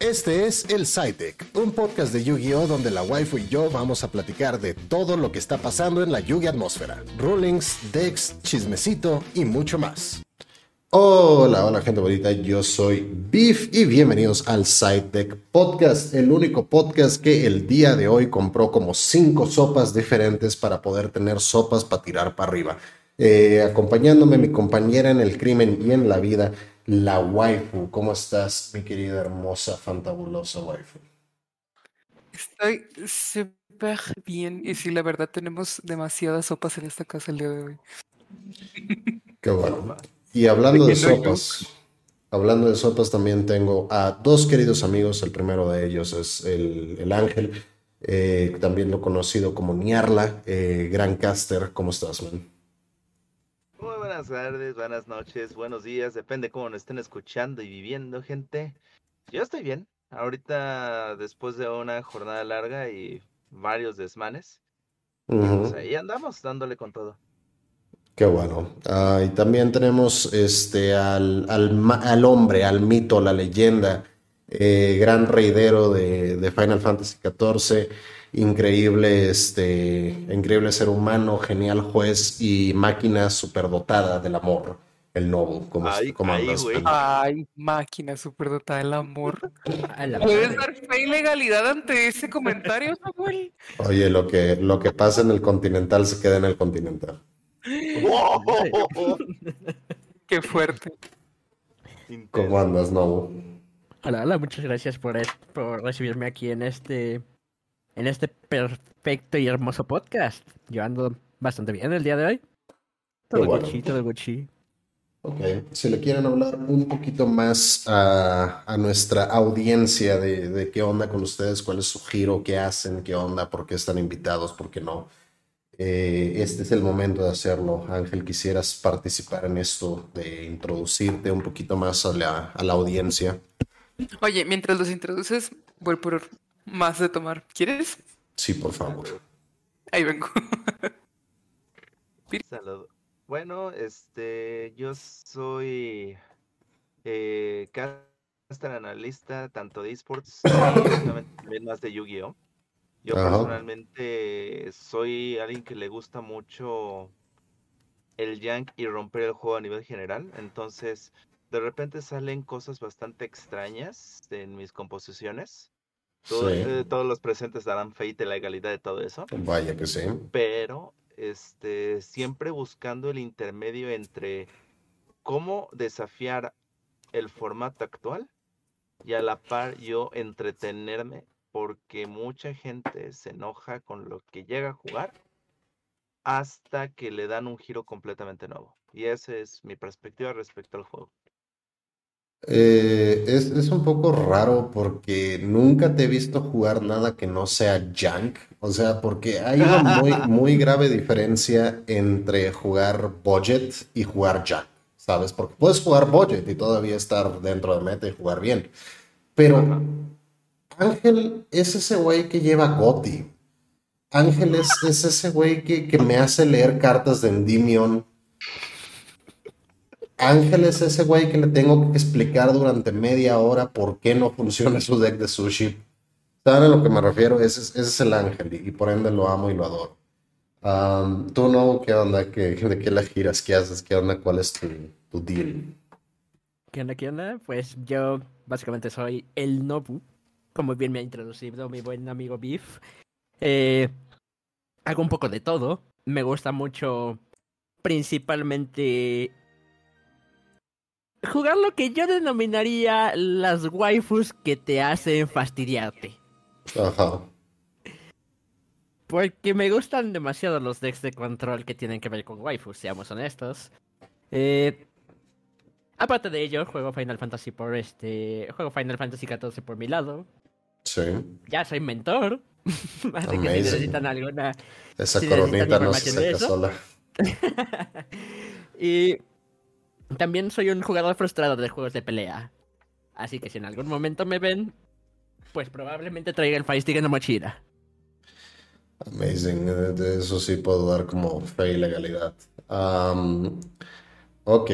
Este es El SciTech, un podcast de Yu-Gi-Oh! donde la waifu y yo vamos a platicar de todo lo que está pasando en la Yu-Gi atmósfera. Rulings, decks, chismecito y mucho más. Hola, hola gente bonita, yo soy Beef y bienvenidos al SciTech Podcast, el único podcast que el día de hoy compró como cinco sopas diferentes para poder tener sopas para tirar para arriba. Eh, acompañándome mi compañera en el crimen y en la vida, la waifu. ¿Cómo estás, mi querida, hermosa, fantabulosa waifu? Estoy súper bien y sí, la verdad tenemos demasiadas sopas en esta casa el día de hoy. Qué bueno. Y hablando de sopas, hablando de sopas también tengo a dos queridos amigos. El primero de ellos es el, Ángel, eh, también lo conocido como Niarla, eh, gran caster. ¿Cómo estás, man? Buenas tardes, buenas noches, buenos días, depende cómo nos estén escuchando y viviendo, gente. Yo estoy bien. Ahorita, después de una jornada larga y varios desmanes, pues ahí andamos dándole con todo. Qué bueno. Ah, y también tenemos este al, al, hombre, al mito, la leyenda, eh, gran reidero de, de Final Fantasy XIV increíble, este, increíble ser humano, genial juez y máquina superdotada del amor. El Nobu, como, ay, andas? Ay, máquina superdotada del amor. ¿Puedes dar fe y legalidad ante ese comentario, Samuel? Oye, lo que, lo que pasa en el Continental se queda en el Continental. Qué fuerte. ¿Cómo andas, Nobu? Hola, hola, muchas gracias por, por recibirme aquí en este en este perfecto y hermoso podcast. Yo ando bastante bien el día de hoy. Todo bueno. Gucci, todo Gucci. Ok, si le quieren hablar un poquito más a, a nuestra audiencia de, de, qué onda con ustedes, cuál es su giro, qué hacen, qué onda, por qué están invitados, por qué no. Eh, este es el momento de hacerlo. Ángel, quisieras participar en esto, de introducirte un poquito más a la, a la audiencia. Oye, mientras los introduces, voy por más de tomar. ¿Quieres? Sí, por favor. Ahí vengo. Saludos. Bueno, este, yo soy eh, caster analista tanto de esports también más de Yu-Gi-Oh. Yo personalmente soy alguien que le gusta mucho el yank y romper el juego a nivel general, entonces de repente salen cosas bastante extrañas en mis composiciones eh, todos los presentes darán fe y la legalidad de todo eso. Vaya que sí. Pero este, siempre buscando el intermedio entre cómo desafiar el formato actual y a la par yo entretenerme porque mucha gente se enoja con lo que llega a jugar hasta que le dan un giro completamente nuevo. Y esa es mi perspectiva respecto al juego. Eh, es, es, un poco raro porque nunca te he visto jugar nada que no sea junk. O sea, porque hay una muy, muy grave diferencia entre jugar budget y jugar junk. ¿Sabes? Porque puedes jugar budget y todavía estar dentro de meta y jugar bien. Pero Ángel es ese güey que lleva Goti. Ángel es, es ese güey que, que, me hace leer cartas de Endymion Ángel es ese güey que le tengo que explicar durante media hora por qué no funciona su deck de sushi. ¿Saben a lo que me refiero? Ese, es el ángel y, por ende lo amo y lo adoro. Tú no, ¿qué onda? ¿Qué, ¿De qué la giras? ¿Qué haces? ¿Qué onda? ¿Cuál es tu, tu deal? ¿Qué onda? ¿Qué onda? Pues yo básicamente soy el Nobu, como bien me ha introducido mi buen amigo Beef. Eh, hago un poco de todo. Me gusta mucho principalmente jugar lo que yo denominaría las waifus que te hacen fastidiarte. Ajá. Porque me gustan demasiado los decks de control que tienen que ver con waifus, seamos honestos. Eh, aparte de ello, juego Final Fantasy por este. Juego Final Fantasy XIV por mi lado. Sí. Ya soy mentor. Así que si necesitan alguna. Esa coronita no se saca sola. y también soy un jugador frustrado de juegos de pelea. Así que si en algún momento me ven, pues probablemente traiga el Fire en la mochila. Amazing. De eso sí puedo dar como fe y legalidad. ok.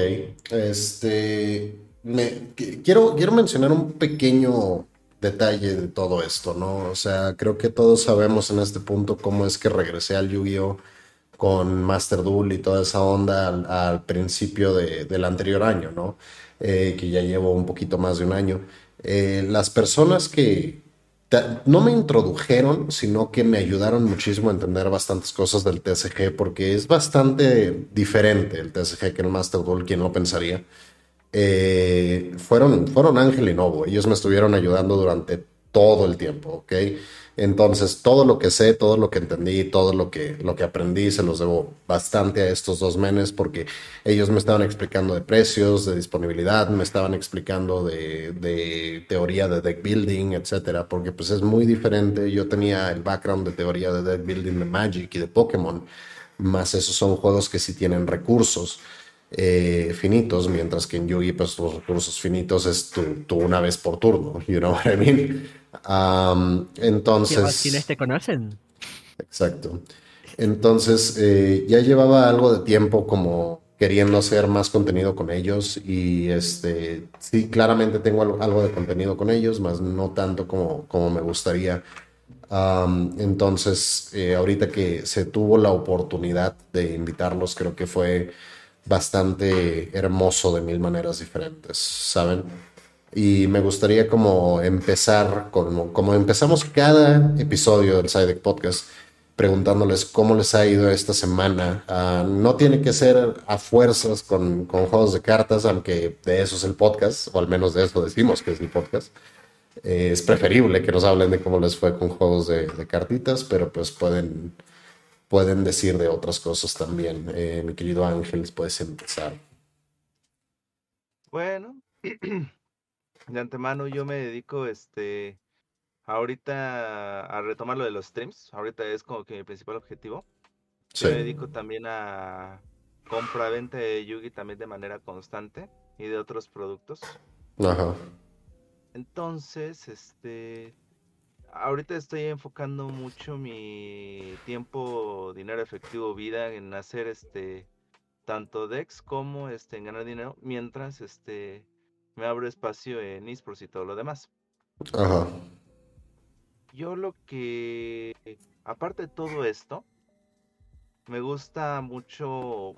Este. quiero, quiero mencionar un pequeño detalle de todo esto, ¿no? O sea, creo que todos sabemos en este punto cómo es que regresé al Yu-Gi-Oh! Con Master Duel y toda esa onda al, principio del anterior año, ¿no? Eh, que ya llevo un poquito más de un año. Eh, las personas que no me introdujeron, sino que me ayudaron muchísimo a entender bastantes cosas del TSG, porque es bastante diferente el TSG que el Master Duel, quien lo pensaría. Eh, fueron, fueron Ángel y Novo, ellos me estuvieron ayudando durante todo el tiempo, ¿ok? Entonces, todo lo que sé, todo lo que entendí, todo lo que, lo que aprendí, se los debo bastante a estos dos menes porque ellos me estaban explicando de precios, de disponibilidad, me estaban explicando de, de teoría de deck building, etcétera, porque pues es muy diferente. Yo tenía el background de teoría de deck building de Magic y de Pokémon, más esos son juegos que sí tienen recursos. Eh, finitos, mientras que en Yugi, pues los recursos finitos es tu, una vez por turno, you know what I mean? Um, entonces. ¿Quiénes te conocen? Exacto. Entonces, eh, ya llevaba algo de tiempo como queriendo hacer más contenido con ellos y este, sí, claramente tengo algo, de contenido con ellos, más no tanto como, como me gustaría. Um, entonces, eh, ahorita que se tuvo la oportunidad de invitarlos, creo que fue bastante hermoso de mil maneras diferentes, ¿saben? Y me gustaría como empezar, con, como empezamos cada episodio del Sidek Podcast, preguntándoles cómo les ha ido esta semana. Ah, no tiene que ser a fuerzas con, con, juegos de cartas, aunque de eso es el podcast, o al menos de eso decimos que es el podcast. Eh, es preferible que nos hablen de cómo les fue con juegos de, cartitas, pero pues pueden pueden decir de otras cosas también. Eh, mi querido Ángeles, puedes empezar. Bueno, de antemano yo me dedico este ahorita a retomar lo de los streams. Ahorita es como que mi principal objetivo. Yo me dedico también a compra-venta de Yugi también de manera constante y de otros productos. Ajá. Entonces, este ahorita estoy enfocando mucho mi tiempo, dinero efectivo, vida en hacer este tanto Dex como este en ganar dinero, mientras este me abro espacio en esports y todo lo demás. Ajá. Yo lo que aparte de todo esto, me gusta mucho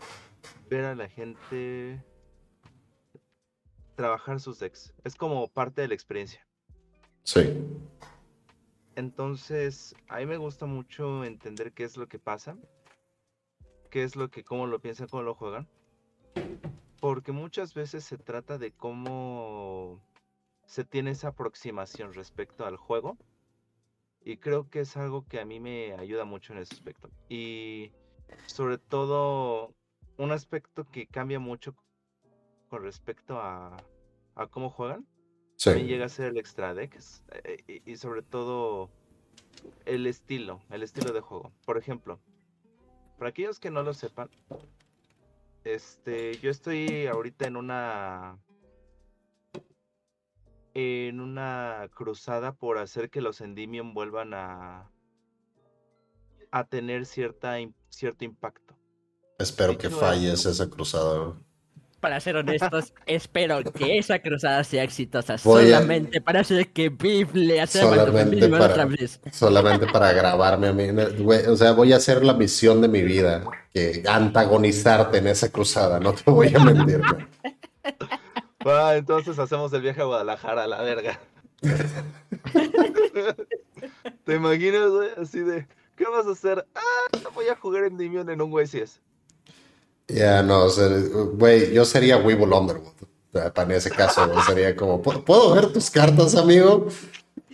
ver a la gente trabajar sus decks. Es como parte de la experiencia. Sí. Entonces, a mí me gusta mucho entender qué es lo que pasa, qué es lo que, cómo lo piensan, cómo lo juegan. Porque muchas veces se trata de cómo se tiene esa aproximación respecto al juego. Y creo que es algo que a mí me ayuda mucho en ese aspecto. Y sobre todo, un aspecto que cambia mucho con respecto a, a cómo juegan también llega a ser el extra deck eh, y, sobre todo el estilo, el estilo de juego. Por ejemplo, para aquellos que no lo sepan, este, yo estoy ahorita en una en una cruzada por hacer que los Endymion vuelvan a a tener cierta cierto impacto. Espero que falles esa cruzada para ser honestos, espero que esa cruzada sea exitosa. solamente para hacer que Biff le hace solamente para, otra vez. Solamente para grabarme a mí. O sea, voy a hacer la misión de mi vida, que antagonizarte en esa cruzada, no te voy a mentir. entonces hacemos el viaje a Guadalajara, a la verga. ¿Te imaginas, güey? Así de, ¿qué vas a hacer? Ah, voy a jugar en Dimion en un güey si es. Ya, no, güey, yo sería Weevil Underwood. Para ese caso, sería como, ¿puedo ver tus cartas, amigo?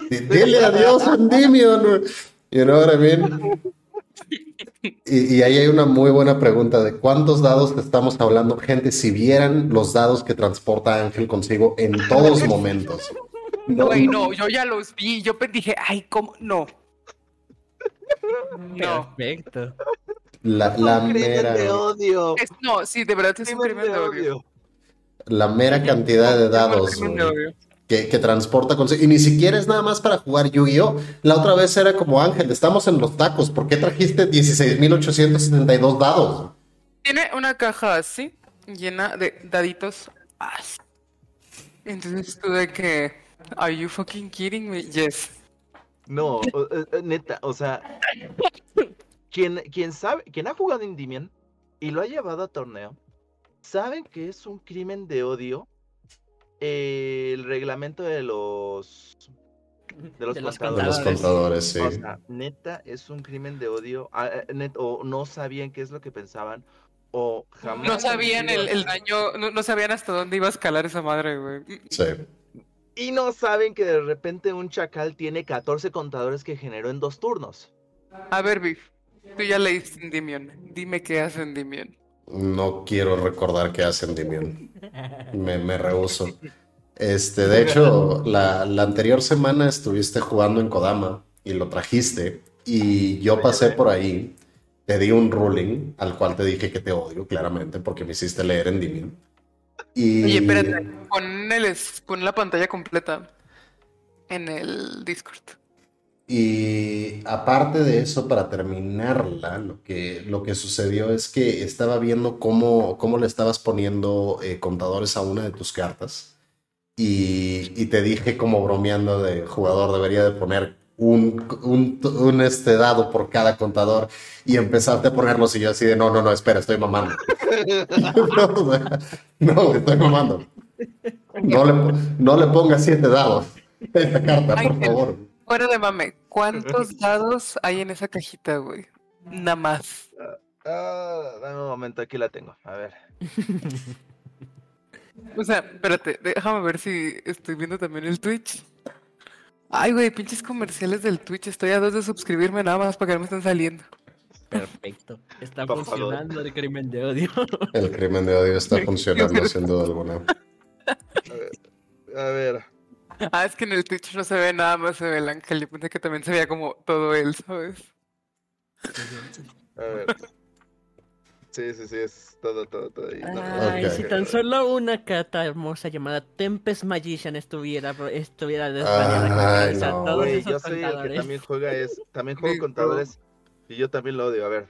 Dile adiós, Endymion. You know what I mean? Y, y, ahí hay una muy buena pregunta de cuántos dados estamos hablando, gente, si vieran los dados que transporta Ángel consigo en todos momentos. No, no, yo ya los vi, yo dije, ay, ¿cómo? No. No. Perfecto. La, la mera. De odio. no, sí, de verdad es un crimen de odio. La mera cantidad de dados que, que, transporta consigo. Y ni siquiera es nada más para jugar Yu-Gi-Oh! La otra vez era como Ángel, estamos en los tacos. ¿Por qué trajiste 16.872 dados? Tiene una caja así, llena de daditos. Entonces tuve que Are you fucking kidding me? Yes. No, eh, eh, neta, o sea, quien, quien sabe, quien ha jugado Endymion y lo ha llevado a torneo, saben que es un crimen de odio el reglamento de los de los, contadores. De los contadores, sí. O sea, neta, es un crimen de odio. Ah, eh, o no sabían qué es lo que pensaban. O jamás. No sabían el, el daño, no, no, sabían hasta dónde iba a escalar esa madre, güey. Sí. Y no saben que de repente un chacal tiene 14 contadores que generó en dos turnos. A ver, Biff, tú ya leíste Endymion. Dime qué hace Endymion. No quiero recordar qué hace Endymion. Me, me rehuso. Este, de hecho, la, la, anterior semana estuviste jugando en Kodama y lo trajiste. Y yo pasé por ahí, te di un ruling al cual te dije que te odio, claramente, porque me hiciste leer Endymion. Y... Oye, espérate, pon, el, pon la pantalla completa en el Discord. Y aparte de eso, para terminarla, lo que, lo que sucedió es que estaba viendo cómo, cómo le estabas poniendo eh, contadores a una de tus cartas. Y, y, te dije como bromeando de jugador, debería de poner un, un, un, este dado por cada contador y empezarte a ponerlos y yo así de no, no, no, espera, estoy mamando. no, estoy mamando. No le, no le pongas siete dados a esta carta, por favor. Fuera de mame, ¿cuántos dados hay en esa cajita, güey? Nada más. Uh, dame un momento, aquí la tengo. A ver. o sea, espérate, déjame ver si estoy viendo también el Twitch. Ay, güey, pinches comerciales del Twitch. Estoy a dos de suscribirme nada más para que no me estén saliendo. Perfecto. Está funcionando el crimen de odio. El crimen de odio está funcionando sin duda alguna. A ver. A ver. Ah, es que en el Twitch no se ve nada más, se ve el ángel. Yo pensé que también se veía como todo él, ¿sabes? A ver. Sí, sí, sí, es todo, todo, todo. Ahí. Ay, okay. si tan solo una carta hermosa llamada Tempest Magician estuviera, estuviera desvariada. Ay, no. todos Wey, yo soy el que también juega es, también juego contadores y yo también lo odio. A ver.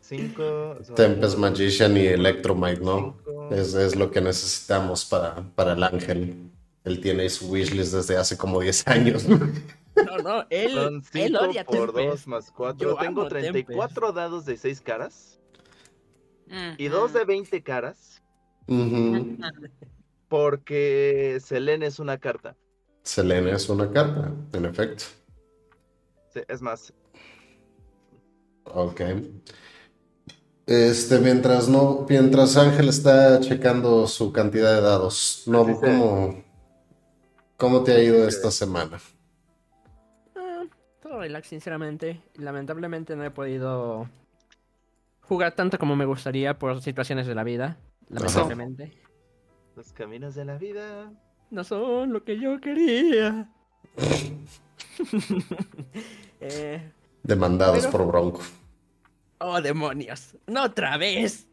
Cinco. Tempest Magician y Electromite, ¿no? Es, es, lo que necesitamos para, para el ángel. Él tiene su wishlist desde hace como 10 años. No, no, él, Son él odia por Tempest. 2 más 4. Yo Tengo amo 34 dados de 6 caras y Ujú. 2 de 20 caras Ujú. porque Selene es una carta. Selene es una carta, en efecto. Sí, es más, Ok. Este, mientras no, mientras Ángel está checando su cantidad de dados, no, Sí, sí. ¿Cómo, te ha ido esta semana? Ah, todo relax, sinceramente. Lamentablemente no he podido jugar tanto como me gustaría por situaciones de la vida. Lamentablemente. los caminos de la vida. No son lo que yo quería. eh, Demandados Pero- por Bronco. oh, demonios. No otra vez.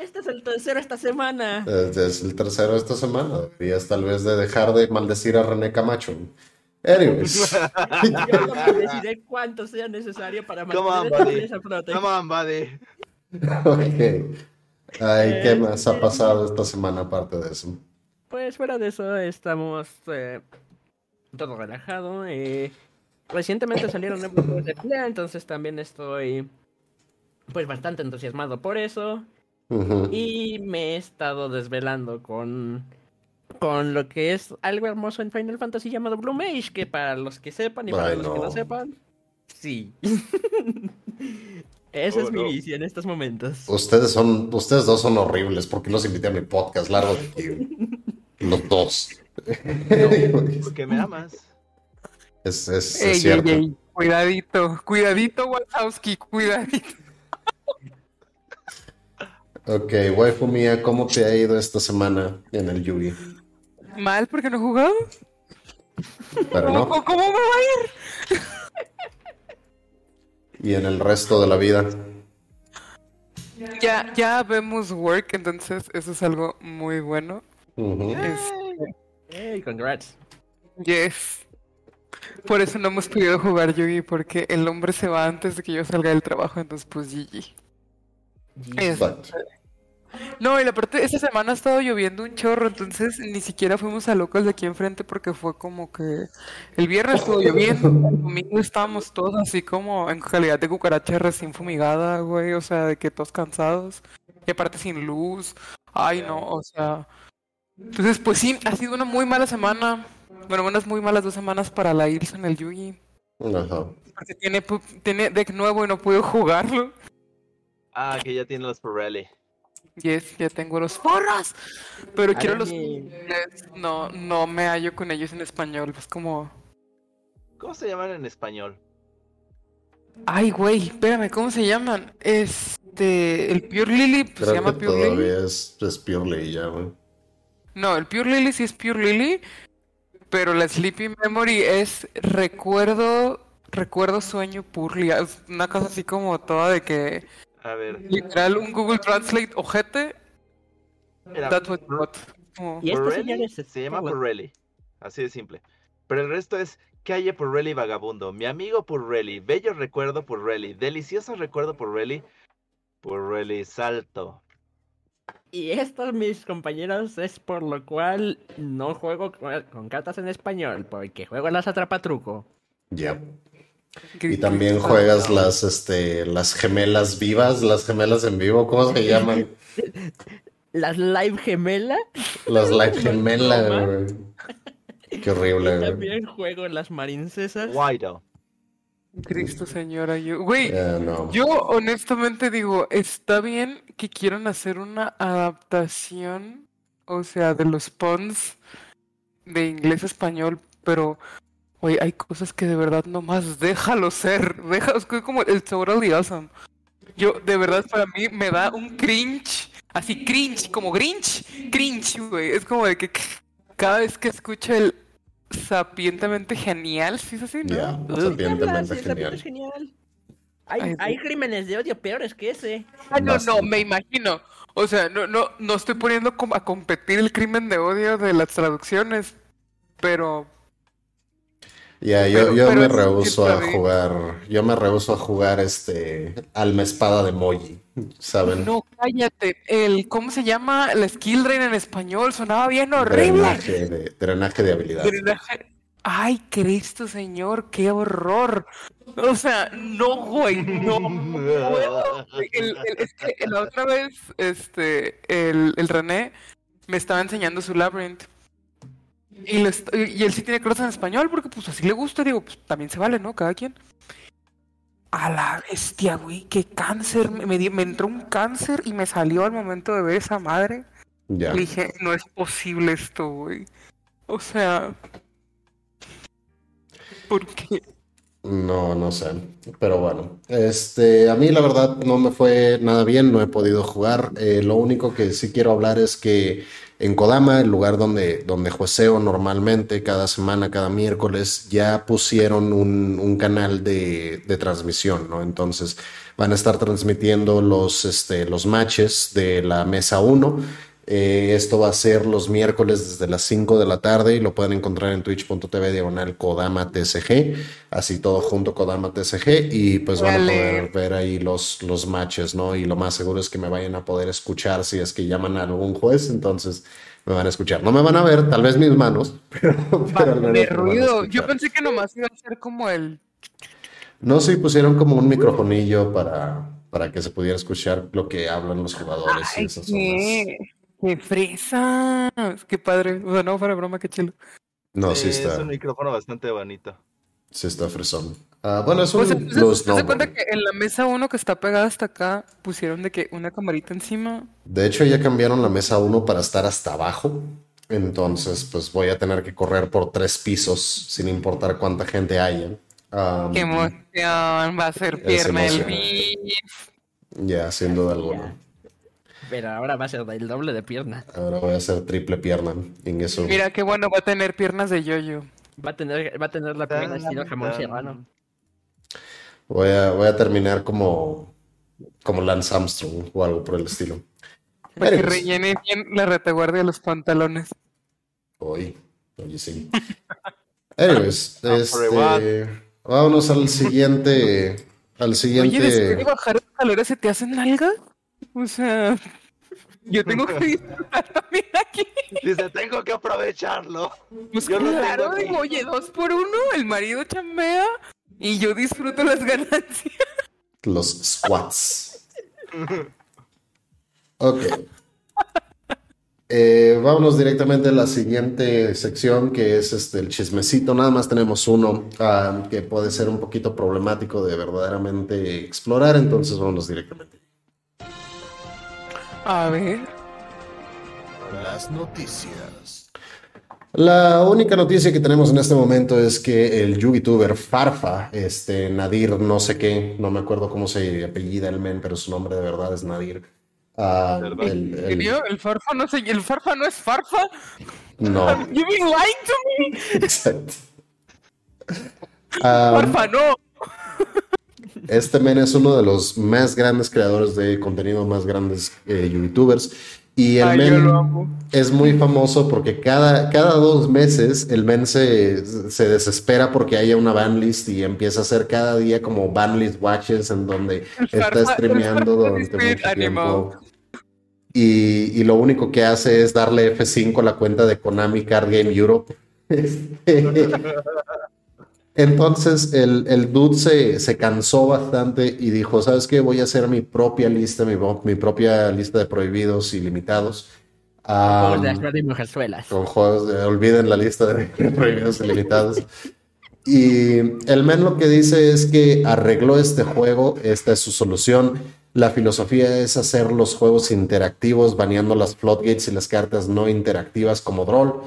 Este es el tercero esta semana. Es, es el tercero esta semana. Deberías tal vez de dejar de maldecir a René Camacho. Anyways. Yo decidiré cuánto sea necesario para mantener esta buddy. empresa a flote. Come on, buddy. ok. Ay, ¿qué más ha pasado esta semana aparte de eso? Pues fuera de eso, estamos eh, todo relajado. eh, recientemente salieron nuevos juegos de pelea, entonces también estoy pues bastante entusiasmado por eso. Y me he estado desvelando con, con lo que es algo hermoso en Final Fantasy llamado Blue Mage, que para los que sepan y para Ay, los que no. sepan, sí. Esa Oh, es mi no. visión en estos momentos. Ustedes son, ustedes dos son horribles. ¿Por qué los invité a mi podcast? Largo de aquí. Los dos. Porque me amas. es, es, es Ey, ey, cierto. ey, Cuidadito, cuidadito, Wazowski, cuidadito. Ok, waifu mía, ¿cómo te ha ido esta semana en el Yuri? Mal porque no he jugado. Pero ¿Cómo, no. cómo- cómo me va a ir? Y en el resto de la vida. Ya, ya vemos work, entonces eso es algo muy bueno. Este, Hey, congrats. yes. Por eso no hemos podido jugar Yugi, porque el hombre se va antes de que yo salga del trabajo, entonces pues GG. Es- Exacto. No, y la parte, esta semana ha estado lloviendo un chorro, entonces ni siquiera fuimos a locos de aquí enfrente porque fue como que el viernes estuvo lloviendo, el domingo estábamos todos así como en calidad de cucaracha recién fumigada, güey, o sea, de que todos cansados, y aparte sin luz, ay no, o sea, entonces pues sí, ha sido una muy mala semana, bueno, unas muy malas dos semanas para la Ilse en el Yugi, Ajá. porque tiene, tiene deck nuevo y no puedo jugarlo. Ah, que ya tiene los Pirelli. Yes, ya tengo los forros, pero quiero los. No, no me hallo con ellos en español. Es como, ¿Cómo se llaman en español? ay, güey, espérame, ¿cómo se llaman? Este, el Pure Lily, pues se llama que Pure Lily. todavía es, es Purely ya, güey. No, el Pure Lily sí es Pure Lily, pero la Sleepy Memory es recuerdo, recuerdo sueño Purely. Es una cosa así como toda de que A ver. literal un Google Translate ojete. That's what. Como- Y esto, Pirelli señores, es se llama todo. Pirelli. Así de simple. Pero el resto es calle Pirelli vagabundo. Mi amigo Pirelli. Bello recuerdo Pirelli. Delicioso recuerdo Pirelli. Pirelli salto. Y estos, mis compañeros, es por lo cual no juego con, con cartas en español, porque juego las atrapatruco. Ya. Y también juegas las, este, las gemelas vivas, las gemelas en vivo, ¿cómo se llaman? Las live gemela, Las gemelas, bromas. güey. Qué horrible, güey. también juego las marincesas. Guaido. Cristo señora, yo, güey, no. yo honestamente digo, está bien que quieran hacer una adaptación, o sea, de los puns de inglés a español, pero, güey, hay cosas que de verdad nomás déjalo ser, déjalo, es como el totally awesome. Yo, de verdad, para mí me da un cringe, así cringe, como grinch, cringe, güey, es como de que cada vez que escucho el sapientemente genial, ¿sí es así, no? Hablas, sapientemente genial. genial. Hay, Ay, hay sí. crímenes de odio peores que ese. Ah, no, no, me imagino. O sea, no, no, no estoy poniendo como a competir el crimen de odio de las traducciones, pero Ya, yo, yo me rehuso a jugar, yo me rehuso a jugar este alma espada de Moji, ¿saben? no, cállate. El, ¿cómo se llama? La skill drain en español sonaba bien horrible. Drenaje de, drenaje de habilidad. Drenaje. Ay, Cristo Señor, qué horror. O sea, no, güey, no puedo. El- el- es que la otra vez, este, el, el René me estaba enseñando su labyrinth. Y, él sí tiene cosas en español porque pues así le gusta, digo, pues también se vale, ¿no? Cada quien. A la bestia, güey, qué cáncer, me entró un cáncer y me salió al momento de ver esa madre. Ya. Le dije, no es posible esto, güey. O sea... ¿Por qué? No, no sé. Pero bueno, este, a mí la verdad no me fue nada bien, no he podido jugar. Eh, lo único que sí quiero hablar es que en Kodama, el lugar donde, donde jueceo normalmente, cada semana, cada miércoles, ya pusieron un, canal de, de transmisión, ¿no? Entonces van a estar transmitiendo los, este, los matches de la mesa 1. Eh, esto va a ser los miércoles desde las 5 de la tarde y lo pueden encontrar en twitch.tv diagonal Kodama TCG, así todo junto Kodama TCG y pues van a poder ver ahí los, los matches, ¿no? Y lo más seguro es que me vayan a poder escuchar si es que llaman a algún juez, entonces me van a escuchar. No me van a ver, tal vez mis manos, pero, pero al menos ruido. Yo pensé que nomás iba a ser como el... No, sí, pusieron como un microfonillo para, para que se pudiera escuchar lo que hablan los jugadores y esas ondas. Qué, qué fresas. Qué padre. O sea, no, fuera broma, qué chulo. No, sí Sí, está. Es un micrófono bastante bonito. Sí, está fresón. Ah, bueno, es un O sea, ¿te blues das cuenta que en la mesa uno que está pegada hasta acá pusieron de que una camarita encima? De hecho, ya cambiaron la mesa 1 para estar hasta abajo. Entonces, pues voy a tener que correr por tres pisos sin importar cuánta gente haya. Qué emoción. Va a ser pierna el beef. ya, sin duda alguna. Pero ahora va a ser del doble de pierna. Ahora voy a hacer triple pierna. En eso. Mira qué bueno, va a tener piernas de yoyo. Va a tener, va a tener la pierna estilo jamón serrano. Voy a, voy a terminar como, como Lance Armstrong o algo por el estilo. Para que rellene bien la retaguardia de los pantalones. Oye, oye, sí. Anyways, este, vámonos al siguiente, al Oye, después de siguiente. bajar escaleras se te hacen nalgas. O sea, Yo tengo que disfrutar también aquí. Dice, tengo que aprovecharlo. Pues Yo lo claro, oye, dos por uno, el marido chambea y yo disfruto las ganancias. Los squats. Ok. Eh, vámonos directamente a la siguiente sección que es este el chismecito. Nada más tenemos uno ah, que puede ser un poquito problemático de verdaderamente explorar, entonces vámonos directamente. A ver. Las noticias. La única noticia que tenemos en este momento es que el YouTuber Farfa, este Nadir, no sé qué, no me acuerdo cómo se apellida el men, pero su nombre de verdad es Nadir. Ah, el- ¿En el- serio? ¿El farfa no se, el farfa no es farfa? no, You been lying to me? exacto. Farfa no. Este men es uno de los más grandes creadores de contenido, más grandes eh, youtubers. Y el Ay, yo men es muy famoso porque cada, cada dos meses el men se, se desespera porque haya una banlist y empieza a hacer cada día como banlist watches en donde El está streameando durante mucho tiempo. Y, y lo único que hace es darle F5 a la cuenta de Konami Card Game Europe. Entonces el, el dude se, se cansó bastante y dijo, ¿sabes qué? Voy a hacer mi propia lista, mi, mi propia lista de prohibidos y limitados. De Mujerzuelas. con juegos de- olviden la lista de prohibidos y limitados. Y el men lo que dice es que arregló este juego, esta es su solución. La filosofía es hacer los juegos interactivos, baneando las floodgates y las cartas no interactivas como Droll.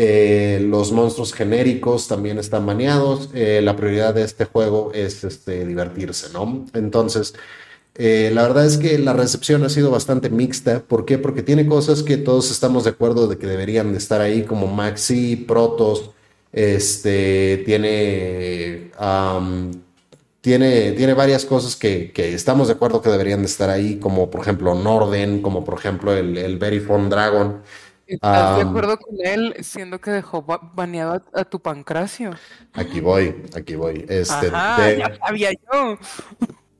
Eh, los monstruos genéricos también están baneados. Eh, la prioridad de este juego es este, divertirse, ¿no? Entonces, eh, la verdad es que la recepción ha sido bastante mixta. ¿Por qué? Porque tiene cosas que todos estamos de acuerdo de que deberían de estar ahí, como Maxi, Protos, este, tiene, tiene, tiene varias cosas que, que estamos de acuerdo que deberían de estar ahí, como por ejemplo Norden, como por ejemplo el, el Dragon. ¿Estás de Am. acuerdo con él siendo que dejó ba- baneado a, a tu pancracio? Aquí voy, aquí voy. Este, Ajá, de- ya sabía yo.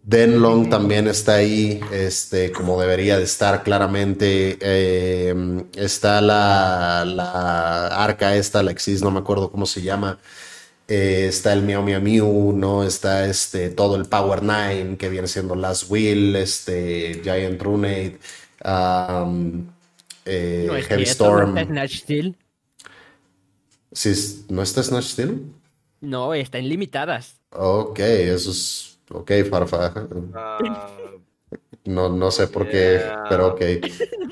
Denlong también está ahí, este, como debería de estar claramente. Eh, está la, la arca esta, la Exis, no me acuerdo cómo se llama. Eh, está el Miau Miau Miu, ¿no? Está este, todo el Power Nine, que viene siendo Last Will, este, Giant Runade, um, eh, No es Heavy cierto, Storm. ¿no está Snatch Steel? Sí, ¿No está Snatch Steel? No, está en limitadas. Ok, eso es. Ok, Farfa. Ah, No, no sé por qué, Yeah. pero ok.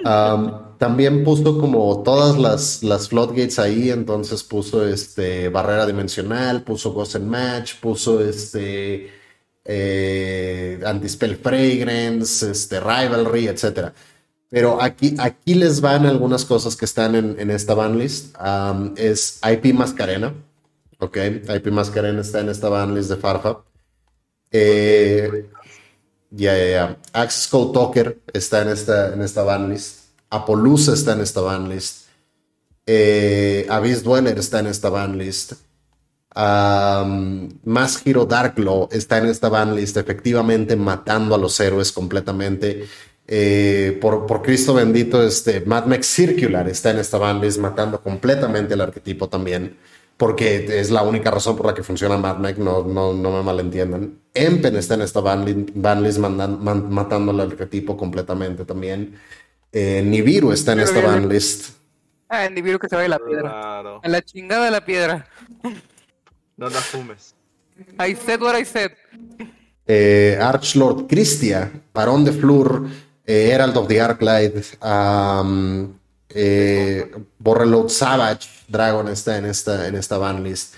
Am, también puso como todas las, las floodgates ahí, entonces puso este barrera dimensional, puso Ghost and Match, puso este eh, Antispell Fragrance, este Rivalry, etcétera. Pero aquí, aquí les van algunas cosas que están en, en esta banlist. Am, es IP Mascarena. Ok, IP Mascarena está en esta banlist de Farfa. Eh, ya, ya, ya. Access Code Talker está en esta, en esta banlist. Apollousa está en esta banlist. Eh, Abyss Dweller está en esta banlist. Um, Mass Hero Darkglow está en esta banlist, efectivamente matando a los héroes completamente. Eh, por, por Cristo bendito, este Mad Max Circular está en esta banlist, matando completamente el arquetipo también. Porque es la única razón por la que funciona Mad Max, no, no, no me malentiendan. Empen está en esta banlist, banlist mandan- man- matando al arquetipo completamente también. Eh, Nibiru está en esta banlist. Ah, ni vieron que se vaya la piedra. claro. A la chingada de la piedra. No la fumes. I said what I said. eh, Archlord Christia, Barón de Flur, eh, Herald of the Arclight, um, eh, Borreload Savage, Dragon está en esta, en esta banlist.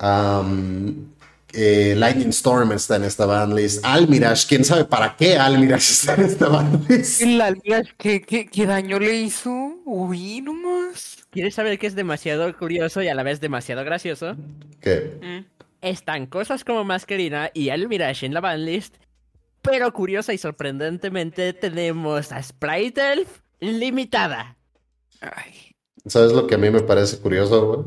Um, eh, Lightning Storm está en esta banlist. Almirash, quién sabe para qué Almirash está en esta banlist. ¿Y la liga qué, qué, qué daño le hizo? Uy, nomás. ¿Quieres saber qué es demasiado curioso y a la vez demasiado gracioso? ¿Qué? Mm. Están cosas como Masquerina y El Mirage en la banlist, pero curiosa y sorprendentemente tenemos a Sprite Elf limitada. Ay. ¿Sabes lo que a mí me parece curioso, güey?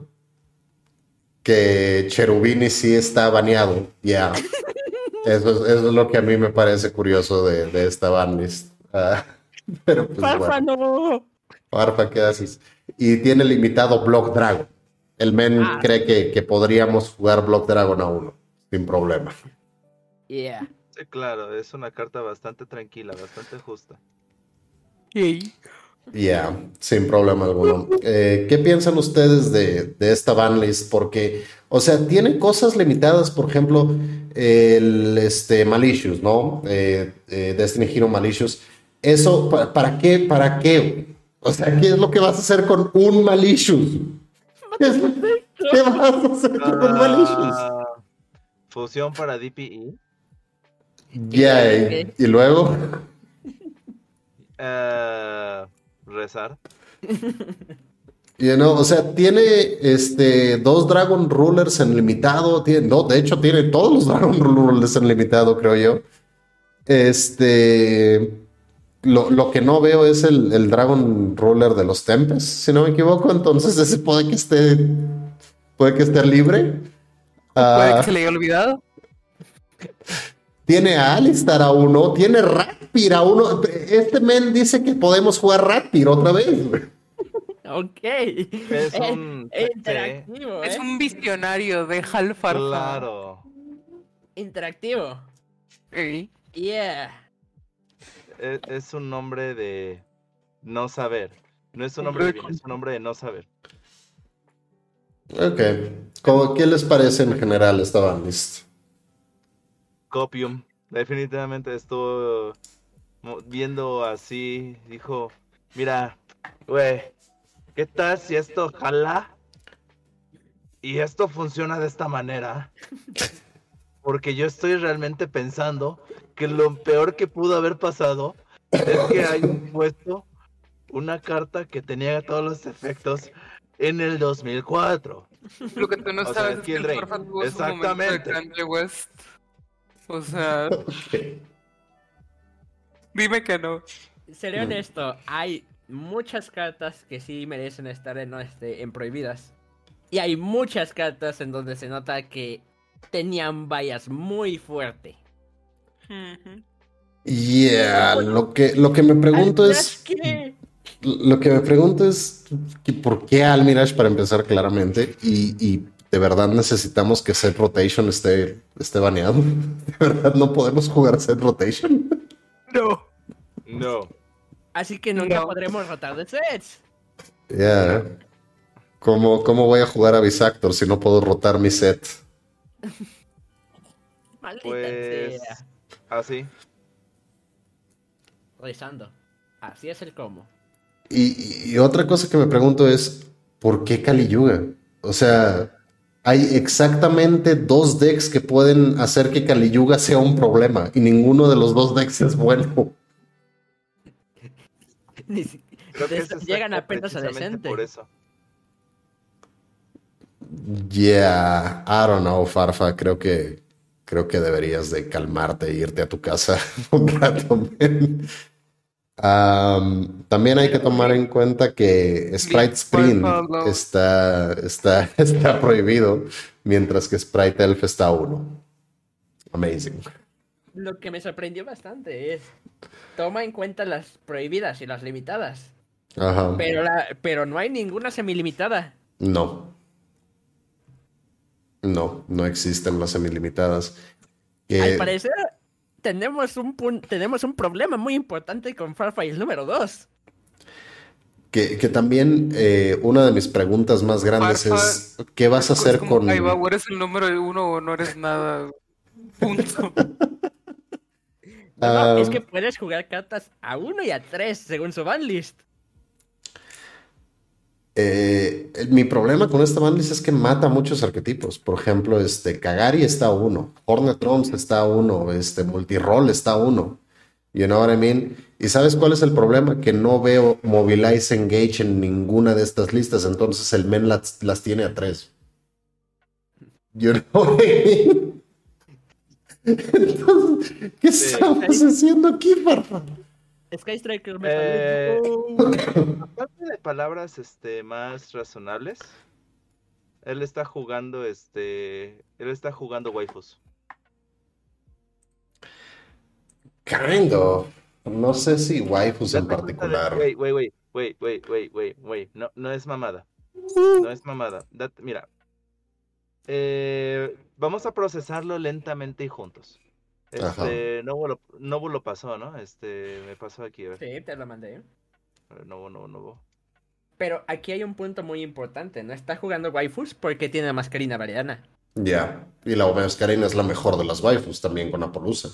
Que Cherubini sí está baneado. Ya. Eso, es- eso es lo que a mí me parece curioso de, de esta banlist. Ah, Pero pues ¡Farfa, bueno. no! Farfa, ¿qué haces? Y tiene limitado Block Dragon. El men Ah. cree que, que podríamos jugar Block Dragon a uno, sin problema. Yeah. Sí, claro, es una carta bastante tranquila, bastante justa. Ya, sin problema alguno. Eh, ¿qué piensan ustedes de, de esta banlist? Porque, o sea, tiene cosas limitadas, por ejemplo, el este, Malicious, ¿no? Eh, eh, Destiny Hero Malicious. ¿Eso pa- para qué? ¿Para qué? O sea, ¿qué es lo que vas a hacer con un Malicious? ¿Qué, es lo- qué vas a hacer con un Malicious? Ah, fusión para DPE. Ya, y, y luego, eh, rezar. you know, o sea, tiene este, dos Dragon Rulers en limitado. Tiene, no, de hecho, tiene todos los Dragon Rulers en limitado, creo yo. Este. Lo, lo que no veo es el, el Dragon Ruler de los Tempest, si no me equivoco. Entonces, ese puede que esté. Puede que esté libre. Puede Ah, que se le haya olvidado. tiene a Alistar a uno. Tiene Rapir a uno. Este men dice que podemos jugar Rapir otra vez. güey. Ok. Es Eh, un- eh, interactivo, ¿eh? Es un visionario de Halfarfa. Claro. Interactivo. Ey. Yeah. Es, es un nombre de no saber. No es un nombre de bien, es un nombre de no saber. Ok. ¿Cómo- ¿Qué les parece en general esta banlist? Copium. Definitivamente estuvo viendo así. Dijo: Mira, güey, ¿qué tal si esto jala? Y esto funciona de esta manera. Porque yo estoy realmente pensando que lo peor que pudo haber pasado es que hayan puesto una carta que tenía todos los efectos en el 2004. Lo que tú no O sea, sabes es que el de Exactamente. Kanye West. O sea, dime que no. Seré Mm. honesto, hay muchas cartas que sí merecen estar en, este, en prohibidas. Y hay muchas cartas en donde se nota que tenían vallas muy fuerte. Yeah, lo que, lo que me pregunto es. que- Lo que me pregunto es que por qué Almirage para empezar claramente y, y de verdad necesitamos que set rotation esté, esté baneado. De verdad no podemos jugar set rotation. No. No. Así que nunca No. podremos rotar de sets. Ya. ¿Cómo, ¿Cómo voy a jugar a Bisactor si no puedo rotar mi set? Maldita Pues. sea. Así. Rezando. Así es el cómo. Y, y otra cosa que me pregunto es, ¿por qué Kali Yuga? O sea, hay exactamente dos decks que pueden hacer que Kali Yuga sea un problema y ninguno de los dos decks es bueno. Creo que llegan apenas a decente. Por eso. Yeah, I don't know, Farfa. Creo que creo que deberías de calmarte e irte a tu casa un rato. man. Um, también hay que tomar en cuenta que Sprite no. está, está, está prohibido, mientras que Sprite Elf está a uno. Amazing. Lo que me sorprendió bastante es. Toma en cuenta las prohibidas y las limitadas. Ajá. Pero, la, pero no hay ninguna semilimitada. No. No, no existen las semilimitadas. Que- Al parecer, tenemos un, pun- tenemos un problema muy importante con Farfire número 2. Que, que también eh, una de mis preguntas más grandes Farfa, es, ¿qué vas a hacer como, con... Ahí va, o eres el número uno o no eres nada. Punto. No, es Ah, que puedes jugar cartas a 1 y a 3 según su banlist. Eh, mi problema con esta banlist es que mata muchos arquetipos. Por ejemplo, este, Kagari está a uno, Hornetrons está a uno, este, Multiroll está a uno. You know what I mean? ¿Y sabes cuál es el problema? Que no veo Mobilize Engage en ninguna de estas listas, entonces el men las, las tiene a tres. You know what I mean? Entonces, ¿qué Sí. estamos haciendo aquí, Farfa? Sky Striker Eh, Aparte de palabras este, más razonables, él está jugando este. Él está jugando waifus. Kind of. No sé si waifus en particular. Güey, güey, güey, güey, güey, güey, güey, güey. No, no es mamada. No es mamada. Date- mira. Eh, vamos a procesarlo lentamente y juntos. Este, Novo lo, Novo lo pasó, ¿no? Este, me pasó aquí, a ver. Sí, te lo mandé. Novo, Novo, Novo. Pero aquí hay un punto muy importante. No está jugando waifus porque tiene mascarina variana. Ya. Y la Mascarina es la mejor de las waifus también con Apolusa.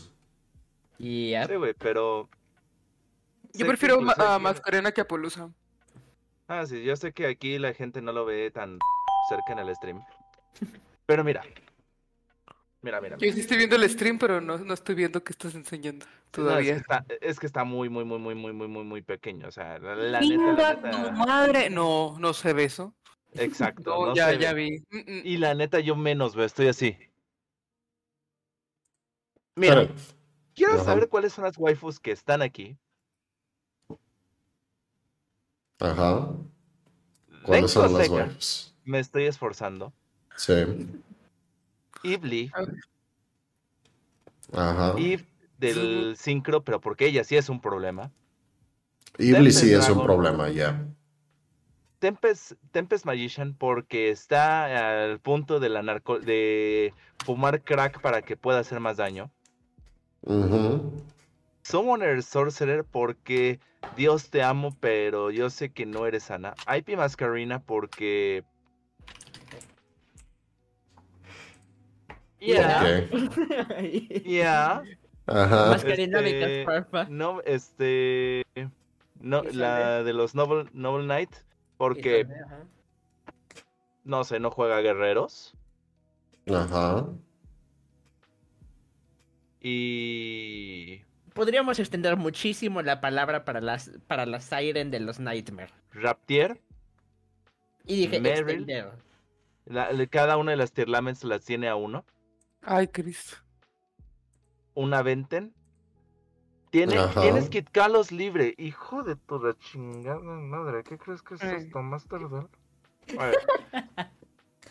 Y ya. Sí, güey, pero. Yo prefiero ma- a aquí- Mascarena que a Polusa. Ah, sí, yo sé que aquí la gente no lo ve tan cerca en el stream. Pero mira. Mira, mira. Yo sí estoy viendo el stream, pero no, no estoy viendo qué estás enseñando No, es, que todavía. está, es que está muy, muy, muy, muy, muy, muy, muy, muy pequeño. O sea, la, la neta, ¡Chinga la tu madre! No, no se ve eso. Exacto. No, no ya, se ya ve. vi. Y la neta, yo menos veo, estoy así. Mira, Pero- quiero Ajá. saber cuáles son las waifus que están aquí. Ajá. Denko ¿Cuáles son las waifus? Me estoy esforzando. Sí. Ibli, Ajá. Eve del sincro, pero porque ella sí es un problema. Iblis sí Tempest es un problema, ya. Tempest, Tempest Magician porque está al punto de la narco de fumar crack para que pueda hacer más daño. Ujú. Summoner Sorcerer porque Dios te amo, pero yo sé que no eres Ana. IP Mascarina porque. Yeah, Ok. yeah. Ajá. Mascarina Este. No, este. No, la de los Noble, Noble Knight porque no sé, no juega guerreros. Ajá. Y. Podríamos extender muchísimo la palabra para las para la Siren de los Nightmare. Raptier. Y dije Meryl. extender. la- la- cada una de las tier laments las tiene a uno. Ay, Cristo. Una Venten. Tiene, tienes Kit Kalos libre. Hijo de tu la chingada madre. ¿Qué crees que es esto? ¿Master Duel? A ver.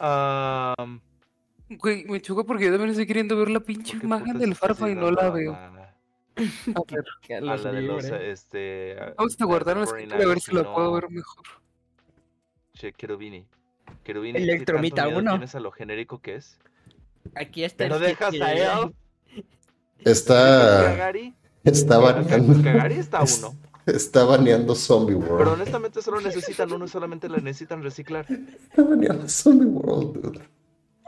Güey, me choca porque yo también estoy queriendo ver la pinche ¿por qué imagen del estás Farfa y no la veo. la- A ver, a la de los, este... vamos a guardar escrito a ver si lo puedo ver mejor. Che. Cherubini, ¿qué Electromita tanto miedo uno. tienes a lo genérico que es? Aquí está Pero el dejas a él. Está, está baneando, Kagari está uno. está baneando Zombie Pero World. honestamente solo necesitan uno, solamente la necesitan reciclar. Está baneando Zombie World, dude.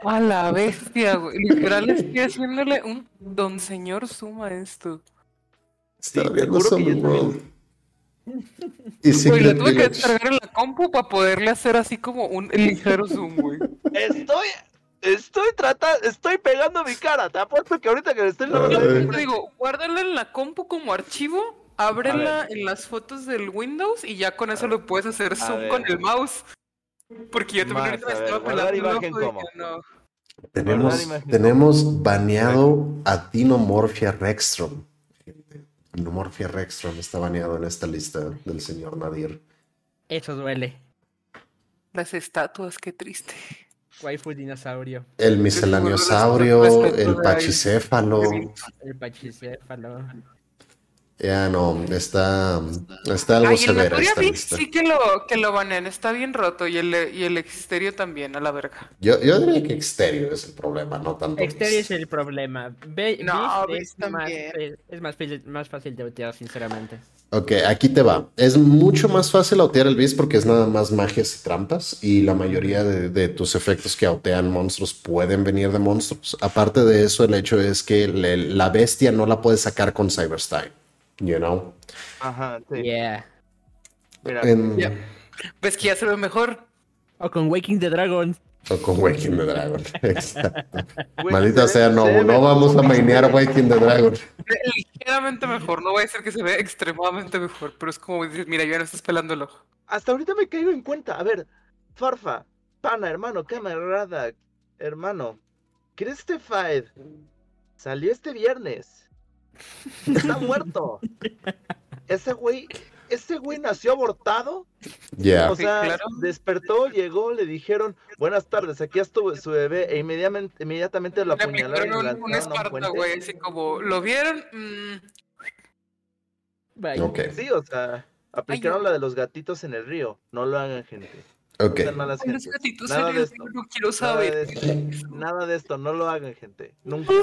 A la bestia, güey. Literal estoy haciéndole un don señor suma esto. Está Sí, baneando seguro que Zombie. World. Y Güey, lo tuve que descargar en la compu para poderle hacer así como un ligero zoom, güey. Estoy, estoy tratando, estoy pegando mi cara. Te apuesto que ahorita que le estoy la digo, guárdala en la compu como archivo, ábrela en las fotos del Windows y ya con eso lo puedes hacer zoom con el mouse. Porque yo también Más, ahorita ver, estaba pelando no. Tenemos, tenemos baneado a Dinomorphia Rexstrom. Dinomorphia Rexstrom está baneado en esta lista del señor Nadir. Eso duele. Las estatuas, qué triste. Waifu dinosaurio. El miscelaniosaurio, el pachicéfalo. El pachicéfalo. Ya no, está, está algo Ay, el severa esta lista. sí que lo, que lo banean, está bien roto. Y el, y el Exterio también, a la verga. Yo, yo diría que Exterio es el problema, no tanto. Exterio es el problema. Be No, Beast Beast es, más, es más, fácil, más fácil de utilizar, sinceramente. Ok, aquí te va. Es mucho más fácil autear el Beast porque es nada más magias y trampas y la mayoría de, de tus efectos que autean monstruos pueden venir de monstruos. Aparte de eso, el hecho es que le- la bestia no la puedes sacar con Cyberstyle, you know? Ajá, sí. Yeah. Mira, En- Ya. Ves que ya se ve mejor. O con Waking the Dragon. O con Waking the Dragon. Exacto. Maldita se sea, no, no vamos a mainear Waking the Dragon. Ligeramente mejor. No voy a decir que se ve extremadamente mejor, pero es como dices, mira, ya no estás pelando el ojo. Hasta ahorita me caigo en cuenta. A ver, Farfa, pana, hermano, camarada, hermano. Christified salió este viernes. Está muerto. Ese güey, ese güey nació abortado. Ya. O Sí, sea, claro. despertó, llegó, le dijeron, buenas tardes, aquí estuvo su bebé, e inmediatamente, inmediatamente lo Le apuñalaron lo un, un Esparta, güey, así como, ¿lo vieron? Mm, Bye. Ok, Sí, o sea, aplicaron la de los gatitos en el río. No lo hagan, gente. ok. Sean malas Ay, los gentes. gatitos Nada en de el esto. río, no quiero Nada de saber. esto. Nada de esto, no lo hagan, gente. Nunca.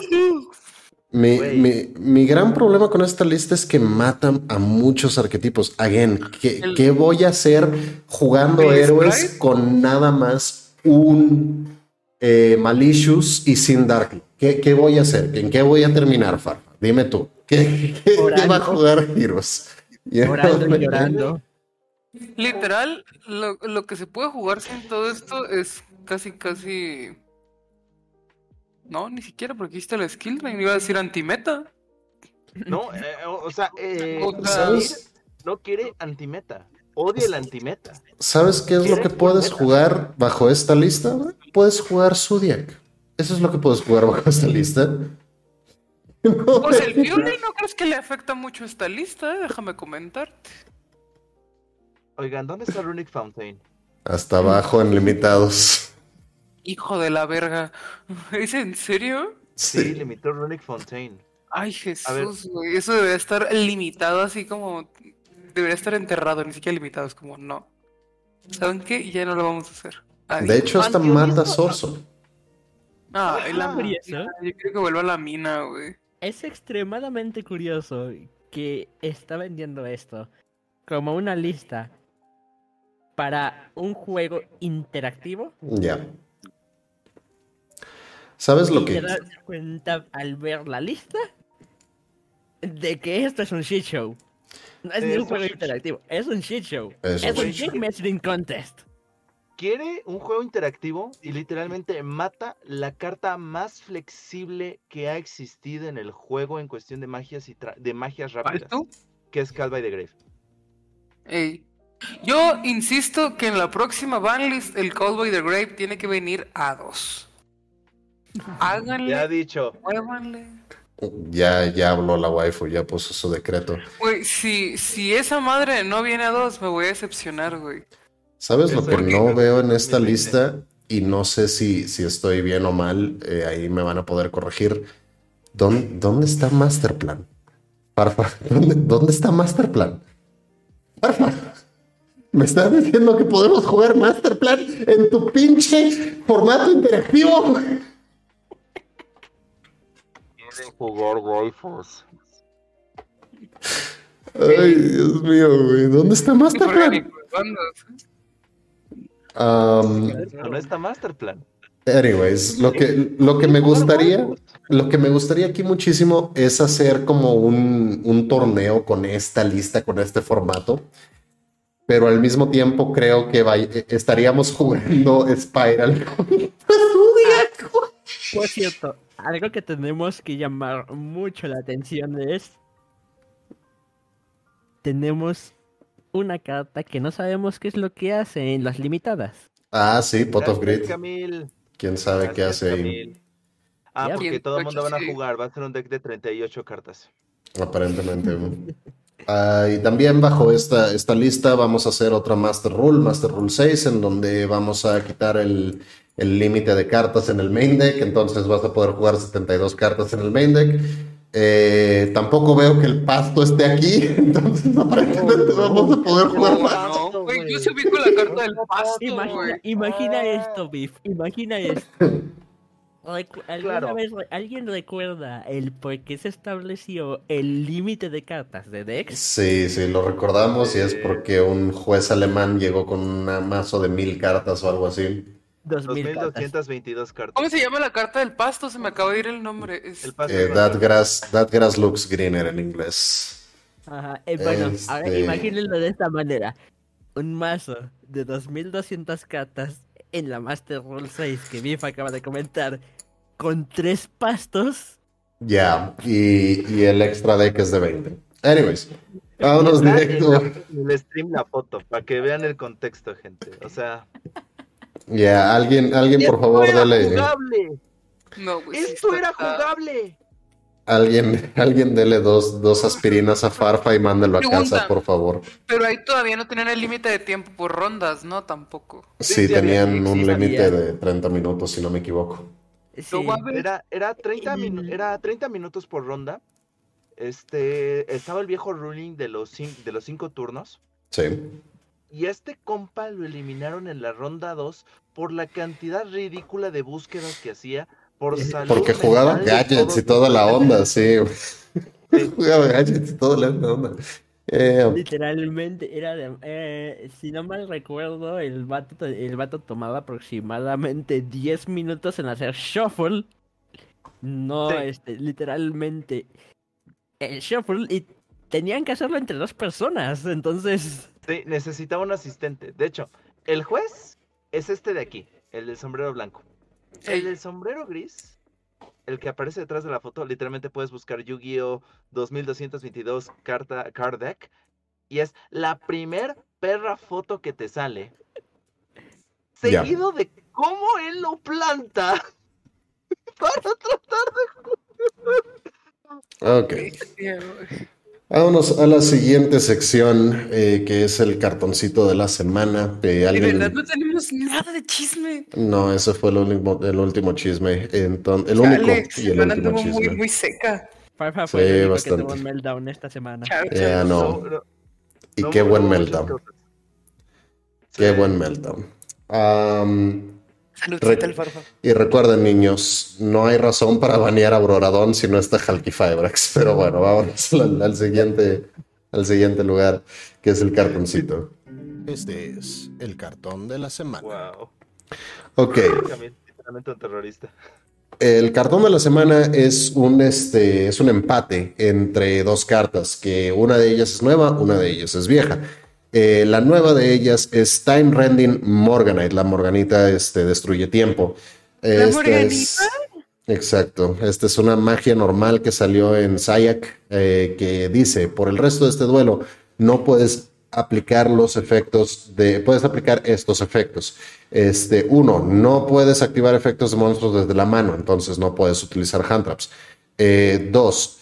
Mi, mi- mi gran problema con esta lista es que matan a muchos arquetipos. Again, ¿qué, El- qué voy a hacer jugando ¿El héroes Sprite? con nada más un eh, Malicious y sin Dark? ¿Qué, qué voy a hacer? ¿En qué voy a terminar, Farfa? Dime tú. ¿Qué, qué- va a jugar Heroes? Orando y llorando. Literal, lo, lo que se puede jugar sin todo esto es casi, casi. No, ni siquiera porque hiciste la skill Drain, Iba a decir antimeta. No, eh, o o sea, eh, ¿Sabes? no quiere antimeta. Odia el antimeta. ¿Sabes qué es lo que puedes jugar bajo esta lista? Puedes jugar Zodiac. Eso es lo que puedes jugar bajo esta lista. No, Pues el Fury no crees que le afecta mucho esta lista, eh? déjame comentarte. Oigan, ¿dónde está Runic Fountain? Hasta abajo en limitados. Hijo de la verga. ¿Es en serio? Sí, Sí. limitó Runic Fountain. Ay. Jesús, güey. Eso debería estar limitado así como. Debería estar enterrado, ni siquiera limitado. Es como, no. ¿Saben qué? Ya no lo vamos a hacer. De hecho, hasta Antes mata a esto- Sorso. Ah, la Ah, mina. curioso. Yo creo que vuelva a la mina, güey. Es extremadamente curioso que está vendiendo esto como una lista para un juego interactivo. Ya. ¿Sabes lo y te que? das cuenta al ver la lista de que esto es un shit show. No es ni Es un un juego interactivo, es un shit show. Es Es, un shit messaging contest. Quiere un juego interactivo y literalmente mata la carta más flexible que ha existido en el juego en cuestión de magias y tra- de magias rápidas, que es Call by the Grave. Ey. Yo insisto que en la próxima banlist el Cowboy the Grave tiene que venir a dos. Háganle, Ya ha dicho. muévanle. Ya, ya habló la waifu, ya puso su decreto. Güey, si, si esa madre no viene a dos, me voy a decepcionar, güey. ¿Sabes lo que no veo en esta lista? Y no sé si, si estoy bien o mal, eh, ahí me van a poder corregir. ¿Dónde, dónde está Masterplan? Parfa, ¿dónde, dónde está Masterplan? Parfa, me estás diciendo que podemos jugar Masterplan en tu pinche formato interactivo. Jugar waifus. Ay, Dios mío, güey. ¿Dónde está Masterplan? Um, No está Masterplan. anyways, lo que, lo que me gustaría, lo que me gustaría aquí muchísimo es hacer como un, un torneo con esta lista, con este formato. Pero al mismo tiempo creo que vay- estaríamos jugando Spiral. Por cierto, algo que tenemos que llamar mucho la atención es. Tenemos una carta que no sabemos qué es lo que hace en las limitadas. Ah, sí, Pot of Grid. ¿Quién sabe qué hace ahí? Ah, Ya. porque ¿Quién todo el mundo van a jugar. Va a ser un deck de 38 cartas. Aparentemente. Ah, y también bajo esta, esta lista vamos a hacer otra Master Rule, Master Rule 6, en donde vamos a quitar el el límite de cartas en el main deck, entonces vas a poder jugar 72 cartas en el main deck. Eh, tampoco veo que el pasto esté aquí, entonces aparentemente vamos a poder jugar No, más. no, güey, yo se ubico la carta del pasto, Imagina, imagina esto, Biff. Imagina esto. Recu- ¿Alguna Claro. vez re- alguien recuerda el por qué se estableció el límite de cartas de Dex? Sí, sí, lo recordamos y es porque un juez alemán llegó con un mazo de mil cartas o algo así. 2000 cartas. 2222 cartas. ¿Cómo se llama la carta del pasto? Se me acaba de ir el nombre. Es- El pasto Eh, that, grass, that grass looks greener en inglés. Ajá, eh, bueno, ahora Este- imagínenlo de esta manera. Un mazo de 2200 cartas en la Master Rule 6 que Biff acaba de comentar con tres pastos. Ya, y, y el extra deck es de 20. Anyways, vámonos directo. en el stream la foto, para que vean el contexto, gente. O sea, Ya, alguien, alguien por favor, ¡Esto era dele. jugable! No, güey, sí ¡Esto está- era jugable! Alguien, alguien dele dos, dos aspirinas a Farfa y mándelo a Pregunta. casa, por favor. Pero ahí todavía no tenían el límite de tiempo por rondas, ¿no? Tampoco. Sí, tenían un sí límite de 30 minutos, si no me equivoco. Sí. Era, era, 30 minu- Mm. era 30 minutos por ronda. Este, estaba el viejo ruling de los, de los cinco turnos. Sí. Y este compa lo eliminaron en la ronda 2 por la cantidad ridícula de búsquedas que hacía por salud Porque jugaba gadgets y toda la onda, sí. Sí. jugaba gadgets y toda la onda. Eh, Literalmente era de, eh, si no mal recuerdo, el vato, el vato tomaba aproximadamente 10 minutos en hacer shuffle. No, Sí. este, literalmente el shuffle y tenían que hacerlo entre dos personas, entonces Sí, necesitaba un asistente. De hecho, el juez es este de aquí, el del sombrero blanco. El del sombrero gris, el que aparece detrás de la foto, literalmente puedes buscar Yu-Gi-Oh 2222 carta card deck y es la primer perra foto que te sale. Seguido de cómo él lo planta para tratar de ok. Vámonos a la siguiente sección, eh, que es el cartoncito de la semana. Eh, De ¿alguien- verdad no tenemos nada de chisme. No, ese fue el último, el último chisme. Entonces, el único y el semana último anduvo muy, chisme. muy seca. Farfa Sí, fue el único que tuvo bastante. un meltdown esta semana. Ya, chao. no. no, Y no qué buen meltdown. Qué Sí. buen meltdown. Am, Saludcita Re- al farfa. y recuerden, niños, no hay razón para banear a Broradón si no está Halky Fibrax. Pero bueno, vámonos al, al siguiente, al siguiente lugar, que es el cartoncito. Este es el cartón de la semana. Wow. Ok. Terrorista. El cartón de la semana es un, este, es un empate entre dos cartas, que una de ellas es nueva, una de ellas es vieja. Eh, la nueva de ellas es Time Rending Morganite, la Morganita este, destruye tiempo. ¿La Esta es- Exacto, esta es una magia normal que salió en Sayak, eh, que dice, por el resto de este duelo, no puedes aplicar los efectos de, puedes aplicar estos efectos. Este, uno, no puedes activar efectos de monstruos desde la mano, entonces no puedes utilizar hand traps. Eh, dos,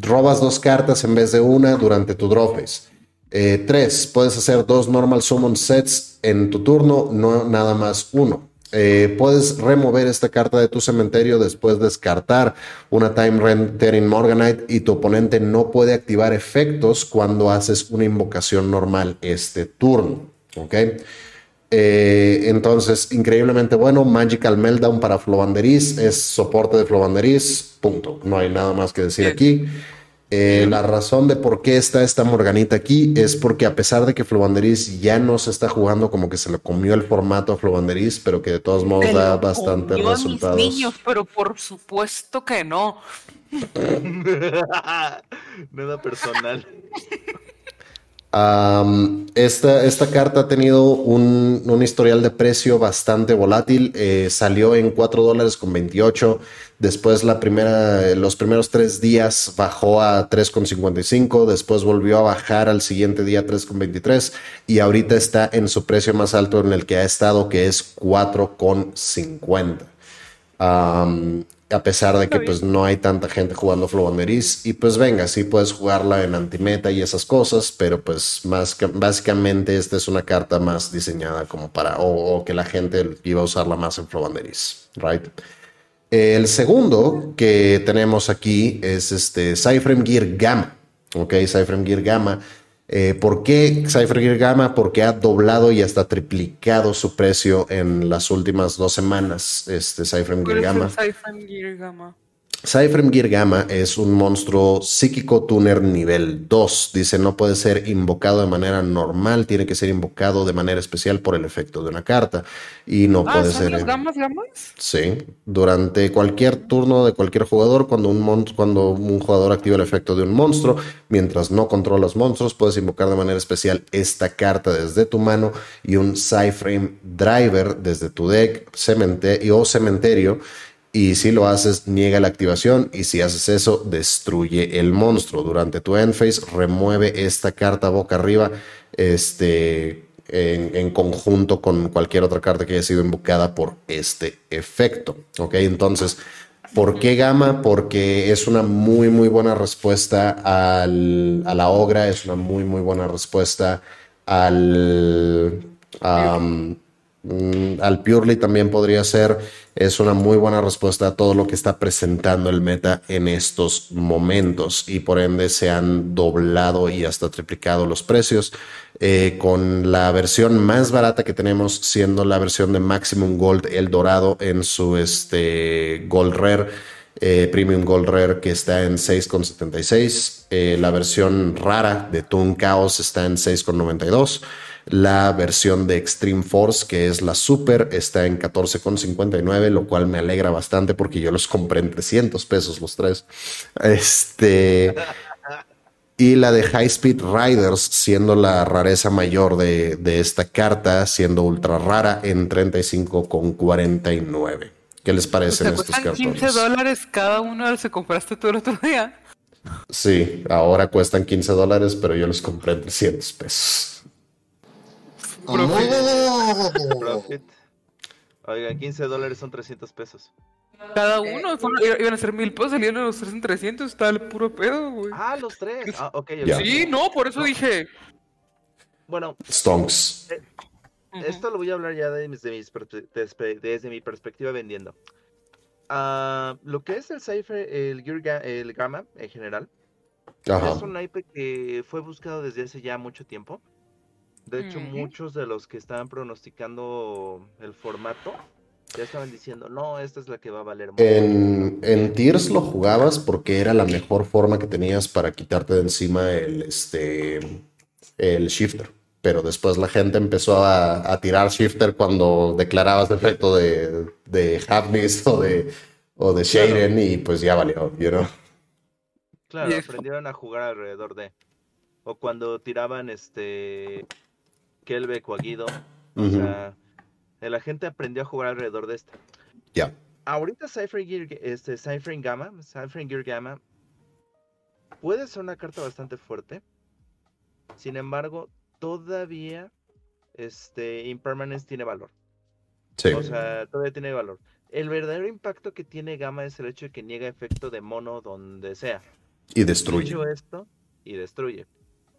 robas dos cartas en vez de una durante tu draw phase. Eh, tres, puedes hacer dos normal summon sets en tu turno, no nada más uno. Eh, puedes remover esta carta de tu cementerio después de descartar una Time Rendering Morganite y tu oponente no puede activar efectos cuando haces una invocación normal este turno. ¿Ok? Eh, entonces, increíblemente bueno, Magical Meltdown para Flovanderis es soporte de Flovanderis, punto. No hay nada más que decir aquí. Eh, la razón de por qué está esta Morganita aquí es porque a pesar de que Flovanderis ya no se está jugando como que se le comió el formato a Flovanderis, pero que de todos modos da lo bastantes comió a mis resultados. niños, pero por supuesto que no. Nada personal. Esta, esta carta ha tenido un, un historial de precio bastante volátil. Eh, salió en 4 dólares con 28. Después la primera, los primeros tres días bajó a 3,55. Después volvió a bajar al siguiente día a 3,23. Y ahorita está en su precio más alto en el que ha estado, que es 4,50. Am, a pesar de que pues no hay tanta gente jugando Flovanderis y pues venga, sí puedes jugarla en antimeta y esas cosas, pero pues más que, básicamente esta es una carta más diseñada como para o, o que la gente iba a usarla más en Flovanderis, right? El segundo que tenemos aquí es este Cyframe Gear Gamma, ok, Cyframe Gear Gamma. Eh, ¿Por qué Cypher Gear Gamma? Porque ha doblado y hasta triplicado su precio en las últimas dos semanas. Este Cypher ¿Cuál Gear es el Gamma. Siphon Gear Gamma? Cypher Gear Gamma es un monstruo psíquico tuner nivel 2. Dice, no puede ser invocado de manera normal, tiene que ser invocado de manera especial por el efecto de una carta. Y no Ah, puede ¿son ser. los gamas gamas? Sí, durante cualquier turno de cualquier jugador, cuando un, mon- cuando un jugador activa el efecto de un monstruo, mientras no controlas monstruos, puedes invocar de manera especial esta carta desde tu mano y un Cyframe Driver desde tu deck cemente- y o cementerio. Y si lo haces, niega la activación. Y si haces eso, destruye el monstruo. Durante tu end phase, remueve esta carta boca arriba. Este en, conjunto con cualquier otra carta que haya sido invocada por este efecto. Ok, entonces, ¿por qué Gama? Porque es una muy, muy buena respuesta al- a la Ogra, es una muy, muy buena respuesta al. Mm, al Purely también podría ser. Es una muy buena respuesta a todo lo que está presentando el meta en estos momentos y por ende se han doblado y hasta triplicado los precios. Eh, con la versión más barata que tenemos siendo la versión de Maximum Gold, el dorado en su este, Gold Rare. Eh, Premium Gold Rare que está en 6,76. Eh, la versión rara de Toon Chaos está en 6,92. La versión de Extreme Force, que es la Super, está en 14,59, lo cual me alegra bastante porque yo los compré en 300 pesos los tres. Este. Y la de High Speed Riders, siendo la rareza mayor de, de esta carta, siendo ultra rara en 35,49. ¿Qué les parecen estos cartones? 15 dólares cada uno se compraste todo el otro día. Sí, ahora cuestan 15 dólares, pero yo los compré en 300 pesos. Profit. Oigan, 15 dólares son 300 pesos. Cada uno, fueron- iban a ser mil pesos, salieron los tres en 300, está el puro pedo, güey. Ah, los tres. Ah, ok. Sí, no, por eso dije. Bueno, Stonks. Ujú. esto lo voy a hablar ya de mis- de mis despe- desde mi perspectiva vendiendo. Ah, lo que es el Cypher, el, Gear Ga- el Gamma en general, Ajá. es un naipe que fue buscado desde hace ya mucho tiempo. De hecho, Ujú. muchos de los que estaban pronosticando el formato ya estaban diciendo, no, esta es la que va a valer mucho. En, en Tears lo jugabas porque era la mejor forma que tenías para quitarte de encima el, este, el shifter. Pero después la gente empezó a, a tirar shifter cuando declarabas defecto de, de Hapnis o de, o de Shaden y pues ya valió, you know? Claro, aprendieron a jugar alrededor de. O cuando tiraban este. Kelbeck o. O sea, la gente aprendió a jugar alrededor de esta. Ya. Ahorita Cypher Gear, este, Cypher Gamma, Cypher Gear Gamma, puede ser una carta bastante fuerte. Sin embargo, todavía este, Impermanence tiene valor. Sí. O sea, todavía tiene valor. El verdadero impacto que tiene Gamma es el hecho de que niega efecto de mono donde sea. Y destruye. Esto, y destruye.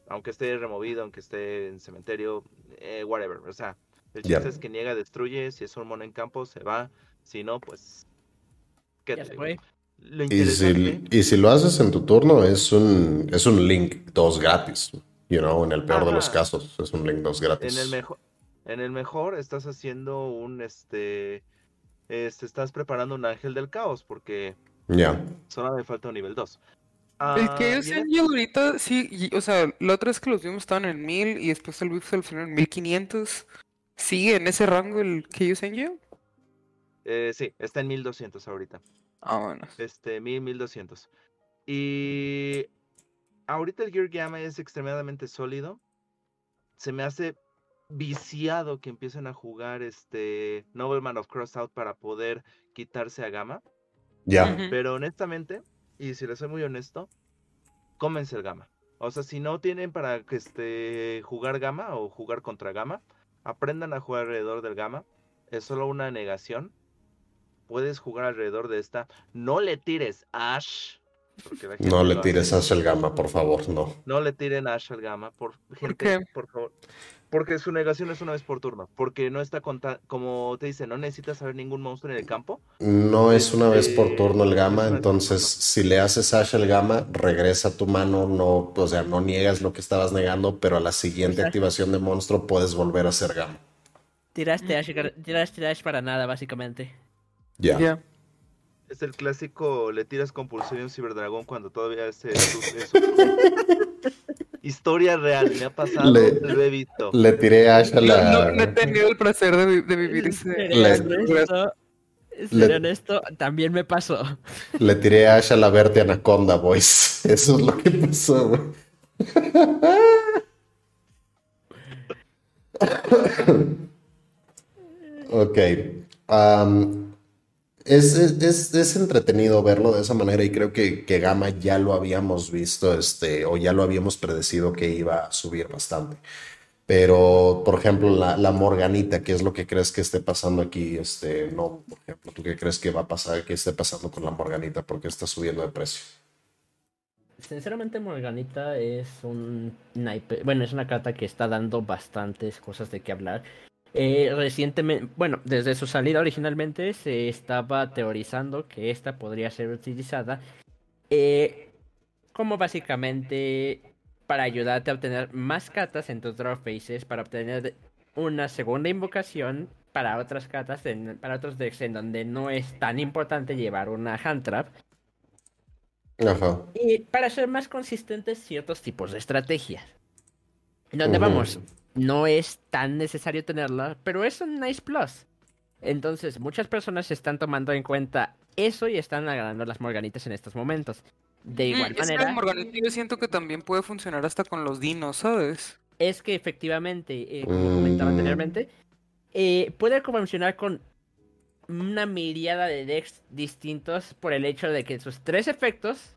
Aunque esté removido, aunque esté en cementerio, eh, whatever. O sea, el chiste es que niega, destruye. Si es un mono en campo, se va. Si no, pues. ¿Qué te digo? Lo Y si, y si lo haces en tu turno, es un, es un link 2 gratis. You know, en el peor de los casos, es un link 2 gratis. En el mejor. En el mejor estás haciendo un este. Este, estás preparando un ángel del caos. Porque Ya. solo me falta un nivel 2. Que Ah, sé viene- ahorita, sí, y- o sea, la otra vez que los vimos estaban en 1000 y después el Wixel final en 1500. ¿Sigue en ese rango el que yo eh, sí, está en 1200 ahorita. Ah, bueno. Este, 1000, 1200. Y ahorita el Gear Gamma es extremadamente sólido. Se me hace viciado que empiecen a jugar este Nobleman of Crossout para poder quitarse a Gamma. Ya. Pero honestamente, y si les soy muy honesto, cómense el Gamma. O sea, si no tienen para que este, jugar Gamma o jugar contra Gamma, aprendan a jugar alrededor del Gamma. Es solo una negación. Puedes jugar alrededor de esta. No le tires Ash. No le tires hace. a el Gamma, por favor, no. No le tiren Ash al Gamma. Por, gente, qué? por favor. Porque su negación es una vez por turno. Porque no está conta como te dice, no necesitas saber ningún monstruo en el campo. No es una vez por Este, turno el por entonces si le haces Ash al Gamma, regresa tu mano, no, o sea, no niegas lo que estabas negando, pero a la siguiente Exacto. activación de monstruo puedes volver a hacer Gamma. Tiraste Ash, tiraste Ash para nada, básicamente. Ya. Ya. Es el clásico, le tiras compulsión a un ciberdragón cuando todavía su- Historia real, me ha pasado, Le- lo he visto. Le tiré Ash a la... no, no he tenido el placer de, de vivir ese. Seré Le- honesto, Le- seré honesto, también me pasó. Le tiré a Ash a la verte Anaconda, boys. Eso es lo que pasó, güey. ok. Es, es- es- entretenido verlo de esa manera y creo que, que Gama ya lo habíamos visto, este, o ya lo habíamos predecido que iba a subir bastante. Pero, por ejemplo, la, la Morganita, ¿qué es lo que crees que esté pasando aquí? Este, no, por ejemplo, ¿tú qué crees que va a pasar, que esté pasando con la Morganita? porque está subiendo de precio? Sinceramente, Morganita es un. Bueno, es una carta que está dando bastantes cosas de qué hablar. Eh, recientemente, bueno, desde su salida originalmente se estaba teorizando que esta podría ser utilizada eh, como básicamente para ayudarte a obtener más cartas en tus draw phases, para obtener una segunda invocación para otras cartas, en- para otros decks en donde no es tan importante llevar una hand trap. Ajá. Y para ser más consistentes ciertos tipos de estrategias. Donde Ujú. vamos, no es tan necesario tenerla, pero es un nice plus. Entonces, muchas personas están tomando en cuenta eso y están agarrando las morganitas en estos momentos. De igual Mm, es que manera, Morganito yo siento que también puede funcionar hasta con los dinos, ¿sabes? es que efectivamente, eh, como comentaba Mm. anteriormente, eh, puede funcionar con una miriada de decks distintos por el hecho de que sus tres efectos,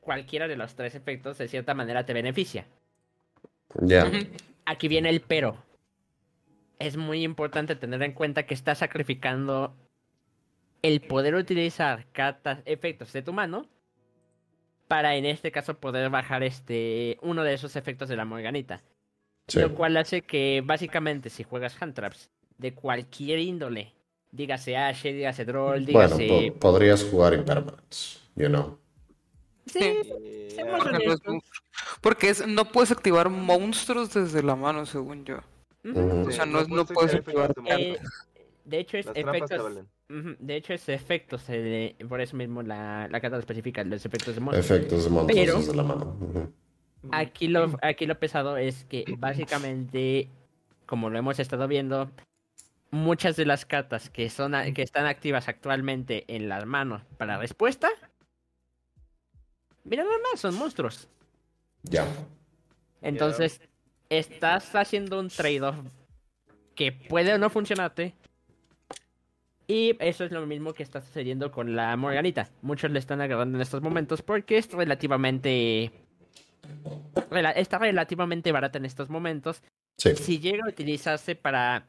cualquiera de los tres efectos, de cierta manera te beneficia. Ya. Aquí viene el pero. Es muy importante tener en cuenta que estás sacrificando el poder utilizar cartas, efectos de tu mano para en este caso poder bajar este uno de esos efectos de la Morganita. Sí. Lo cual hace que básicamente si juegas hand traps de cualquier índole, dígase Ashe, dígase Droll, Bueno, dígase... po- podrías jugar impermanence, you know. Sí, Eh, Porque, no es no puedes activar monstruos desde la mano, según yo. O sea, no, no no puedes activar Eh, de hecho es Las efectos... Ujú, De hecho, es efectos, eh, por eso mismo la, la carta especifica los efectos de monstruos. Efectos de monstruos Pero- desde la mano. Aquí lo, aquí lo pesado es que básicamente, como lo hemos estado viendo, muchas de las cartas que son que están activas actualmente en las manos para respuesta, mira nada más, son monstruos. Ya. Entonces, estás haciendo un trade-off que puede o no funcionarte. Y eso es lo mismo que está sucediendo con la Morganita. Muchos le están agarrando en estos momentos porque es relativamente. rela- está relativamente barata en estos momentos. Sí. Si llega a utilizarse para.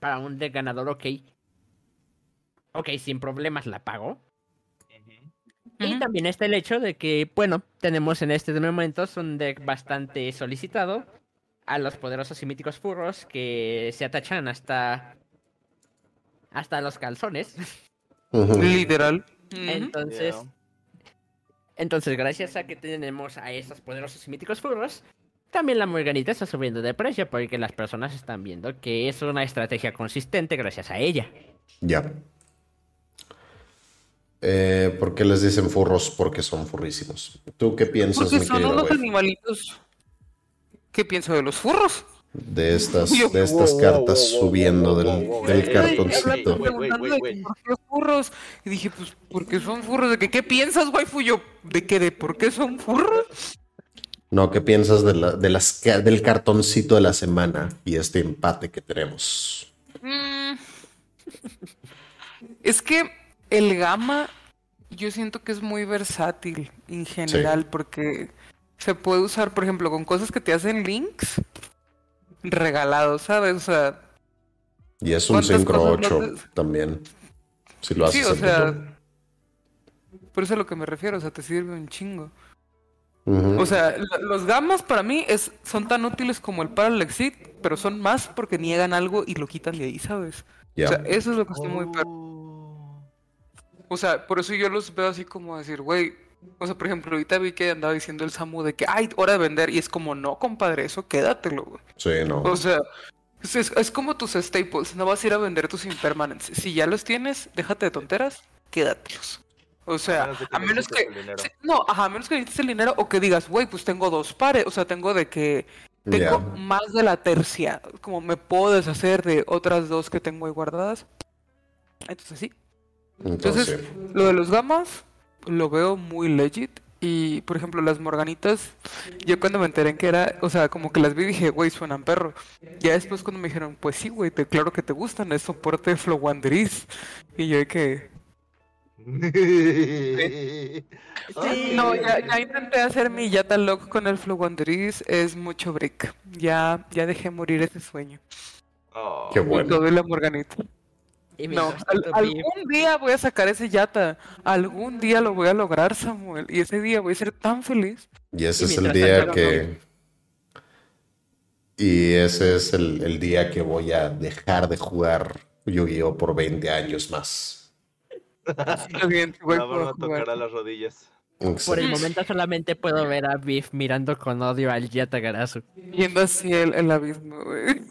para un ganador, ok. Ok, sin problemas la pago. Y también está el hecho de que, bueno, tenemos en este momento un deck bastante solicitado a los poderosos y míticos furros que se atachan hasta hasta los calzones. Literal. Entonces, Yeah. entonces gracias a que tenemos a esos poderosos y míticos furros, también la Morganita está subiendo de precio porque las personas están viendo que es una estrategia consistente gracias a ella. Ya. Eh, ¿Por qué les dicen furros? Porque son furrísimos. ¿Tú qué piensas, Porque mi son querido unos güey, animalitos. ¿Qué pienso de los furros? de estas, de estas cartas subiendo del, cartoncito? ¿Por qué furros? Y dije, pues, porque son furros? ¿De que qué piensas, waifu? Yo, ¿de qué? ¿De por qué son furros? No, ¿qué piensas de la- de las, del cartoncito de la semana y este empate que tenemos? Mm. Es que el gamma yo siento que es muy versátil en general porque se puede usar, por ejemplo, con cosas que te hacen links regalados, ¿sabes? O sea, Y es un ¿Cuántas Synchro cosas 8 no te- también. Si lo sí, haces o en sea, por eso es a lo que me refiero, o sea, te sirve un chingo. O sea, lo- los gamas para mí es, son tan útiles como el Paralexit, pero son más porque niegan algo y lo quitan de ahí, ¿sabes? O sea, eso es lo que estoy muy. Oh. O sea, por eso yo los veo así como decir, güey. O sea, por ejemplo, ahorita vi que andaba diciendo el Samu de que, ay, hora de vender. Y es como, no, compadre, eso quédatelo, güey. Sí, no. O sea, es, es- es como tus staples. No vas a ir a vender tus impermanents. Si ya los tienes, déjate de tonteras, quédatelos. O sea, menos de que a menos que. no, ajá, a menos que necesites el dinero o que digas, güey, pues tengo dos pares. O sea, tengo de que. Tengo más de la tercia. Como me puedo deshacer de otras dos que tengo ahí guardadas. Entonces sí. Entonces, Entonces, lo de los gamas lo veo muy legit. Y, por ejemplo, las morganitas, yo cuando me enteré que era, o sea, como que las vi y dije, güey, suenan perro. Ya después cuando me dijeron, pues sí, güey, te, claro que te gustan, es soporte de Flow Wanderis. Y yo que, Ay. no, ya, ya intenté hacer mi Yata Lock con el Flow Wanderis, es mucho brick. Ya, ya dejé morir ese sueño. Oh. Qué Y bueno. todo de la morganita. Y No, al- algún día voy a sacar ese Yata. Algún día lo voy a lograr, Samuel. Y ese día voy a ser tan feliz. Y ese Y es el día que. Y ese es el, el día que voy a dejar de jugar Yu-Gi-Oh por 20 años más. Bien, La puedo barba jugar. tocará las rodillas. Por el momento solamente puedo ver a Biff mirando con odio al Yatagarasu. Viendo así el, el abismo, güey.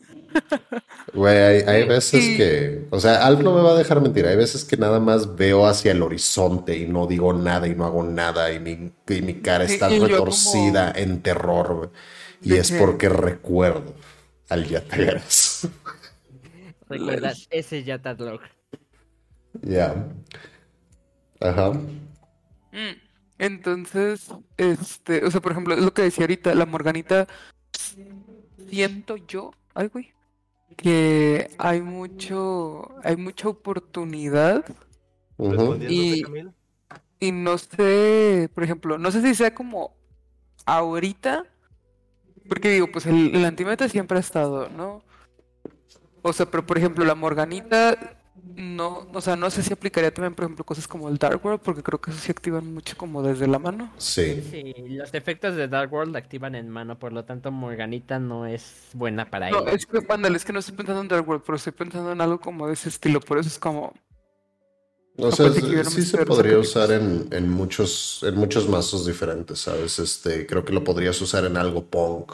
Güey, hay, hay veces Sí. que, o sea, Alf no me va a dejar mentir, hay veces que nada más veo hacia el horizonte y no digo nada y no hago nada y mi, y mi cara está retorcida en terror, güey. Y ¿De es qué? porque recuerdo al Yatagarasu. ¿Recuerdas ese Yatadlock? Ya. Ajá. Mm, Entonces, este, o sea, por ejemplo, es lo que decía ahorita, la Morganita, siento yo, ay, güey, que hay mucho, hay mucha oportunidad Ujú. Respondiéndote, Y- Camil. y no sé, por ejemplo, no sé si sea como ahorita, porque digo, pues el, el antimeta siempre ha estado, ¿no? O sea, pero por ejemplo, la Morganita, no, o sea, no sé si aplicaría también, por ejemplo, cosas como el Dark World, porque creo que eso sí activan mucho como desde la mano. Sí. Sí, los efectos de Dark World activan en mano, por lo tanto Morganita no es buena para No, ella. es que, ándale, es que no estoy pensando en Dark World, pero estoy pensando en algo como de ese estilo, por eso es como... O sea, no me sí se podría usar en, en muchos, en muchos mazos diferentes, ¿sabes? Este, creo que lo podrías usar en algo punk,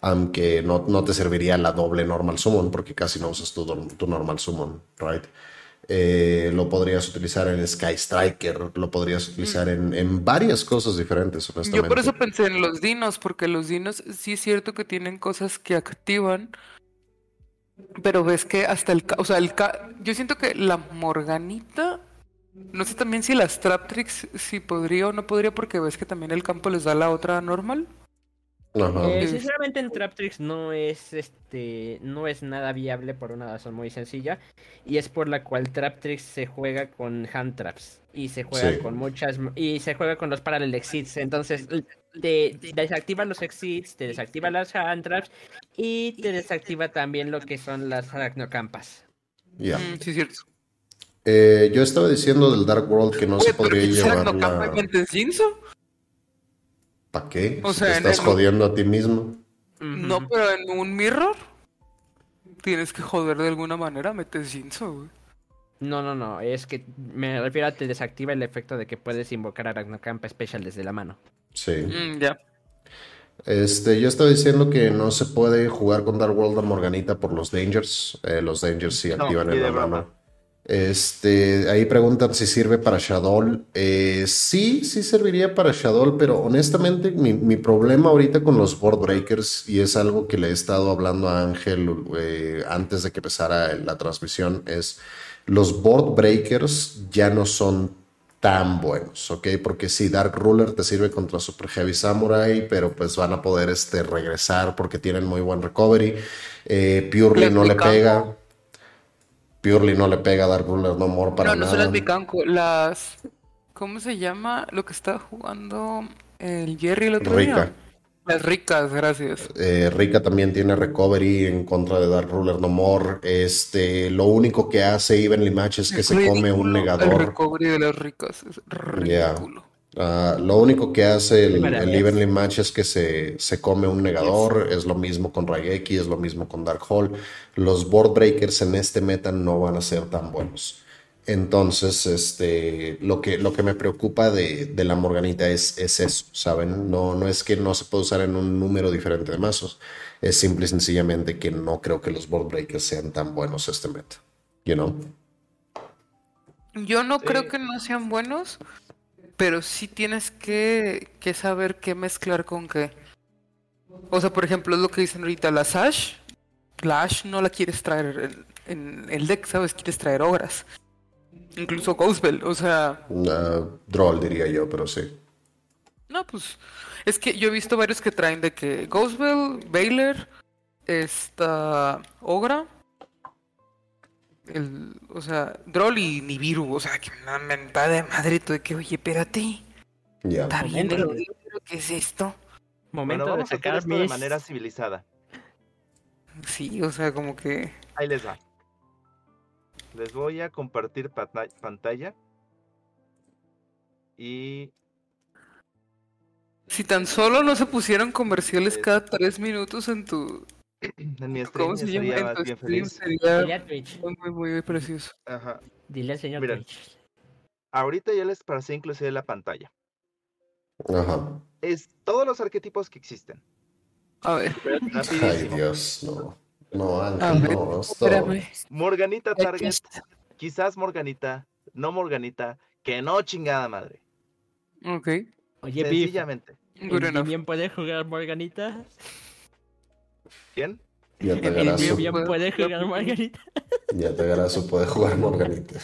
aunque no, no te serviría la doble normal summon, porque casi no usas tu, tu normal summon, right? Eh, lo podrías utilizar en Sky Striker, lo podrías utilizar en, en varias cosas diferentes, Yo por honestamente. eso pensé en los dinos, porque los dinos sí es cierto que tienen cosas que activan, pero ves que hasta el... ca- O sea, el ca- yo siento que la Morganita... No sé también si las Traptrix si podría o no podría, porque ves que también el campo les da la otra normal. Ajá. Eh, sinceramente en Traptrix no es este no es nada viable por una razón muy sencilla y es por la cual Traptrix se juega con hand traps y se juega Sí. con muchas y se juega con los parallel exits entonces te, te desactiva los exits te desactiva las hand traps y te desactiva también lo que son las aracnocampas Ya. Mm, sí, es cierto. Eh, yo estaba diciendo del Dark World que no se Oye, podría ¿tienes llevar la... ¿Para qué? O Si sea, te estás el- jodiendo a ti mismo. No, pero en un mirror tienes que joder de alguna manera, metes Jinzo, güey. no no no es que me refiero a te desactiva el efecto de que puedes invocar aracnocampa special desde la mano Sí. Mm, ya. Este, yo estaba diciendo que no se puede jugar con Dark World a Morganita por los Dangers. Eh, los Dangers sí No, activan en la broma. mano. Este, ahí preguntan si sirve para Shadow. Eh, sí, sí serviría para Shadow, pero honestamente mi, mi problema ahorita con los Board Breakers, y es algo que le he estado hablando a Ángel eh, antes de que empezara la transmisión, es los Board Breakers ya no son tan buenos, ¿ok? Porque sí, Dark Ruler te sirve contra Super Heavy Samurai, pero pues van a poder este, regresar porque tienen muy buen recovery. Eh, Purely no le pega. Purely no le pega a Dark Ruler no more para no, no son nada. las Bicanco, las... ¿Cómo se llama lo que estaba jugando el Jerry el otro Rica. día? Las ricas, gracias. Eh, Rika también tiene recovery en contra de Dark Ruler No More. Este, lo único que hace Evenly Match es que Es se come un ridículo El negador. recovery de las ricas es ridículo. Ah, lo único que hace el, el. Evenly Match es que se, se come un negador. Es lo mismo con Raigeki, es lo mismo con Dark Hole. Los board breakers en este meta no van a ser tan buenos. Entonces, este, lo que, lo que me preocupa de, de la Morganita es, es eso, ¿saben? No, no es que no se pueda usar en un número diferente de mazos. Es simple y sencillamente que no creo que los board breakers sean tan buenos este meta. You know? Yo no creo que no sean buenos, pero sí tienes que, que saber qué mezclar con qué. O sea, por ejemplo, es lo que dicen ahorita, la Sash, la Ash no la quieres traer en, en el deck, ¿sabes? Quieres traer ogras. Incluso Ghostbell, o sea, Ah, Droll diría yo, pero sí. no, pues, es que yo he visto varios que traen de que Ghostbell, Baylor, esta Ogra, el, o sea, Droll y Nibiru, o sea, que una mentada de madre, tú de que, oye, espérate. Ya. Está bien libro, ¿qué es esto? Momento Bueno, de vamos hacer sacar esto de mis... manera civilizada. Sí, o sea, como que... Ahí les va. Les voy a compartir pantalla. Y Si tan solo no se pusieran comerciales cada tres minutos en tu. En mi stream ¿Cómo se llama? sería En más tu bien stream feliz. sería Dile a Twitch. muy, muy, muy precioso. Ajá. Dile al señor Mira. Twitch. Ahorita ya les pasé inclusive la pantalla. Ajá. Es todos los arquetipos que existen. A ver, Ay, Rapidísimo. Dios, no. No, A Ángel, ver, no. Esto... espérame. Morganita Aquí Target, está. quizás Morganita, no Morganita, que no chingada madre. Ok, Oye, Biff, Sencillamente. good enough. ¿bien puede jugar Morganita? ¿Quién? Ya te ¿El Garazo, bien puede puede jugar Morganita? ya te Garazo puede jugar Morganita.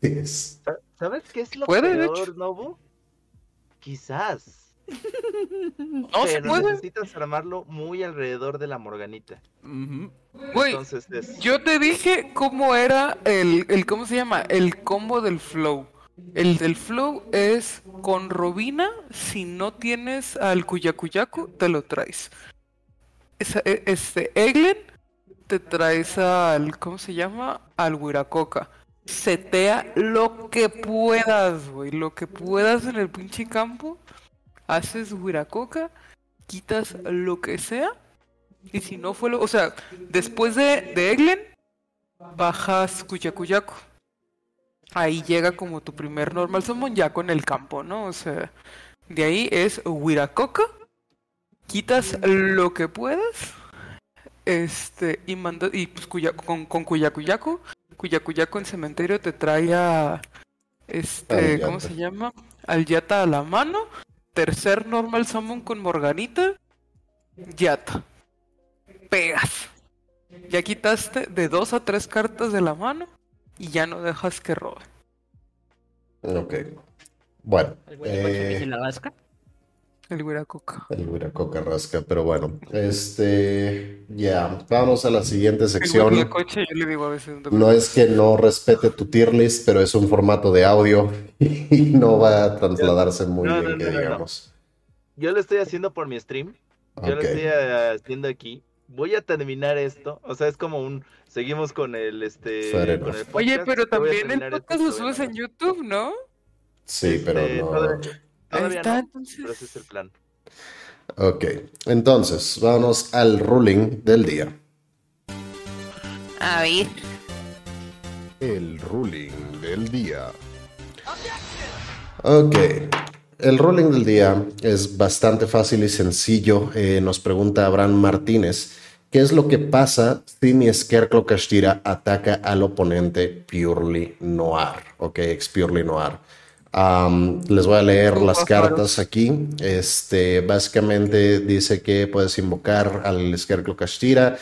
Yes. Sa- ¿Sabes qué es lo Puede, de peor, Nobu? Quizás. No se puede. necesitas armarlo muy alrededor de la Morganita. Güey, Entonces es. yo te dije cómo era el, el. ¿Cómo se llama? El combo del flow. El del flow es con Robina. Si no tienes al Kuyakuyaku, te lo traes. E- este, Eglen, te traes al. ¿Cómo se llama? Al Wiracoca. Setea lo que puedas, güey. Lo que puedas en el pinche campo. Haces Wiracoca. Quitas lo que sea. Y si no fue lo. O sea, después de, de Eglen, bajas Kuyakuyaku. Ahí llega como tu primer normal summon ya con el campo, ¿no? O sea, de ahí es Wiracoca. Quitas lo que puedas. Este, y manda, y pues con, con Kuyakuyaku. Kuyakuyaku en cementerio te trae a. Este, ¿cómo se llama? Al Yata a la mano. Tercer normal summon con Morganita. Yata. Pegas. Ya quitaste de dos a tres cartas de la mano y ya no dejas que robe. Ok. Bueno, ¿El güey de coche que eh, la rasca? El Wiracoca. el Wiracoca rasca, pero bueno, este, ya, vamos a la siguiente sección. güey del coche, yo le digo a veces. "No es que no respete tu tier list, pero es un formato de audio y no va a trasladarse muy No, bien, no, que no, no, no. digamos. Yo lo estoy haciendo por mi stream. Yo lo estoy eh, haciendo aquí. Voy a terminar esto. O sea, es como un. Seguimos con el este. Con el Oye, podcast, pero voy a también el esto podcast lo subes en. YouTube, ¿no? Sí, pero Este, no. Todavía está, no, entonces. pero ese es el plan. Ok, entonces, vámonos al ruling del día. A ver. El ruling del día. Ok, el ruling del día es bastante fácil y sencillo. Eh, nos pregunta Abraham Martínez, ¿qué es lo que pasa si mi Scarecrow Kashtira ataca al oponente Purely Noir? Ok, ex Purely Noir. Les voy a leer las cartas aquí. Este, básicamente dice que puedes invocar al Scarecrow Kashtira,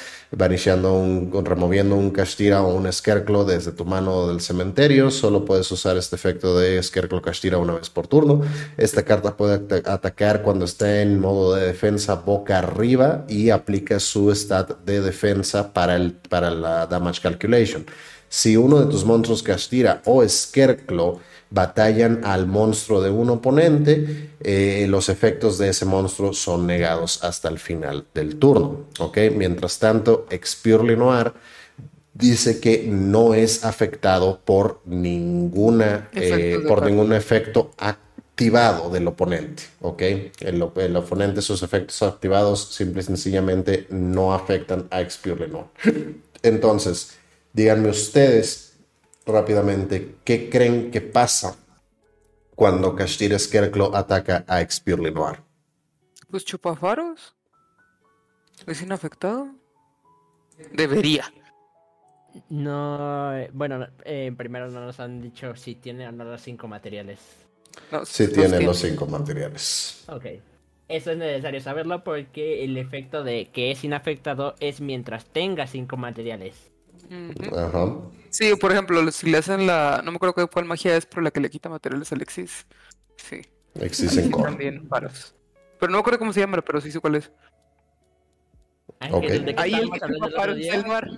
un, con- removiendo un Kashtira o un Scarecrow desde tu mano del cementerio. Solo puedes usar este efecto de Scarecrow Kashtira una vez por turno. Esta carta puede ata- atacar cuando esté en modo de defensa boca arriba y aplica su stat de defensa para, el, para la damage calculation. Si uno de tus monstruos Kashtira o Scarecrow batallan al monstruo de un oponente, eh, los efectos de ese monstruo son negados hasta el final del turno. ¿ok? Mientras tanto, Expurely Noir dice que no es afectado por ninguna eh, por ningún efecto activado del oponente, ¿ok? El, el oponente, sus efectos activados simple y sencillamente no afectan a Expurely Noir. Entonces, díganme ustedes rápidamente, ¿qué creen que pasa cuando Kashtira Scarecrow ataca a Expurely Noir? Pues chupafaros. ¿Es inafectado? Debería. No, eh, bueno, eh, primero no nos han dicho si tiene o no los cinco materiales. No, Sí los tiene tiene. los cinco materiales. Ok. Eso es necesario saberlo porque el efecto de que es inafectado es mientras tenga cinco materiales. Ajá. Sí, por ejemplo, si le hacen la. No me acuerdo qué- cuál magia es, pero la que le quita materiales a Alexis. Sí. Ahí core. también paros. Pero no me acuerdo cómo se llama, pero sí sé cuál es. Ángel, Ok. ¿de qué Ahí el que el es mar.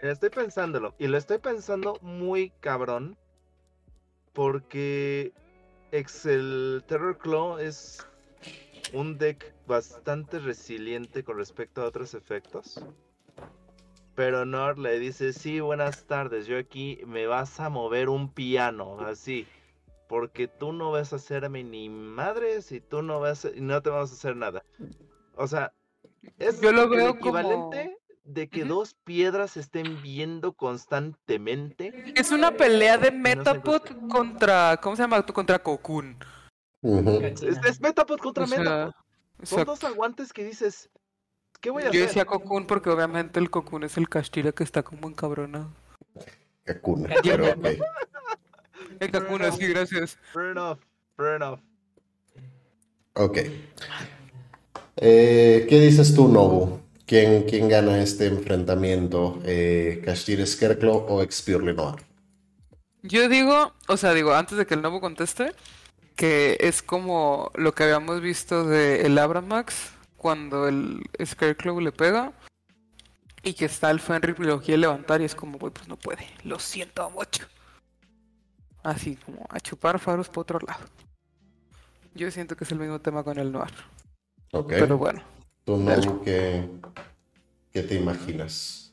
Estoy pensándolo. Y lo estoy pensando muy cabrón. Porque ex el Terror Claw es un deck bastante resiliente con respecto a otros efectos. Pero Nord le dice, sí, buenas tardes, yo aquí me vas a mover un piano, así. porque tú no vas a hacerme ni madres y tú no vas a- y no te vamos a hacer nada. O sea, es Yo lo el veo equivalente de que dos piedras se estén viendo constantemente. Es una pelea de Metapod contra. ¿Cómo se llama? Contra Cocoon. Es, es Metapod contra O sea, Metapod. Son exacto. dos aguantes que dices, ¿qué voy a Yo hacer? decía Cocoon porque obviamente el Cocoon es el Castira que está como encabronado. Kakuna, Ya, pero ok. El Kakuna, sí, gracias. Fair enough, fair enough. Ok. Eh, ¿Qué dices tú, Nobu? ¿Quién, quién gana este enfrentamiento? Eh, ¿Kashtir Scarecrow o Expurely Noir? Yo digo, o sea, digo, antes de que el nuevo conteste, que es como lo que habíamos visto de el Abramax cuando el Scarecrow le pega y que está el Fenrir y lo quiere levantar y es como, pues no puede, lo siento mucho. Así como a chupar faros por otro lado. Yo siento que es el mismo tema con el Noir, Ok. pero bueno. ¿Tú, Nobu, qué, qué te imaginas?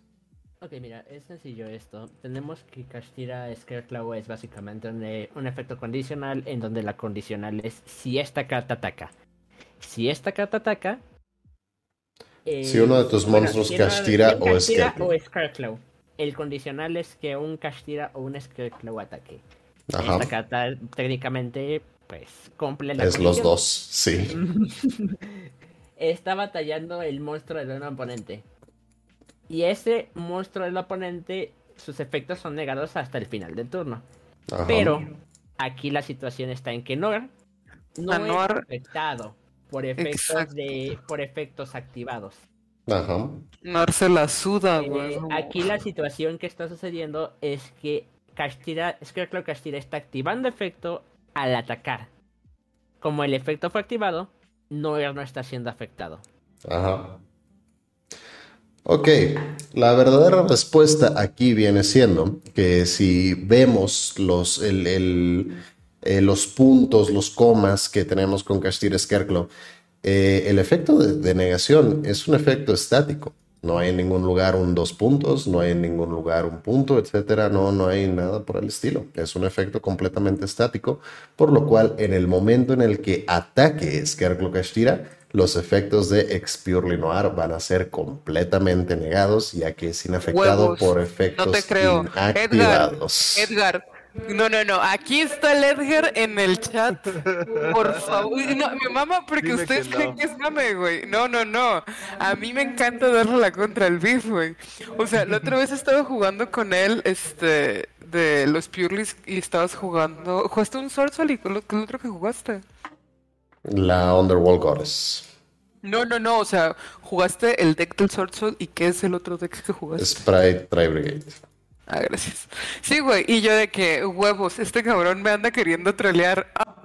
Ok, mira, es sencillo esto. Tenemos que Castira Scarecrow es básicamente un, eh, un efecto condicional en donde la condicional es si esta carta ataca. Si esta carta ataca. Eh, Si uno de tus monstruos un o Scarecrow. o Scarecrow. El condicional es que un Castira o un Scarecrow ataque. Ajá. Esta carta técnicamente, pues, cumple la Es los dos, sí. Está batallando el monstruo de un oponente. Y ese monstruo del oponente, sus efectos son negados hasta el final del turno. Ajá. Pero aquí la situación está en que Nor no A es afectado por efectos Exacto. de por efectos activados. Ajá. Noir se la suda, Eh, güey. aquí la situación que está sucediendo es que Castira, Scarecrow Castira está activando efecto al atacar. Como el efecto fue activado, Noir no está siendo afectado. Ajá. Ok, la verdadera respuesta aquí viene siendo que si vemos los, el- el- eh, los puntos, los comas que tenemos con Castir Scarecrow, eh, el efecto de, de negación es un efecto estático. No hay en ningún lugar un dos puntos, no hay en ningún lugar un punto, etcétera. No, no hay nada por el estilo. Es un efecto completamente estático, por lo cual en el momento en el que ataque Scarecrow Castira, los efectos de Expurely Noir van a ser completamente negados, ya que es inafectado Huevos. por No efectos te creo. Edgar, inactivados. Edgar. No, no, no. Aquí está el Edgar en el chat. Por favor. Uy, No, mi mamá, porque Dime ustedes que creen no. que es mame, güey. No, no, no. A mí me encanta darle la contra al beef, güey. O sea, la otra vez estaba jugando con él, este, de los Purlis y estabas jugando. ¿Jugaste un Sword Soul y qué lo otro que jugaste? La Underworld Goddess. No, no, no. O sea, jugaste el deck del Soul y ¿qué es el otro deck que jugaste? Sprite Tri Brigade. Ah, gracias. Sí, güey, y yo de que, huevos, este cabrón me anda queriendo trolear. Ah,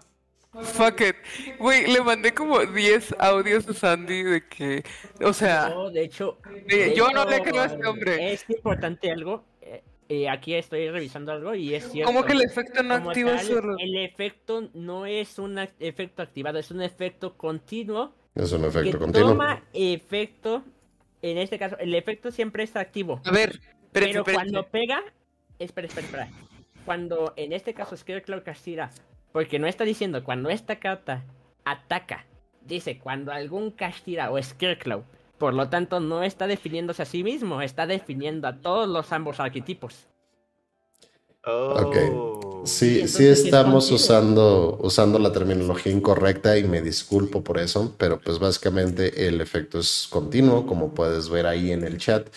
fuck it. Güey, le mandé como 10 audios a Sandy de que, o sea, No, de hecho, de- de yo no le creo a este hombre. Es importante algo. eh, eh, aquí estoy revisando algo y es cierto. ¿Cómo que el efecto no activa tal, solo? El efecto no es un act- efecto activado, es un efecto continuo Es un que efecto continuo. toma efecto. En este caso, el efecto siempre está activo. A ver, Pero espérate. cuando pega, espera, espera, espera. Cuando en este caso Scarecrow Castira, porque no está diciendo cuando esta carta ataca, dice cuando algún Castira o Scarecrow. Por lo tanto, no está definiéndose a sí mismo, está definiendo a todos los ambos arquetipos. Oh. Sí, sí sí es estamos usando, usando la terminología incorrecta y me disculpo por eso, pero pues básicamente el efecto es continuo, como puedes ver ahí en el chat.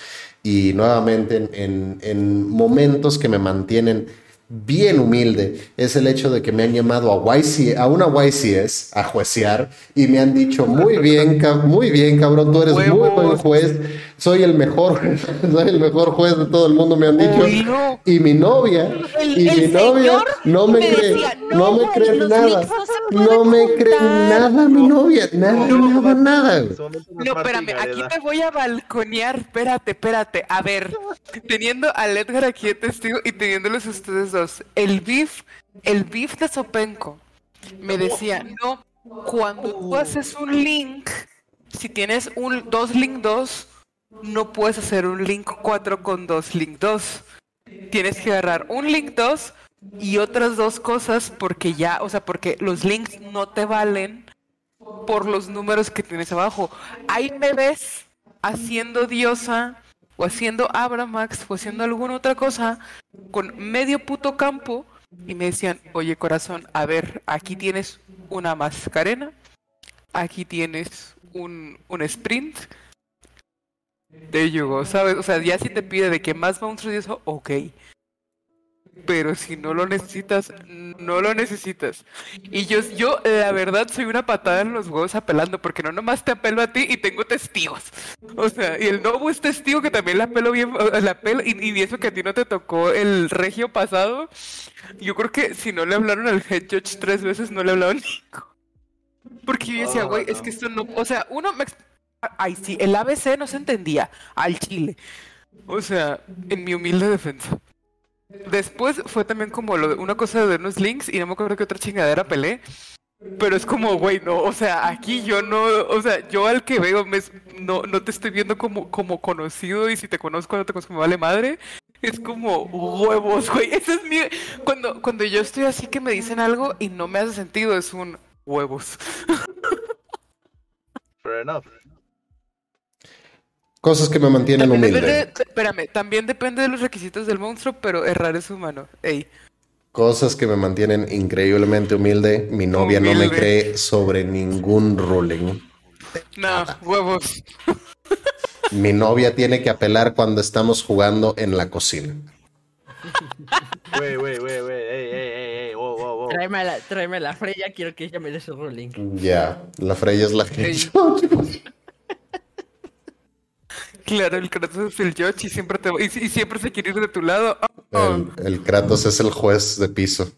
Y nuevamente en, en- en momentos que me mantienen bien humilde es el hecho de que me han llamado a, YC, a una YCS a juecear y me han dicho muy bien, muy bien cabrón, tú eres muy buen juez, soy el mejor, soy el mejor juez de todo el mundo, me han dicho. Uy, no. Y mi novia, El- y el mi novia no me, me cree, decía, no, "No, me cree los nada, no se pueden no me cree juntar". nada mi novia, nada, No, nada, nada. No, espérame, aquí te voy a balconear. Espérate, espérate. A ver, teniendo al Edgar aquí de testigo y teniéndolos ustedes dos, el beef, el beef de Sopenco me decía, no, cuando tú haces un link, si tienes un dos link 2, no puedes hacer un link 4 con dos link 2. Tienes que agarrar un link 2 y otras dos cosas porque ya, o sea, porque los links no te valen por los números que tienes abajo. Ahí me ves haciendo diosa o haciendo Abramax o haciendo alguna otra cosa con medio puto campo y me decían, oye corazón, a ver, aquí tienes una mascarena, aquí tienes un, un sprint. De yugo, ¿sabes? O sea, ya si te pide de que más monstruos y eso, ok pero si no lo necesitas, no lo necesitas. Y yo, yo la verdad, soy una patada en los huevos apelando, porque no nomás te apelo a ti y tengo testigos. O sea, y el Nobu es testigo que también la apelo bien, la apelo, y, y eso que a ti no te tocó el regio pasado. Yo creo que si no le hablaron al head judge tres veces, no le hablaron ni. Porque yo decía, güey, es que esto no. O sea, uno me. Ay, sí, el ABC no se entendía al chile. O sea, en mi humilde defensa. Después fue también como lo de una cosa de unos links y no me acuerdo que otra chingadera peleé. Pero es como, güey, no, o sea, aquí yo no, o sea, yo al que veo me, no, no te estoy viendo como, como conocido y si te conozco no te conozco me vale madre. Es como huevos, güey. Ese es mi. Cuando, cuando yo estoy así que me dicen algo y no me hace sentido, es un huevos. Fair enough. Cosas que me mantienen También humilde. depende- espérame, también depende de los requisitos del monstruo, pero errar es humano. Ey. Cosas que me mantienen increíblemente humilde. Mi novia no me cree sobre ningún ruling. No, huevos. Mi novia tiene que apelar cuando estamos jugando en la cocina. Wey, wey, wey, wey, ey, ey, ey, ey, wow, wow, wow. Tráeme la, tráeme la Freya, quiero que ella me dé su ruling. Ya, la Freya es la que... Ey. Claro, el Kratos es el Judge y siempre te y, y siempre se quiere ir de tu lado. Oh, El, el Kratos es el juez de piso.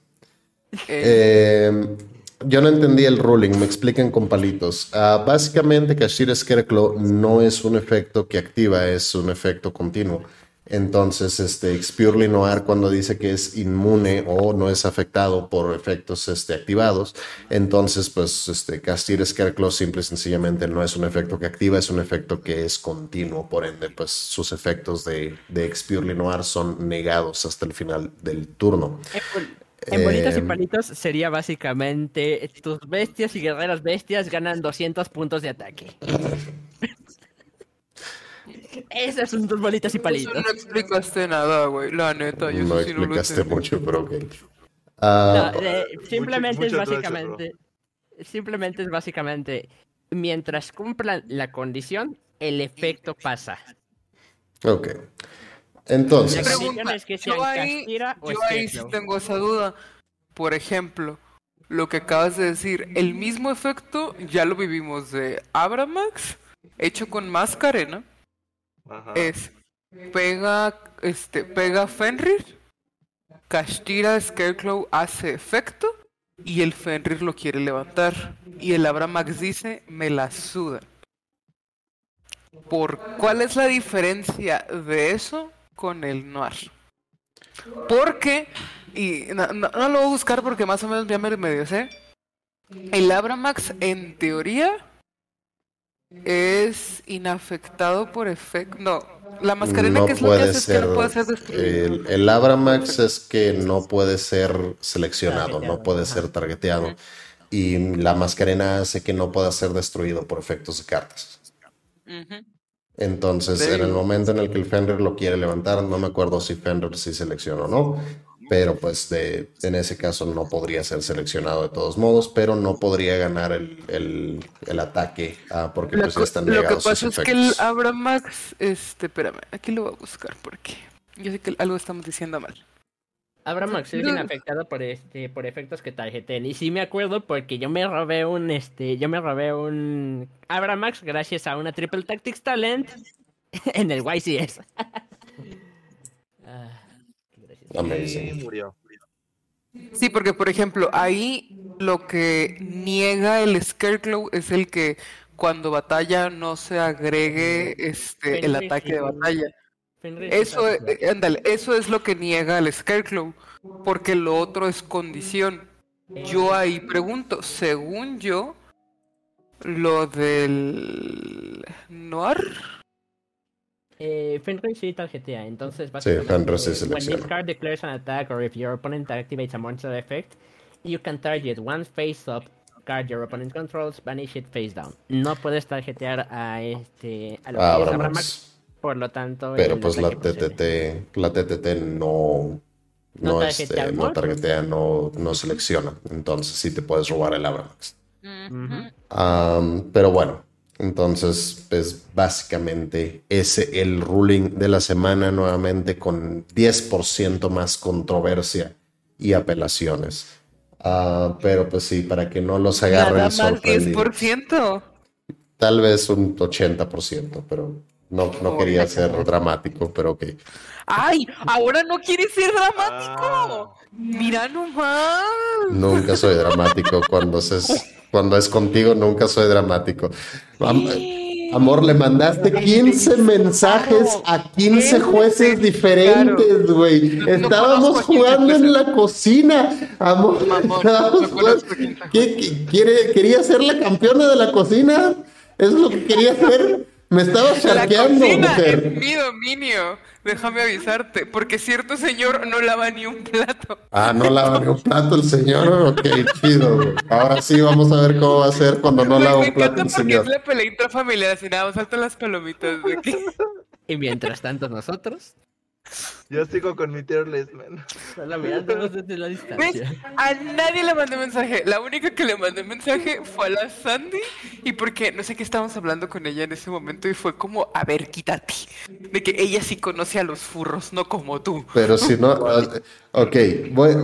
eh, yo no entendí el ruling, me expliquen con palitos. Ah, básicamente, Kashir Scarecrow no es un efecto que activa, es un efecto continuo. Entonces, este, Expurely Noir cuando dice que es inmune o no es afectado por efectos este, activados, entonces, pues, este, Castir Scarecrow simple y sencillamente no es un efecto que activa, es un efecto que es continuo. Por ende, pues, sus efectos de, de Expurely Noir son negados hasta el final del turno. En, bol- en bolitas y Em. palitos sería básicamente tus bestias y guerreras bestias ganan 200 puntos de ataque. Esas son tus bolitas y eso palitos. no explicaste nada, güey. La neta, yo No eso sí no lo explicaste mucho, pero ok. Ah, No, eh, simplemente es muchas gracias, básicamente. simplemente es básicamente. Mientras cumplan la condición, el efecto pasa. ok. Entonces, Pregunta, es que yo ahí, o yo ahí sí tengo esa duda. Por ejemplo, lo que acabas de decir, el mismo efecto ya lo vivimos de Abramax, hecho con Mascarena, Es pega, este, pega Fenrir, Castira Scarecrow hace efecto y el Fenrir lo quiere levantar. Y el Abramax dice, me la suda. ¿Por cuál es la diferencia de eso con el Noir? Porque, y no lo voy a buscar porque más o menos ya me medio sé. El Abramax, en teoría, es inafectado por efecto. No, la mascarena no que es lo que puede hace es que ser. no puede ser destruido. El, el Abramax es que no puede ser seleccionado, no puede ser targeteado. Y la mascarena hace que no pueda ser destruido por efectos de cartas. Entonces, en el momento en el que el Fenrir lo quiere levantar, no me acuerdo si Fenrir sí selecciona o no, pero pues de, en ese caso no podría ser seleccionado de todos modos, pero no podría ganar el, el- el ataque ah, porque La pues ya están lo que sus pasa es que el. Abramax, este, espérame, aquí lo voy a buscar porque yo sé que algo estamos diciendo mal. Abramax es No. inafectado por este por efectos que tarjeten. Y sí me acuerdo porque yo me robé un este, yo me robé un Abramax gracias a una Triple Tactics Talent en el YCS. Y murió. Sí, porque por ejemplo, ahí lo que niega el Scarecrow es el que cuando batalla no se agregue este el Fenrir ataque de batalla. Fenrir Eso, eh, ándale, eso es lo que niega el Scarecrow, porque lo otro es condición. Yo ahí pregunto, según yo, lo del Noir Eh, Fenrir sí tarjetea, entonces Fenrir sí when this card declares an attack or if your opponent activates a monster effect, you can target one face-up card your opponent controls, banish it face down. No puedes tarjetear a este a lo Ah, que es Abramax. Abramax, por lo tanto. Pero pues la. TTT, la TTT no, No no, tarjetea este, no amor. targetea, no, no selecciona. Entonces sí te puedes robar el Abramax. Pero bueno, entonces, pues básicamente ese el ruling de la semana nuevamente con 10% más controversia y apelaciones. Ah, pero pues sí, para que no los agarren Nada más sorprendidos. 10%. Tal vez un 80%, pero no, no quería ser dramático, pero ok. ¡Ay! Ahora no quieres ser dramático. Ah. Mira nomás. Nunca soy dramático cuando, se, cuando es contigo, nunca soy dramático. Am- Amor, le mandaste 15 mensajes a 15 jueces diferentes, güey. Estábamos conozco a 15 jugando en la cocina. Amor, estábamos jugando- conozco a 15 ¿Qué, qué- quiere, ¿Quería ser la campeona de la cocina? ¿Eso es lo que quería hacer? Me estaba La charqueando, cocina es mujer. mi dominio. Déjame avisarte, porque cierto señor no lava ni un plato. Ah, no lava ni un plato el señor. Ok, chido, güey. Ahora sí, vamos a ver cómo va a ser cuando no lava un plato encanta el porque señor. es la pelea intrafamiliar, así nada, más faltan las palomitas. De que... Y mientras tanto, nosotros, Yo sigo con mi tier list, man. solo mirándonos desde la ¿Ves? distancia. A nadie le mandé mensaje. La única que le mandé mensaje fue a la Sandy. Y porque no sé qué estábamos hablando con ella en ese momento. Y fue como, a ver, quítate. De que ella sí conoce a los furros, no como tú. Pero si no, ah, ok, voy-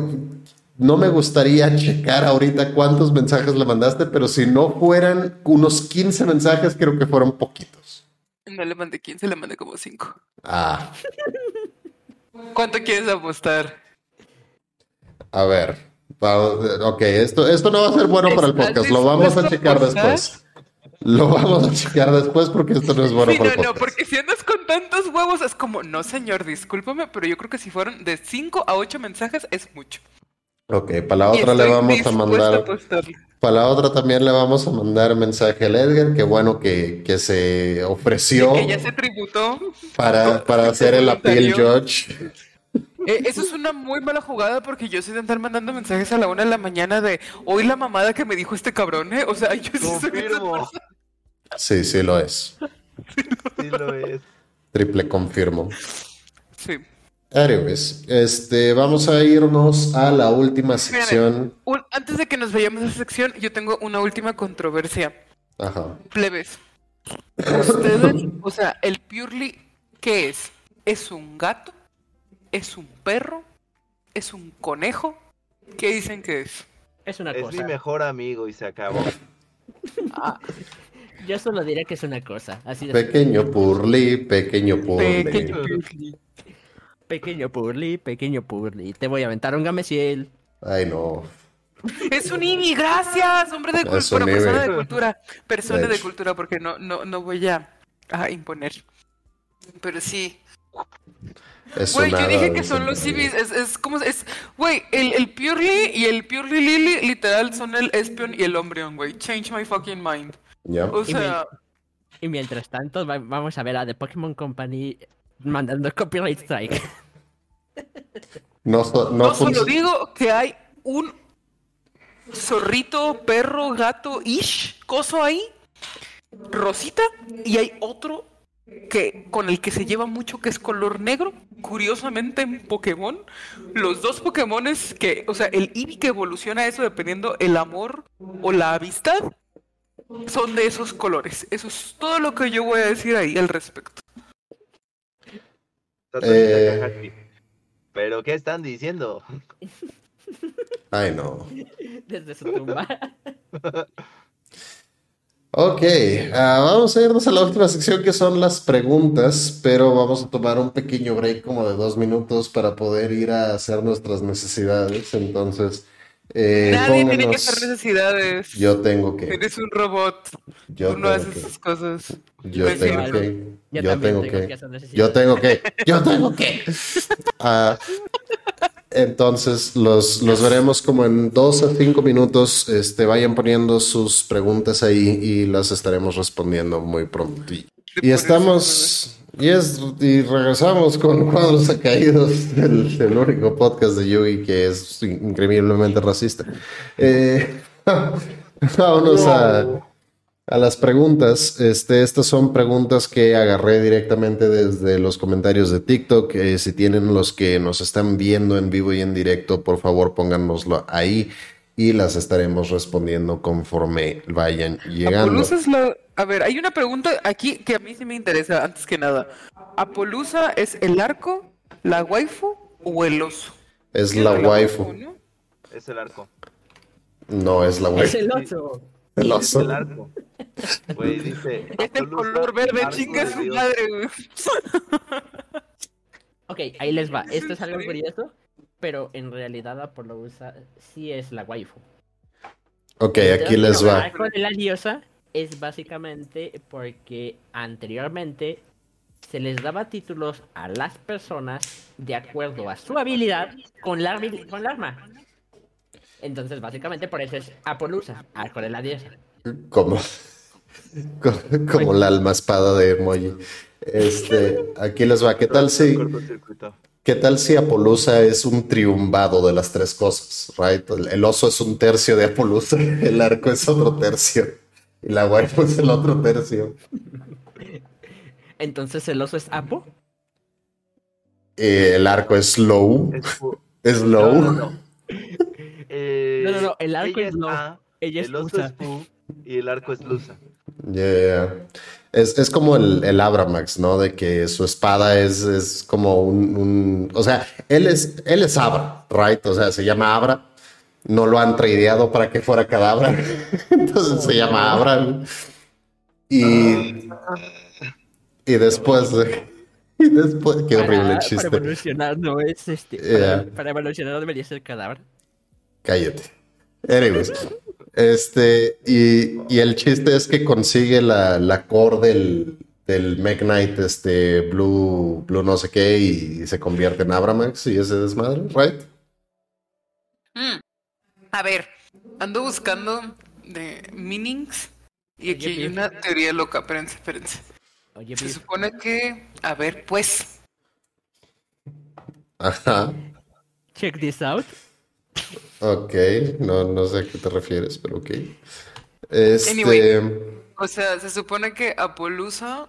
no me gustaría checar ahorita cuántos mensajes le mandaste, pero si no fueran unos 15 mensajes, creo que fueron poquitos. No le mandé 15, le mandé como 5. Ah, ¿Cuánto quieres apostar? a ver, ok, esto, esto no va a ser bueno para el ¿Estás podcast, lo vamos a a checar apostar? después. Lo vamos a checar después porque esto no es bueno sí, para no, el no, podcast. porque si andas con tantos huevos es como, no señor, discúlpame, pero yo creo que si fueron de 5 a 8 mensajes es mucho. Ok, para la otra le vamos a mandar, apostarle. Para la otra también le vamos a mandar mensaje al Edgar, que bueno que, que se ofreció Que ya se tributó. para, para hacer el appeal judge. Eh, eso es una muy mala jugada porque yo soy de andar mandando mensajes a la una de la mañana de hoy la mamada que me dijo este cabrón, ¿eh? O sea, yo sí soy. Sí, sí lo es. Sí lo es. Triple confirmo. Sí. Anyways, este, vamos a irnos a la última sección. Un- antes de que nos vayamos a esa sección, yo tengo una última controversia. Ajá. Plebes. Ustedes, o sea, el Purely, ¿qué es? ¿Es un gato? ¿Es un perro? ¿Es un conejo? ¿Qué dicen que es? Es una Es cosa. mi mejor amigo y se acabó. Yo solo diré que es una cosa. Así de Pequeño Purly, pequeño Purly. Pequeño Purely. Pequeño Purly, pequeño Purly. Te voy a aventar un gameciel. Ay, no. Es un IBI, gracias, hombre de cultura, persona de cultura, persona De cultura, porque no, no, no voy a, a imponer. Pero sí, Es güey, yo dije que son los. IBIs, es, es como, es, güey, el, el Purely y el Purely Lily literal son el Espion y el Umbreon, güey, change my fucking mind. Ya. O Y sea, Y mientras tanto, va- vamos a ver a The Pokémon Company mandando copyright strike. No, so- no no solo digo que hay un zorrito, perro, gato, ish, coso ahí, rosita, y hay otro que con el que se lleva mucho que es color negro. Curiosamente en Pokémon, los dos Pokémones que, o sea, el Eevee que evoluciona eso dependiendo el amor o la amistad, son de esos colores. Eso es todo lo que yo voy a decir ahí al respecto. Eh. ¿Pero qué están diciendo? Ay, no. Desde su tumba. Ok, ah, vamos a irnos a la última sección que son las preguntas, pero vamos a tomar un pequeño break como de dos minutos para poder ir a hacer nuestras necesidades. Entonces, eh, Nadie tiene que hacer necesidades. Yo tengo que. Eres un robot. Yo Tú no haces que. esas cosas. Yo Pues tengo que. Yo, Yo tengo tengo que. Yo tengo que. Yo tengo que. Entonces, los, los veremos como en dos a cinco minutos. Este, vayan poniendo sus preguntas ahí y las estaremos respondiendo muy pronto. Y, y estamos, Y, es, y regresamos con cuadros caídos, el, el único podcast de Yugi que es increíblemente racista. Eh, vámonos a, a las preguntas. Este, estas son preguntas que agarré directamente desde los comentarios de TikTok. Eh, si tienen los que nos están viendo en vivo y en directo, por favor pónganoslo ahí y las estaremos respondiendo conforme vayan llegando. La... A ver, hay una pregunta aquí que a mí sí me interesa, antes que nada. ¿Apolusa es el arco, la waifu o el oso? Es la waifu. ¿no? Es el arco. No, es la Es waifu. el oso. El Es oso. el arco. Güey, dice. Es el Apolusa, color verde, chinga su madre, güey. Ok, ahí les va. Esto es algo curioso, pero en realidad Apolusa sí es la waifu. Ok, aquí les va. Arco de la diosa es básicamente porque anteriormente se les daba títulos a las personas de acuerdo a su habilidad con la, con arma. Entonces, básicamente por eso es Apolusa, arco de la diosa. Como, co- como la alma espada de emoji. Este, aquí les va. ¿Qué tal si, qué tal si Apolusa es un triunvado de las tres cosas? Right? El oso es un tercio de Apolusa, el arco es otro tercio y la waifu es el otro tercio. Entonces, ¿el oso es Apo? Eh, el arco es low, Es low. no, no. Eh, No, no, no, el arco ella es no. A, Ella es el oso Usa. es Fu y el arco es Lusa. Yeah. Es, es como el, el Abramax, ¿no? De que su espada es, es como un, un- O sea, él es, él es Abra, right? O sea, se llama Abra. No lo han tradeado para que fuera Cadabra. Entonces se llama Abra. Y, y después... de- Y después... Qué horrible Para, para chiste. evolucionar no es este. Yeah. Para, para evolucionar debería ser cadáver. Cállate. Anyways. Este, y, y el chiste es que consigue la, la core del, del Knight, este, Blue, Blue no sé qué, y se convierte en Abramax y ese desmadre, right? Mm. A ver, ando buscando de meanings y aquí hay una teoría loca. Espérense, espérense. Oye, Se supone que, a ver, pues, Ajá. check this out. Ok, no, no sé a qué te refieres, pero ok. Este, Anyway. o sea, se supone que Apolusa,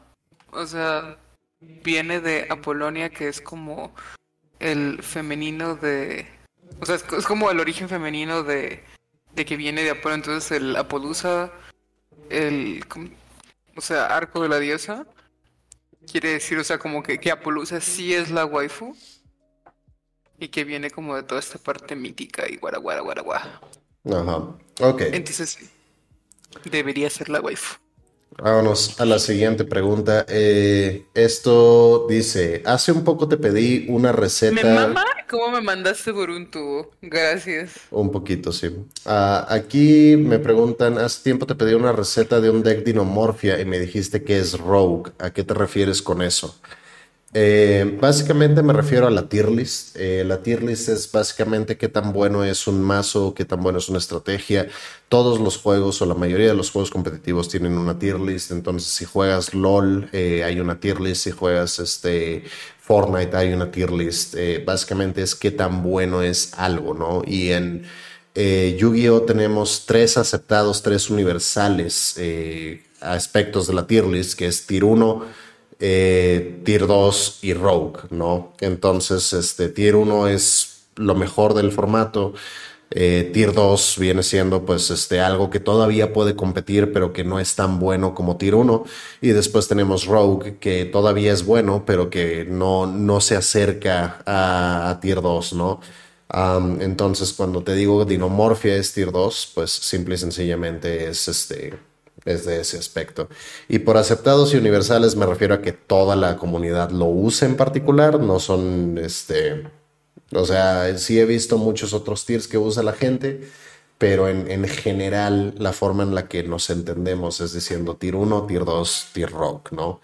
o sea, viene de Apolonia, que es como el femenino de, o sea, es, es como el origen femenino de, de que viene de Apolo. Entonces, el Apolusa, el, o sea, arco de la diosa, quiere decir, o sea, como que, que Apolusa sí es la waifu. Y que viene como de toda esta parte mítica y guara guara guara guara. ajá. Ok, Entonces sí, debería ser la waifu. Vámonos a la siguiente pregunta. Eh, esto dice, hace un poco te pedí una ¿Me receta... mama? ¿Cómo me mandaste por un tubo? Gracias. Un poquito, sí. Ah, aquí me preguntan, hace tiempo te pedí una receta de un deck Dinomorphia y me dijiste que es Rogue. ¿A qué te refieres con eso? Eh, básicamente me refiero a la tier list. Eh, la tier list es básicamente qué tan bueno es un mazo, qué tan bueno es una estrategia. Todos los juegos o la mayoría de los juegos competitivos tienen una tier list. Entonces, si juegas LOL, eh, hay una tier list. Si juegas este, Fortnite, hay una tier list. Básicamente es qué tan bueno es algo, ¿no? Y en Yu-Gi-Oh tenemos tres aceptados, tres universales aspectos de la tier list, que es tier 1 eh, Tier 2 y Rogue, ¿no? Entonces, este, Tier 1 es lo mejor del formato. Eh, tier 2 viene siendo pues este, algo que todavía puede competir, pero que no es tan bueno como Tier 1. Y después tenemos Rogue, que todavía es bueno, pero que no, no se acerca a, Tier 2, ¿no? Entonces, cuando te digo Dinomorphia es Tier 2, pues simple y sencillamente es este es de ese aspecto. Y por aceptados y universales me refiero a que toda la comunidad lo use en particular, no son, este, o sea, sí he visto muchos otros tiers que usa la gente, pero en, en general la forma en la que nos entendemos es diciendo tier 1, tier 2, tier rock, ¿no?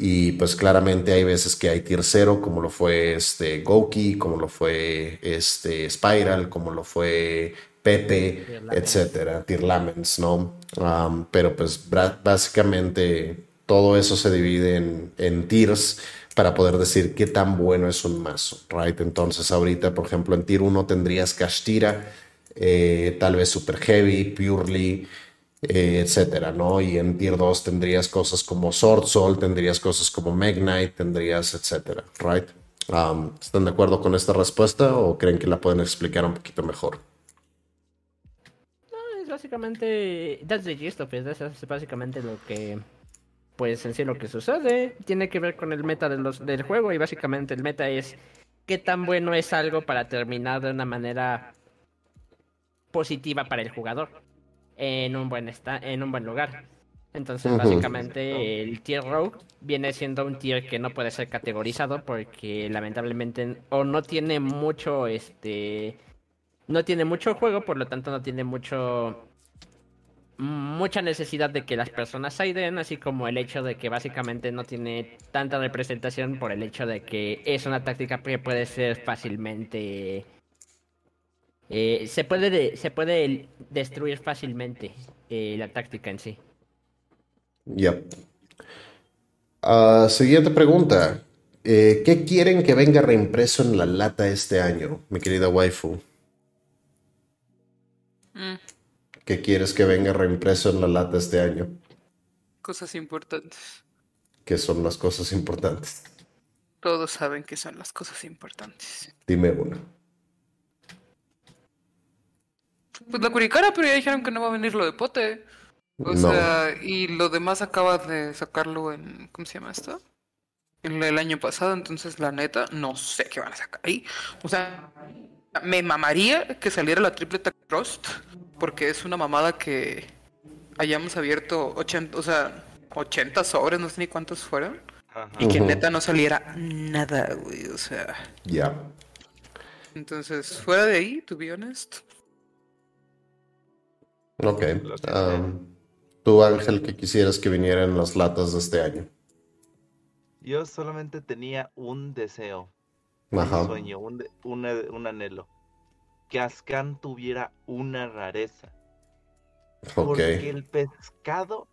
Y pues claramente hay veces que hay tier 0, como lo fue este Goki, como lo fue este Spiral, como lo fue Pepe, Tier Laments. etcétera, tier laments, ¿no? Um, pero pues básicamente todo eso se divide en, en tiers para poder decir qué tan bueno es un mazo, right? Entonces ahorita, por ejemplo, en tier 1 tendrías Kashtira, eh, tal vez Super Heavy, Purely, eh, etcétera, ¿no? Y en Tier 2 tendrías cosas como Sword Soul, tendrías cosas como Magnite, tendrías, etcétera, right? Um, ¿Están de acuerdo con esta respuesta o creen que la pueden explicar un poquito mejor? Básicamente. That's the gist of it. Es básicamente lo que. Pues en sí lo que sucede. Tiene que ver con el meta de los, del juego. Y básicamente el meta es. ¿Qué tan bueno es algo para terminar de una manera positiva para el jugador? en un buen esta en un buen lugar. Entonces, básicamente, el tier rogue viene siendo un tier que no puede ser categorizado porque lamentablemente o no tiene mucho este no tiene mucho juego, por lo tanto no tiene mucho mucha necesidad de que las personas saiden, así como el hecho de que básicamente no tiene tanta representación por el hecho de que es una táctica que puede ser fácilmente eh, se, puede se puede destruir fácilmente eh, la táctica en sí. Yep. Ah, siguiente pregunta. Eh, ¿Qué quieren que venga reimpreso en la lata este año, mi querida waifu? Mm. ¿Qué quieres que venga reimpreso en la lata este año? Cosas importantes. ¿Qué son las cosas importantes? Todos saben que son las cosas importantes. Dime una. Pues la curicara, pero ya dijeron que no va a venir lo de pote. O sea, y lo demás acaba de sacarlo en. ¿Cómo se llama esto? En el año pasado, entonces la neta, no sé qué van a sacar ahí. O sea, me mamaría que saliera la tripleta Trust, porque es una mamada que hayamos abierto 80, o sea, 80 sobres, no sé ni cuántos fueron. Y que neta no saliera nada, güey, o sea. Ya. Entonces, fuera de ahí, to be honest, Ok. tú, Ángel, ¿qué quisieras que vinieran las latas de este año? Yo solamente tenía un deseo, un sueño, un, anhelo. Que Ascan tuviera una rareza. Porque el pescado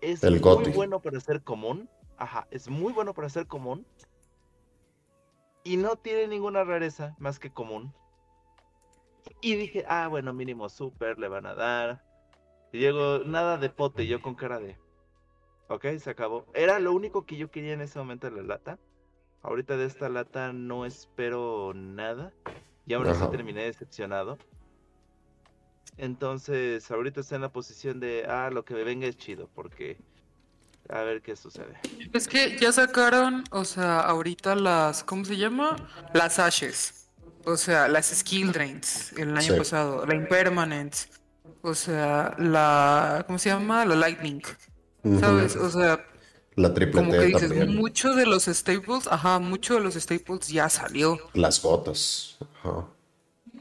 es muy bueno para ser común. Ajá, es muy bueno para ser común. Y no tiene ninguna rareza más que común. Y dije, ah, bueno, mínimo super le van a dar. Y llegó nada de pote, yo con cara de. Ok, se acabó. Era lo único que yo quería en ese momento de la lata. Ahorita de esta lata no espero nada. Y ahora sí terminé decepcionado. Entonces, ahorita está en la posición de, ah, lo que me venga es chido, porque a ver qué sucede. Es que ya sacaron, o sea, ahorita las, ¿cómo se llama? Las ashes. O sea, las skill drains el año pasado, la impermanence, o sea, la ¿cómo se llama? La lightning. ¿Sabes? O sea, la triple como que dices, muchos de los staples, ajá, mucho de los staples ya salió. Las gotas. Ajá.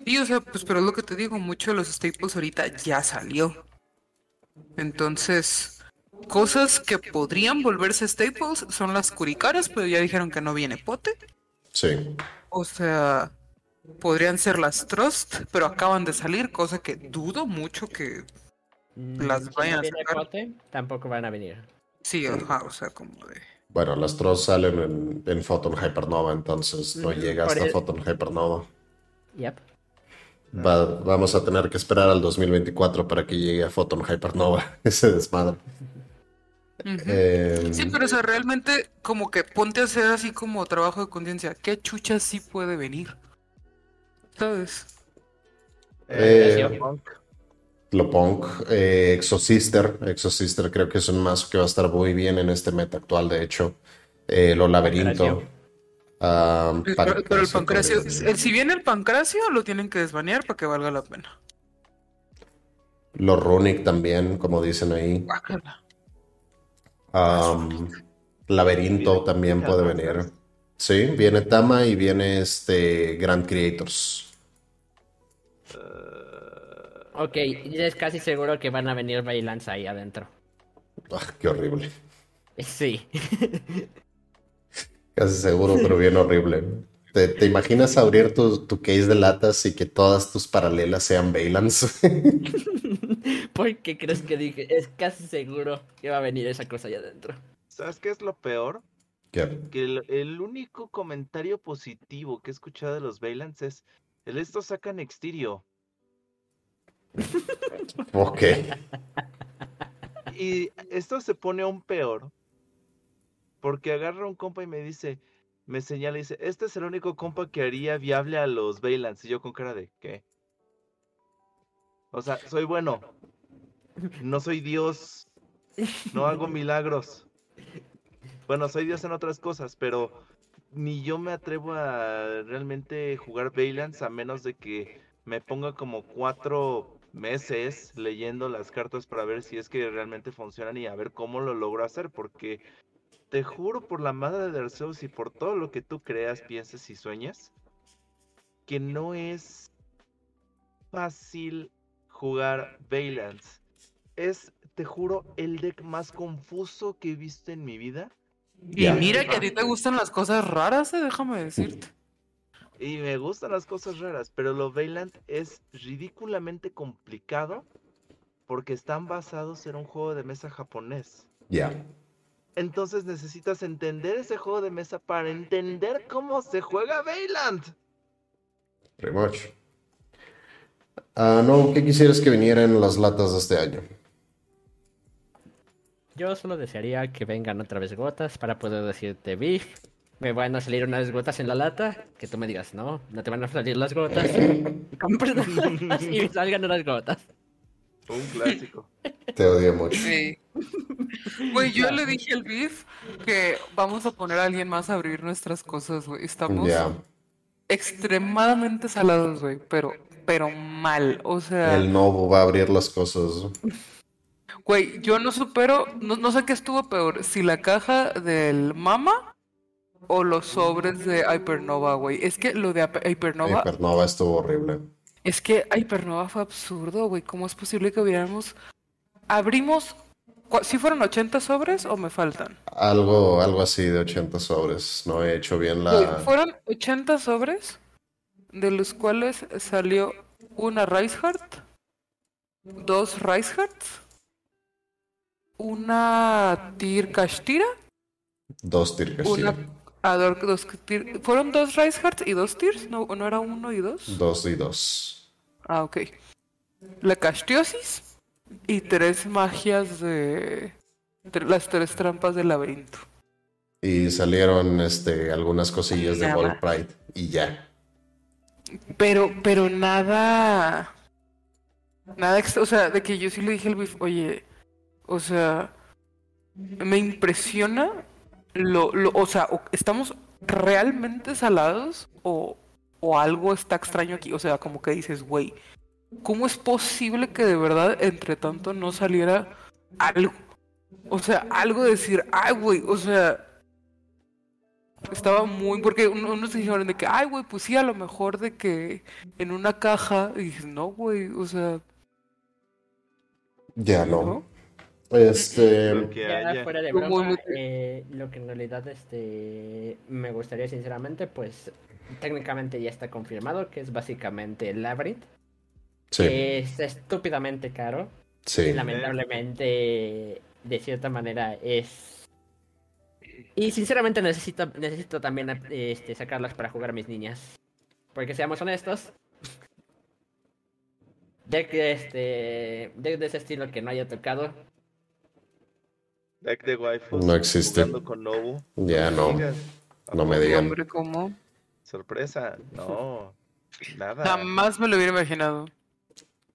Sí, o sea, pues pero es lo que te digo, mucho de los staples ahorita ya salió. Entonces, cosas que podrían volverse staples son las curicaras, pero ya dijeron que no viene pote. Sí. O sea, podrían ser las Trust, pero acaban de salir, cosa que dudo mucho que mm, las vayan a sacar. tampoco van a venir. Sí, o sea, como de... Bueno, las Trust salen en, en Photon Hypernova, entonces no llega hasta Photon Hypernova. Yep. vamos a tener que esperar al 2024 para que llegue a Photon Hypernova ese desmadre. Em, sí, pero o sea, realmente como que ponte a hacer así como trabajo de conciencia. ¿Qué chucha sí puede venir? ¿Sabes? Eh, lo punk. Eh, Exosister. Exosister creo que es un mazo que va a estar muy bien en este meta actual, de hecho. Eh, lo laberinto. Ah, pero, el pancracio, si viene el pancracio, lo tienen que desbanear para que valga la pena. Los runic también, como dicen ahí. laberinto también puede venir. Sí, viene Tama y viene este Grand Creators. Ok, es casi seguro que van a venir Bailans ahí adentro. Ah, qué horrible. Sí. Casi seguro, pero bien horrible. ¿Te, te imaginas abrir tu, tu case de latas y que todas tus paralelas sean Valence? ¿Por qué crees que dije? Es casi seguro que va a venir esa cosa allá adentro. ¿Sabes qué es lo peor? ¿Qué? Que el, el único comentario positivo que he escuchado de los Valence es, el esto sacan Exterio. Ok. Y esto se pone aún peor. Porque agarra un compa y me dice, me señala y dice, este es el único compa que haría viable a los Valance. Y yo con cara de, ¿qué? O sea, soy bueno. No soy Dios. No hago milagros. Bueno, soy Dios en otras cosas, pero ni yo me atrevo a realmente jugar Valance a menos de que me ponga como cuatro meses leyendo las cartas para ver si es que realmente funcionan y a ver cómo lo logro hacer, porque te juro por la madre de Arceus y por todo lo que tú creas, pienses y sueñas, que no es fácil jugar Valance. Es, te juro, el deck más confuso que he visto en mi vida. Y mira que a ti te gustan las cosas raras, eh, déjame decirte. Y me gustan las cosas raras, pero lo Valiant es ridículamente complicado porque están basados en un juego de mesa japonés. Ya. Entonces necesitas entender ese juego de mesa para entender cómo se juega Valiant. Pretty much. Ah, no, ¿qué quisieras que vinieran las latas de este año? Yo solo desearía que vengan otra vez gotas para poder decirte, Big, me van a salir unas gotas en la lata, que tú me digas, no, no te van a salir las gotas. Y compres las latas y me salgan unas gotas. Un clásico. Te odio mucho. Sí. Güey, yo le dije al Beef que vamos a poner a alguien más a abrir nuestras cosas, güey. Estamos extremadamente salados, güey, pero, pero mal. O sea, El Novo va a abrir las cosas. güey, yo no supero, no, no sé qué estuvo peor, si la caja del Mama o los sobres de Hypernova, güey. Es que lo de Hyper- Hypernova, Hypernova estuvo horrible. es que Hypernova fue absurdo, güey. ¿Cómo es posible que hubiéramos... Abrimos... ¿Si fueron 80 sobres o me faltan? Algo, algo así de 80 sobres. No he hecho bien la. fueron 80 sobres, de los cuales salió una Rice Heart, dos Rice Hearts, una Tir Kashtira, Dos tircas. una Dos ¿Fueron dos Rice Hearts y dos Tirs? ¿No, ¿No era uno y dos? Dos y dos. Ah, ok. La Castiosis y tres magias de... tre- Las tres trampas del laberinto. Y salieron este, algunas cosillas de. Ball Pride. Y ya. Pero, pero nada. Nada extra. O sea, de que yo sí le dije al Biff, oye, o sea, me impresiona lo, lo, o sea, estamos realmente salados o, o algo está extraño aquí. O sea, como que dices, güey, ¿cómo es posible que de verdad entre tanto no saliera algo? O sea, algo de decir, ay, güey, o sea, estaba muy, porque un- unos dijeron de que, ay, güey, pues sí, a lo mejor de que en una caja, y dije, no, güey, o sea, Ya no. Este. Lo que Ya fuera de broma, muy- eh, lo que en realidad este me gustaría sinceramente, pues técnicamente ya está confirmado que es básicamente el Labyrinth. Sí, que Es estúpidamente caro. sí. Y lamentablemente, de cierta manera, es. Y sinceramente necesito, necesito también este, sacarlas para jugar a mis niñas. Porque seamos honestos. Deck de este. Deck de ese estilo que no haya tocado. Deck de waifus. No existe. Con Nobu. Ya no. digas. ¿A No me digan. hombre, ¿cómo? Sorpresa. No. Nada. Jamás me lo hubiera imaginado.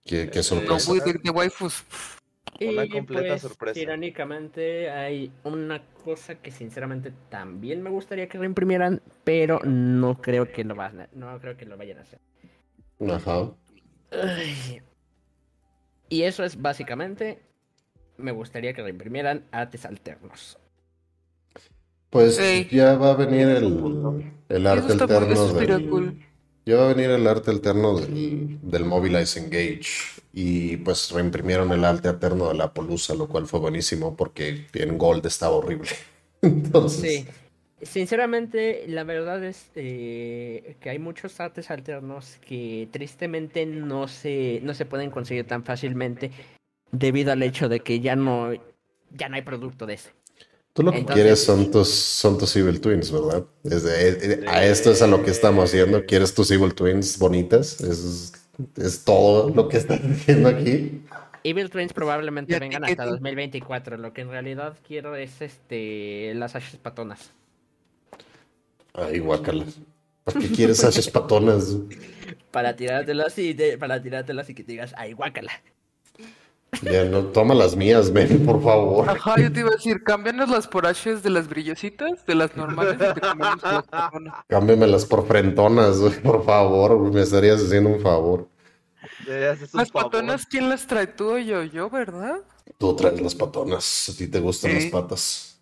Qué, qué No, sorpresa. güey, de, de waifus. Una Y completa pues, sorpresa. irónicamente, hay una cosa que sinceramente también me gustaría que reimprimieran, pero no creo que lo van a- no creo que lo vayan a hacer. Ajá. Ay. Y eso es básicamente. Me gustaría que reimprimieran artes alternos. Pues Sí. ya va a venir el, arte alterno del, cool. ya va a venir el arte alterno del, del Mobilize Engage y pues reimprimieron el arte alterno de la Polusa, lo cual fue buenísimo porque en Gold estaba horrible. Entonces, Sí. Sinceramente, la verdad es eh, que hay muchos artes alternos que tristemente no se, no se pueden conseguir tan fácilmente debido al hecho de que ya no, ya no hay producto de ese. Tú lo que Entonces- quieres son tus, son tus Evil Twins, ¿verdad? Desde, eh, a esto es a lo que estamos haciendo. ¿Quieres tus Evil Twins bonitas? Es, es todo lo que estás diciendo aquí. Evil Twins probablemente ¿Y a ti vengan hasta te- 2024. Lo que en realidad quiero es este las ashes patonas. Ay, guácala. ¿Para qué quieres haces patonas? Para tirártelas y de- para tirártelas y que te digas, ay, guácala. Ya no, toma las mías, ven, por favor. Ajá, yo te iba a decir, cámbianos las por H's de las brillositas, de las normales, y te cambiamos las. Cámbiamelas por frentonas, güey, por favor. Me estarías haciendo un favor. Las patonas, ¿quién las trae tú o yo? Yo, ¿verdad? Tú traes las patonas. A ti te gustan las patas.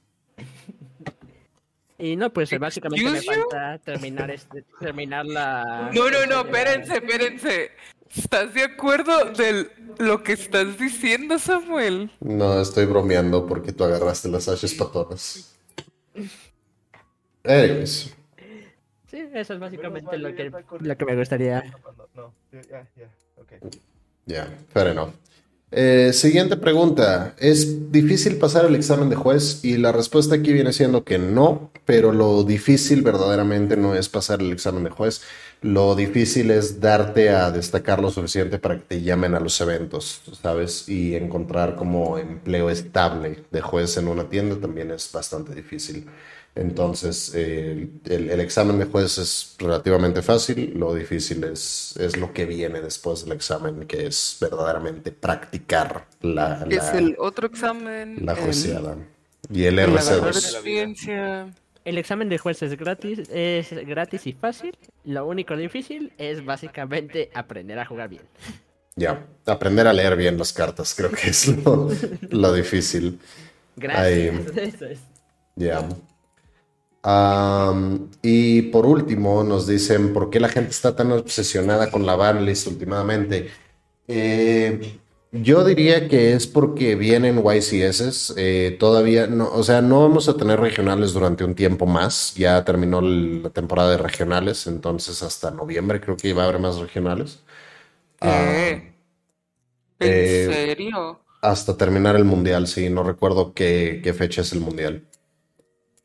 Y no, pues básicamente me falta terminar este, terminar la. No, no, no, espérense, espérense. ¿Estás de acuerdo de lo que estás diciendo, Samuel? No, estoy bromeando porque tú agarraste las haces patonas. Anyways. Sí, eso es básicamente lo que, lo que me gustaría. No, ya, ya, ok. Ya, fair enough. Eh, siguiente pregunta. ¿Es difícil pasar el examen de juez? Y la respuesta aquí viene siendo que no, pero lo difícil verdaderamente no es pasar el examen de juez. Lo difícil es darte a destacar lo suficiente para que te llamen a los eventos, ¿sabes? Y encontrar como empleo estable de juez en una tienda también es bastante difícil. Entonces, eh, el, el examen de juez es relativamente fácil, lo difícil es, es lo que viene después del examen, que es verdaderamente practicar la, Es el otro examen. la el- jueceada. Y el el agarrar RC2. experiencia. El examen de juez es gratis, es gratis y fácil. Lo único difícil es básicamente aprender a jugar bien. Ya, aprender a leer bien las cartas, creo que es lo, lo difícil. Gracias. Eso es. Y por último, nos dicen por qué la gente está tan obsesionada con la banlist últimamente. Eh, yo diría que es porque vienen YCS. eh, todavía no, o sea, no vamos a tener regionales durante un tiempo más. Ya terminó la temporada de regionales, entonces hasta noviembre creo que va a haber más regionales. ¿Qué? ¿En eh, serio? Hasta terminar el mundial, sí, no recuerdo qué, qué fecha es el mundial.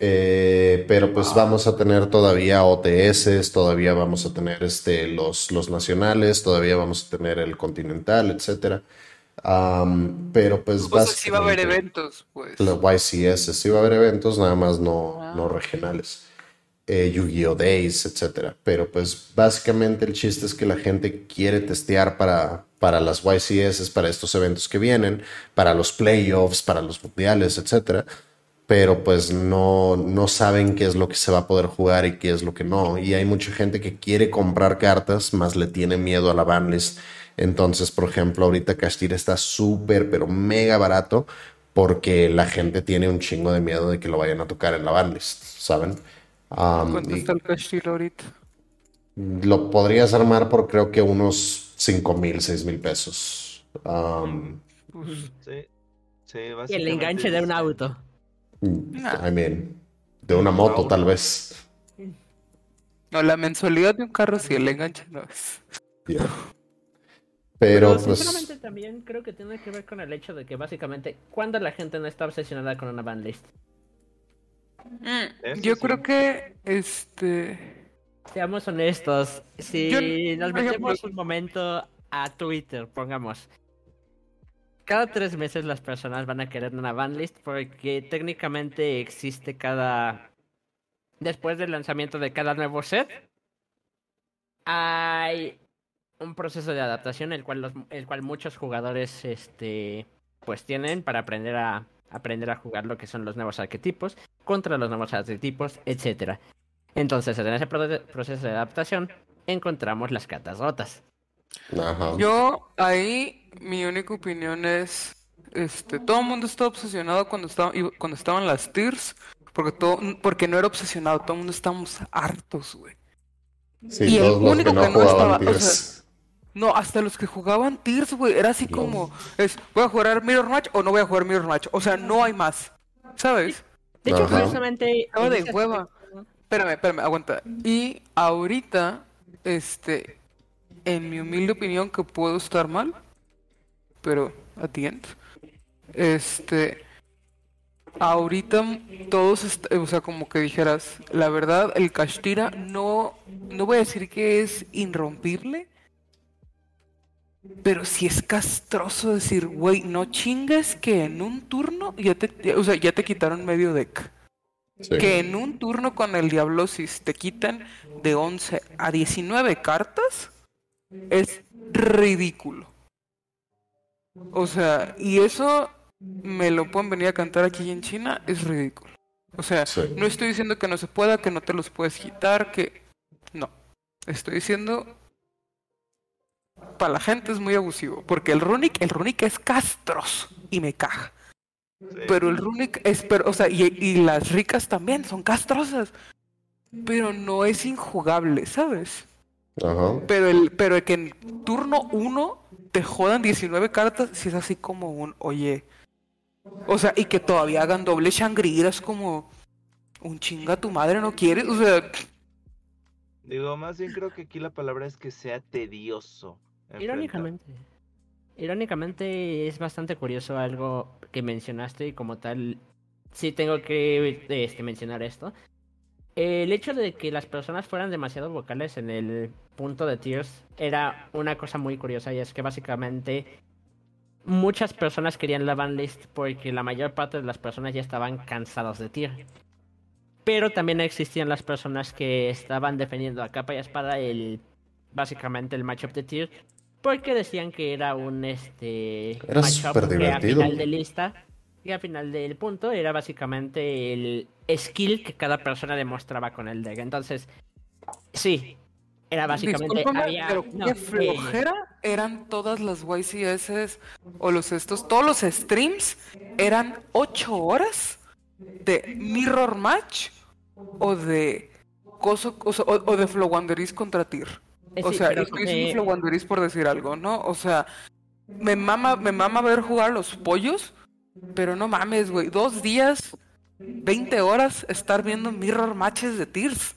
Eh, pero pues vamos a tener todavía OTS, todavía vamos a tener este, los, los nacionales, todavía vamos a tener el continental, etcétera. Pero pues sea, sí va a haber eventos, pues. la YCS, sí va a haber eventos, nada más no, no regionales. Eh, Yu-Gi-Oh! Days, etcétera. Pero pues básicamente el chiste es que la gente quiere testear para, para las YCS, para estos eventos que vienen, para los playoffs, para los mundiales, etcétera. Pero pues no, no saben qué es lo que se va a poder jugar y qué es lo que no. Y hay mucha gente que quiere comprar cartas, más le tiene miedo a la banlist. Entonces, por ejemplo, ahorita Castilla está súper, pero mega barato porque la gente tiene un chingo de miedo de que lo vayan a tocar en la banlist, ¿saben? Um, ¿Cuánto y está el castillo ahorita? lo podrías armar por creo que unos 5 mil, 6 mil pesos. Um, Sí, sí, Y el básicamente enganche de un es- auto. I mean, de una moto tal vez. no, la mensualidad de un carro sí, el enganche no es. Yeah. Pero Pero pues... sinceramente también creo que tiene que ver con el hecho de que básicamente cuando la gente no está obsesionada con una banlist. Eso Yo sí. creo que, este... Seamos honestos, si Yo- nos metemos un momento a Twitter, pongamos. Cada tres meses las personas van a querer una banlist porque técnicamente existe cada... Después del lanzamiento de cada nuevo set, hay un proceso de adaptación el cual, los, el cual muchos jugadores este, pues tienen para aprender a, aprender a jugar lo que son los nuevos arquetipos contra los nuevos arquetipos, etcétera. Entonces, en ese pro- proceso de adaptación, encontramos las cartas rotas. Ajá. Yo ahí mi única opinión es, este, todo el mundo está obsesionado cuando estaba, cuando estaban las tiers, porque todo, porque no era obsesionado, todo el mundo estábamos hartos, güey. Sí, y el único que no que no jugaban estaba, o Tears. sea, No, hasta los que jugaban tiers, güey, era así No. como, es, voy a jugar Mirror Match o no voy a jugar Mirror Match, o sea, no hay más, ¿sabes? De hecho, Ajá. curiosamente, Estaba de hueva. espérame, espérame, aguanta. Y ahorita, este, en mi humilde opinión, que puedo estar mal, pero a ti, este, ahorita todos, o sea, como que dijeras, la verdad, el Kashtira no, no voy a decir que es irrompible, pero sí es castroso decir, güey, no chingues que en un turno ya te, ya- o sea, ya te quitaron medio deck. Sí. Que en un turno con el Diablosis te quitan de 11 a 19 cartas es ridículo. O sea, y eso me lo pueden venir a cantar aquí en China, es ridículo. O sea, Sí. no estoy diciendo que no se pueda, que no te los puedes quitar, que... No. Estoy diciendo... Para la gente es muy abusivo, porque el Runic, el Runic es castroso y me caja. Sí. Pero el Runic es, pero, o sea, y, y las ricas también son castrosas. Pero no es injugable, ¿sabes? Ajá. Pero el, pero el que en turno 1 te jodan 19 cartas, si es así como un, oye. O sea, y que todavía hagan doble Shangri-La, es como un chinga tu madre, ¿no quieres? O sea, Digo, más bien creo que aquí la palabra es que sea tedioso. Irónicamente. Irónicamente es bastante curioso algo que mencionaste y como tal, sí tengo que este, mencionar esto. El hecho de que las personas fueran demasiado vocales en el punto de Tears era una cosa muy curiosa y es que básicamente muchas personas querían la banlist porque la mayor parte de las personas ya estaban cansados de Tears. Pero también existían las personas que estaban defendiendo a capa y espada el básicamente el matchup de Tears porque decían que era un este Era matchup a divertido. final de lista y al final del punto era básicamente el skill que cada persona demostraba con el deck. Entonces, sí, era básicamente había pero no, qué eh, flojera eran todas las YCS o los estos, todos los streams eran 8 horas de Mirror Match o de coso, o, de Flow Wanderers contra Tyr. eh, O sí, sea, estoy diciendo eh, Flow Wanderers por decir algo, ¿no? O sea, me mama, me mama ver jugar a los pollos, pero no mames, güey, dos días, 20 horas estar viendo Mirror Matches de Tears.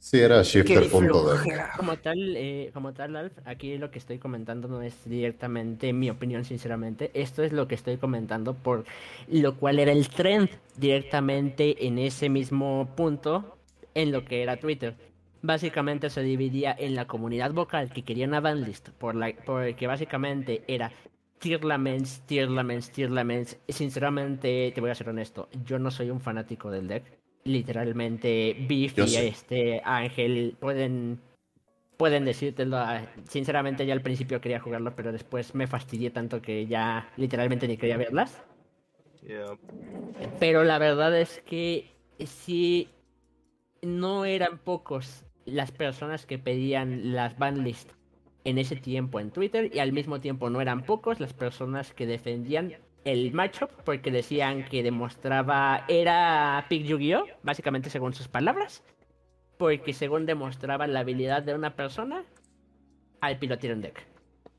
Sí, era flojera. Como tal, eh, como tal, Alf, aquí lo que estoy comentando no es directamente mi opinión, sinceramente. Esto es lo que estoy comentando, por lo cual era el trend directamente en ese mismo punto en lo que era Twitter. Básicamente se dividía en la comunidad vocal que quería una banlist, por la, porque básicamente era tier laments, tier laments, tier laments. Sinceramente, te voy a ser honesto, yo no soy un fanático del deck. Literalmente, Yo y este Ángel pueden pueden decírtelo. ah, Sinceramente, ya al principio quería jugarlo, pero después me fastidié tanto que ya literalmente ni quería verlas. Yeah. Pero la verdad es que sí, no eran pocos las personas que pedían las banlist en ese tiempo en Twitter y al mismo tiempo no eran pocos las personas que defendían el matchup porque decían que demostraba era Pick Yu-Gi-Oh, básicamente según sus palabras, porque según demostraba la habilidad de una persona al pilotear un deck.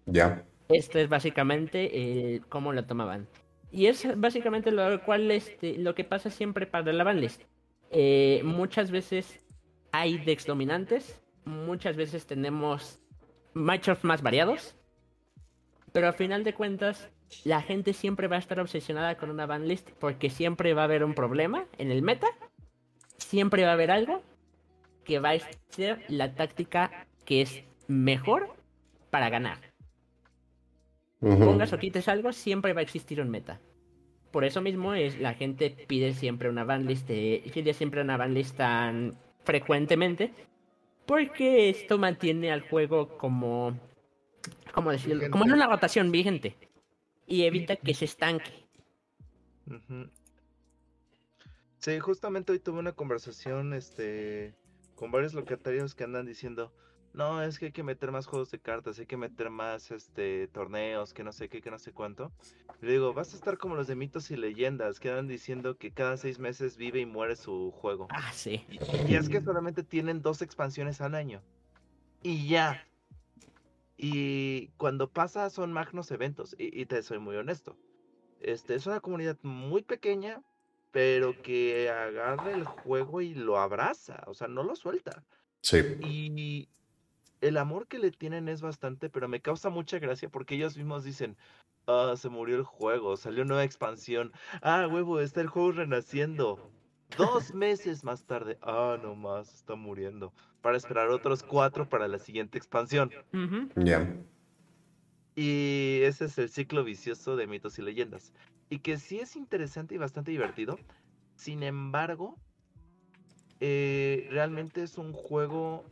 Ya. Esto es básicamente el cómo lo tomaban. Y es básicamente lo cual este, lo que pasa siempre para la banlist. Eh, muchas veces hay decks dominantes, muchas veces tenemos matchups más variados, pero al final de cuentas la gente siempre va a estar obsesionada con una banlist porque siempre va a haber un problema en el meta, siempre va a haber algo que va a ser la táctica que es mejor para ganar pongas o quites algo, siempre va a existir un meta. Por eso mismo es la gente pide siempre una banlist, eh, pide siempre una banlist tan frecuentemente, porque esto mantiene al juego como, ¿cómo decirlo? Vigente. Como en una rotación vigente y evita que se estanque. Sí, justamente hoy tuve una conversación este, con varios locatarios que andan diciendo, no, es que hay que meter más juegos de cartas, hay que meter más este, torneos, que no sé qué, que no sé cuánto. Le digo, vas a estar como los de mitos y leyendas, que andan diciendo que cada seis meses vive y muere su juego. Ah, sí. Y es que solamente tienen dos expansiones al año. Y ya. Y cuando pasa son magnos eventos. Y, y te soy muy honesto. Este, es una comunidad muy pequeña pero que agarra el juego y lo abraza, o sea, no lo suelta. Sí. Y el amor que le tienen es bastante, pero me causa mucha gracia porque ellos mismos dicen, ah, se murió el juego, salió nueva expansión, ah, huevo, está el juego renaciendo. Dos meses más tarde, ah, no más, está muriendo. Para esperar otros cuatro para la siguiente expansión. Ya. Y ese es el ciclo vicioso de mitos y leyendas. Y que sí es interesante y bastante divertido. Sin embargo, eh, realmente es un juego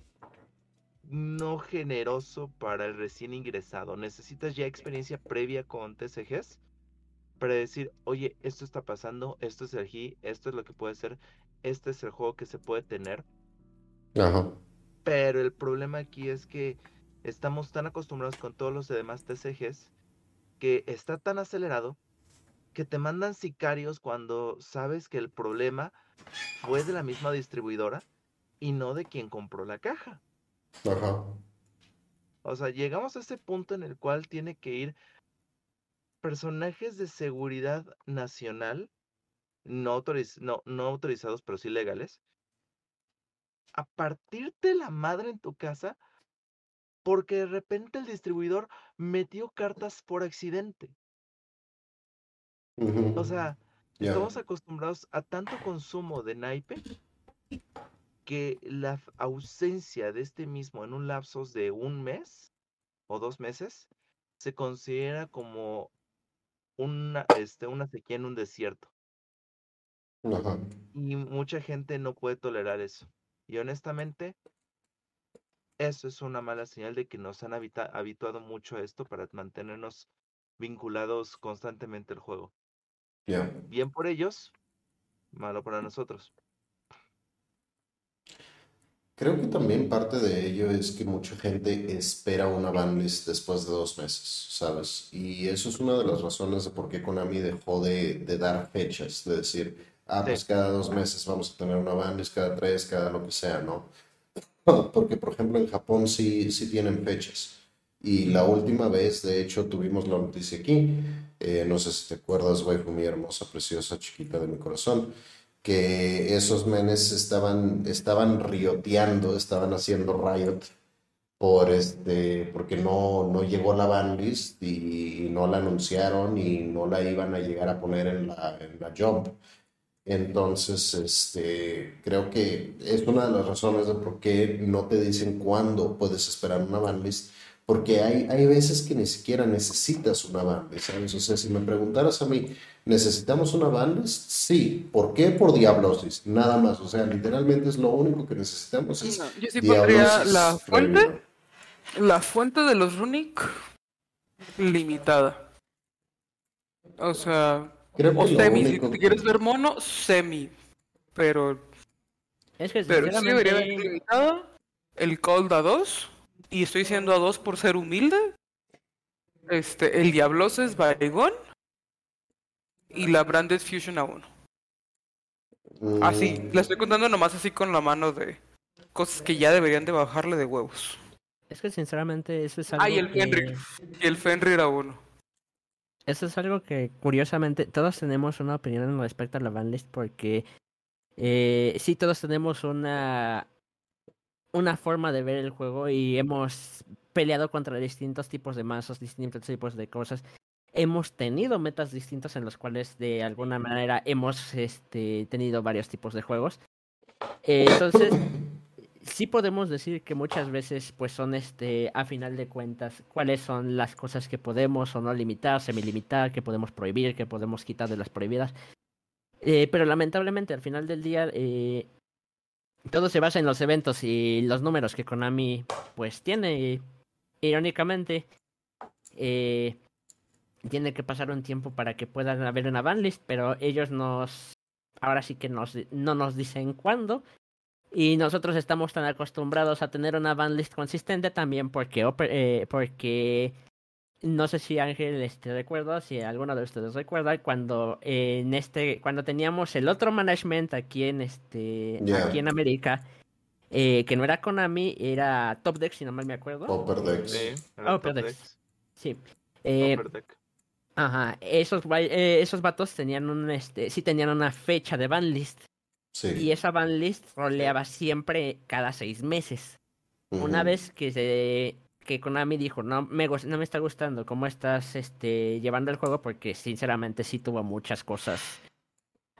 no generoso para el recién ingresado. Necesitas ya experiencia previa con TCGs para decir, oye, esto está pasando, esto es el G, esto es lo que puede ser, este es el juego que se puede tener. Ajá. Pero el problema aquí es que estamos tan acostumbrados con todos los demás TCGs que está tan acelerado que te mandan sicarios cuando sabes que el problema fue de la misma distribuidora y no de quien compró la caja. Ajá. O sea, llegamos a ese punto en el cual tiene que ir personajes de seguridad nacional, no, autoriz- no, no autorizados, pero sí legales, a partirte la madre en tu casa porque de repente el distribuidor metió cartas por accidente. O sea, estamos acostumbrados a tanto consumo de naipe que la ausencia de este mismo en un lapsos de un mes o dos meses se considera como una, este, una sequía en un desierto. Ajá. Y mucha gente no puede tolerar eso. Y honestamente, eso es una mala señal de que nos han habita- habituado mucho a esto para mantenernos vinculados constantemente al juego. Bien por ellos, malo para nosotros. Creo que también parte de ello es que mucha gente espera una banlist después de dos meses, ¿sabes? Y eso es una de las razones de por qué Konami dejó de, de dar fechas, de decir, ah, Sí. pues cada dos meses vamos a tener una banlist, cada tres, cada lo que sea, ¿no? Porque, por ejemplo, en Japón sí, sí tienen fechas. Y la última vez, de hecho, tuvimos la noticia aquí. eh, no sé si te acuerdas, waifu, mi hermosa, preciosa, chiquita de mi corazón, que esos menes estaban, estaban rioteando, estaban haciendo riot por este, porque no, no llegó la banlist y no la anunciaron y no la iban a llegar a poner en la, en la jump. Entonces, este, creo que es una de las razones de por qué no te dicen cuándo puedes esperar una banlist, porque hay, hay veces que ni siquiera necesitas una banlist, ¿sabes? O sea, si me preguntaras a mí, ¿necesitamos una banlist? Sí. ¿Por qué? Por Diablosis, nada más. O sea, literalmente es lo único que necesitamos. Es No, yo sí pondría Diablosis la fuente, la fuente de los Runic limitada. O sea, Creo o semi, si te quieres ver mono, semi. Pero, Es que pero sí debería haber limitada el Cold a 2. Y estoy diciendo a 2 por ser humilde. Este, el Diablos es Baigón. Y la Branded Fusion a 1. Así, Mm, la estoy contando nomás así con la mano de cosas que ya deberían de bajarle de huevos. es que sinceramente eso es algo Ah, y el que... Fenrir. Y el Fenrir a 1. Eso es algo que curiosamente todos tenemos una opinión en respecto a la banlist porque eh, sí todos tenemos una una forma de ver el juego y hemos peleado contra distintos tipos de mazos, distintos tipos de cosas. Hemos tenido metas distintas en los cuales de alguna manera hemos este, tenido varios tipos de juegos. Eh, entonces, sí podemos decir que muchas veces pues son este a final de cuentas cuáles son las cosas que podemos o no limitar, semilimitar, que podemos prohibir, que podemos quitar de las prohibidas. Eh, pero lamentablemente al final del día eh, todo se basa en los eventos y los números que Konami pues tiene. Y, irónicamente, eh, tiene que pasar un tiempo para que puedan haber una banlist, pero ellos nos ahora sí que nos, no nos dicen cuándo. Y nosotros estamos tan acostumbrados a tener una banlist consistente también porque, eh, porque no sé si Ángel este, recuerda, si alguno de ustedes recuerda, cuando eh, en este, cuando teníamos el otro management aquí en este, aquí en América, eh, que no era Konami, era Top Deck, si no mal me acuerdo. Upper Decks. Sí, Top Deck. Sí. Eh, Upper Deck. Ajá, esos, guay- eh, esos vatos tenían un, este, sí tenían una fecha de banlist. Sí. Y esa banlist roleaba siempre cada seis meses. Una vez que se que Konami dijo, no me, no me está gustando cómo estás este, llevando el juego, porque sinceramente sí tuvo muchas cosas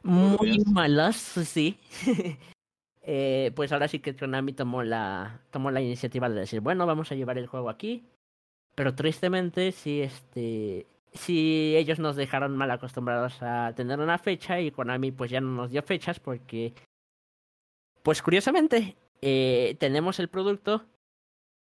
muy malas, sí. Eh, pues ahora sí que Konami tomó la, tomó la iniciativa de decir, bueno, vamos a llevar el juego aquí. Pero tristemente, sí, este, sí ellos nos dejaron mal acostumbrados a tener una fecha y Konami pues ya no nos dio fechas porque, pues curiosamente, eh, tenemos el producto,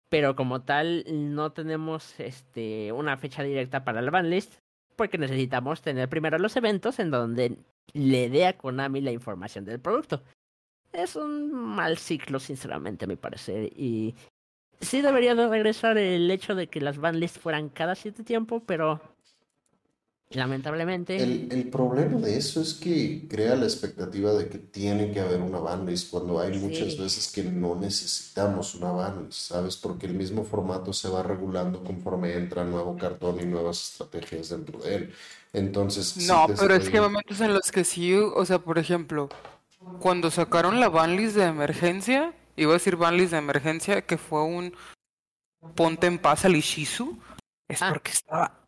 pero como tal no tenemos este, una fecha directa para el banlist porque necesitamos tener primero los eventos en donde le dé a Konami la información del producto. Es un mal ciclo, sinceramente, a mi parecer. Y sí debería de regresar el hecho de que las banlists fueran cada cierto tiempo, pero lamentablemente... El, el problema de eso es que crea la expectativa de que tiene que haber una banlist cuando hay muchas Sí. veces que no necesitamos una banlist, ¿sabes? Porque el mismo formato se va regulando conforme entra nuevo cartón y nuevas estrategias dentro de él. Entonces, No, pero es que hay momentos en los que sí, o sea, por ejemplo, cuando sacaron la banlist de emergencia, iba a decir banlist de emergencia, que fue un ponte en paz al Ishizu, es Ah. porque estaba,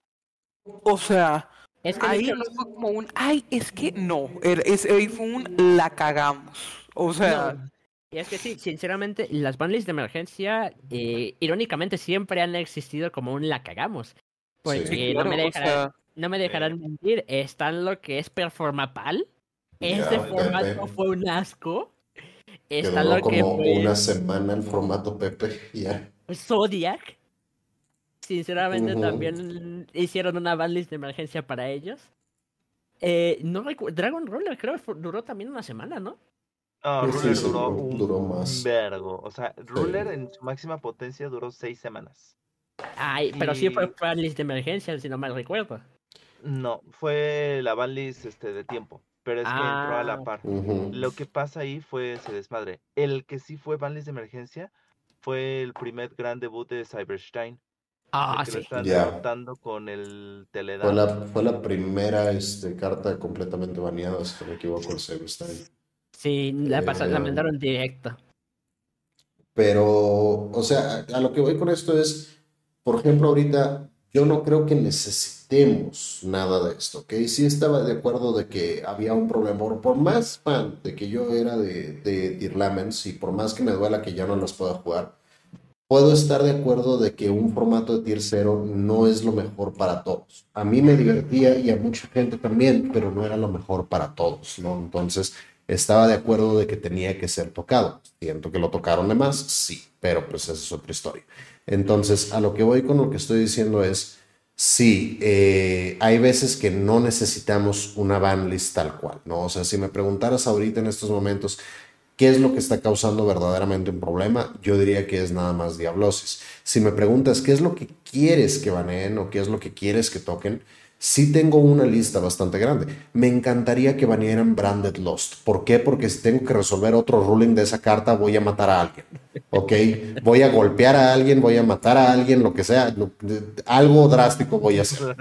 o sea, es que ahí no fue como un, ay, es que no, era- es, ahí fue un la cagamos, o sea, No. Y es que sí, sinceramente, las banlists de emergencia, eh, irónicamente, siempre han existido como un la cagamos. Porque Sí. no, claro, me o dejarán, sea, no me dejarán mentir, están lo que es Performapal. Este Ya, formato fue un asco. que Está lo que como fue una semana el formato Pepe, ya. Zodiac. Sinceramente, también hicieron una banlist de emergencia para ellos. Eh, no Dragon Roller creo duró también una semana, ¿no? No, Ruler sí, duró duró- un duró más. vergo. O sea, Ruler en su máxima potencia duró seis semanas. Ay, pero sí fue banlist de emergencia, si no mal recuerdo. No, fue la banlist este, de tiempo, pero es que entró a Ah. la par. Ujú. Lo que pasa ahí fue ese desmadre. El que sí fue banlist de emergencia fue el primer gran debut de Cyberstein. De Ah, que lo sí. con el Fue la, fue la primera este, carta completamente baneada, si no me equivoco, el Cyberstein. Sí, la, pasa- la Eh, mandaron directo. Pero, o sea, a lo que voy con esto es, por ejemplo, ahorita yo no creo que necesitemos nada de esto, ¿ok? Sí estaba de acuerdo de que había un problema, por- más fan de que yo era de, de Dear Laments y por más que me duela que ya no los pueda jugar, puedo estar de acuerdo de que un formato de Tier 0 no es lo mejor para todos. A mí me divertía y a mucha gente también, pero no era lo mejor para todos, ¿no? Entonces, estaba de acuerdo de que tenía que ser tocado. Siento que lo tocaron de más, sí, pero pues esa es otra historia. Entonces, a lo que voy con lo que estoy diciendo es, sí, eh, hay veces que no necesitamos una banlist tal cual, ¿no? O sea, si me preguntaras ahorita en estos momentos, ¿qué es lo que está causando verdaderamente un problema? Yo diría que es nada más diablosis. Si me preguntas, ¿qué es lo que quieres que baneen o qué es lo que quieres que toquen? Sí tengo una lista bastante grande. Me encantaría que banearan Branded Lost. ¿Por qué? Porque si tengo que resolver otro ruling de esa carta, voy a matar a alguien. ¿Ok? Voy a golpear a alguien, voy a matar a alguien, lo que sea. Algo drástico voy a hacer.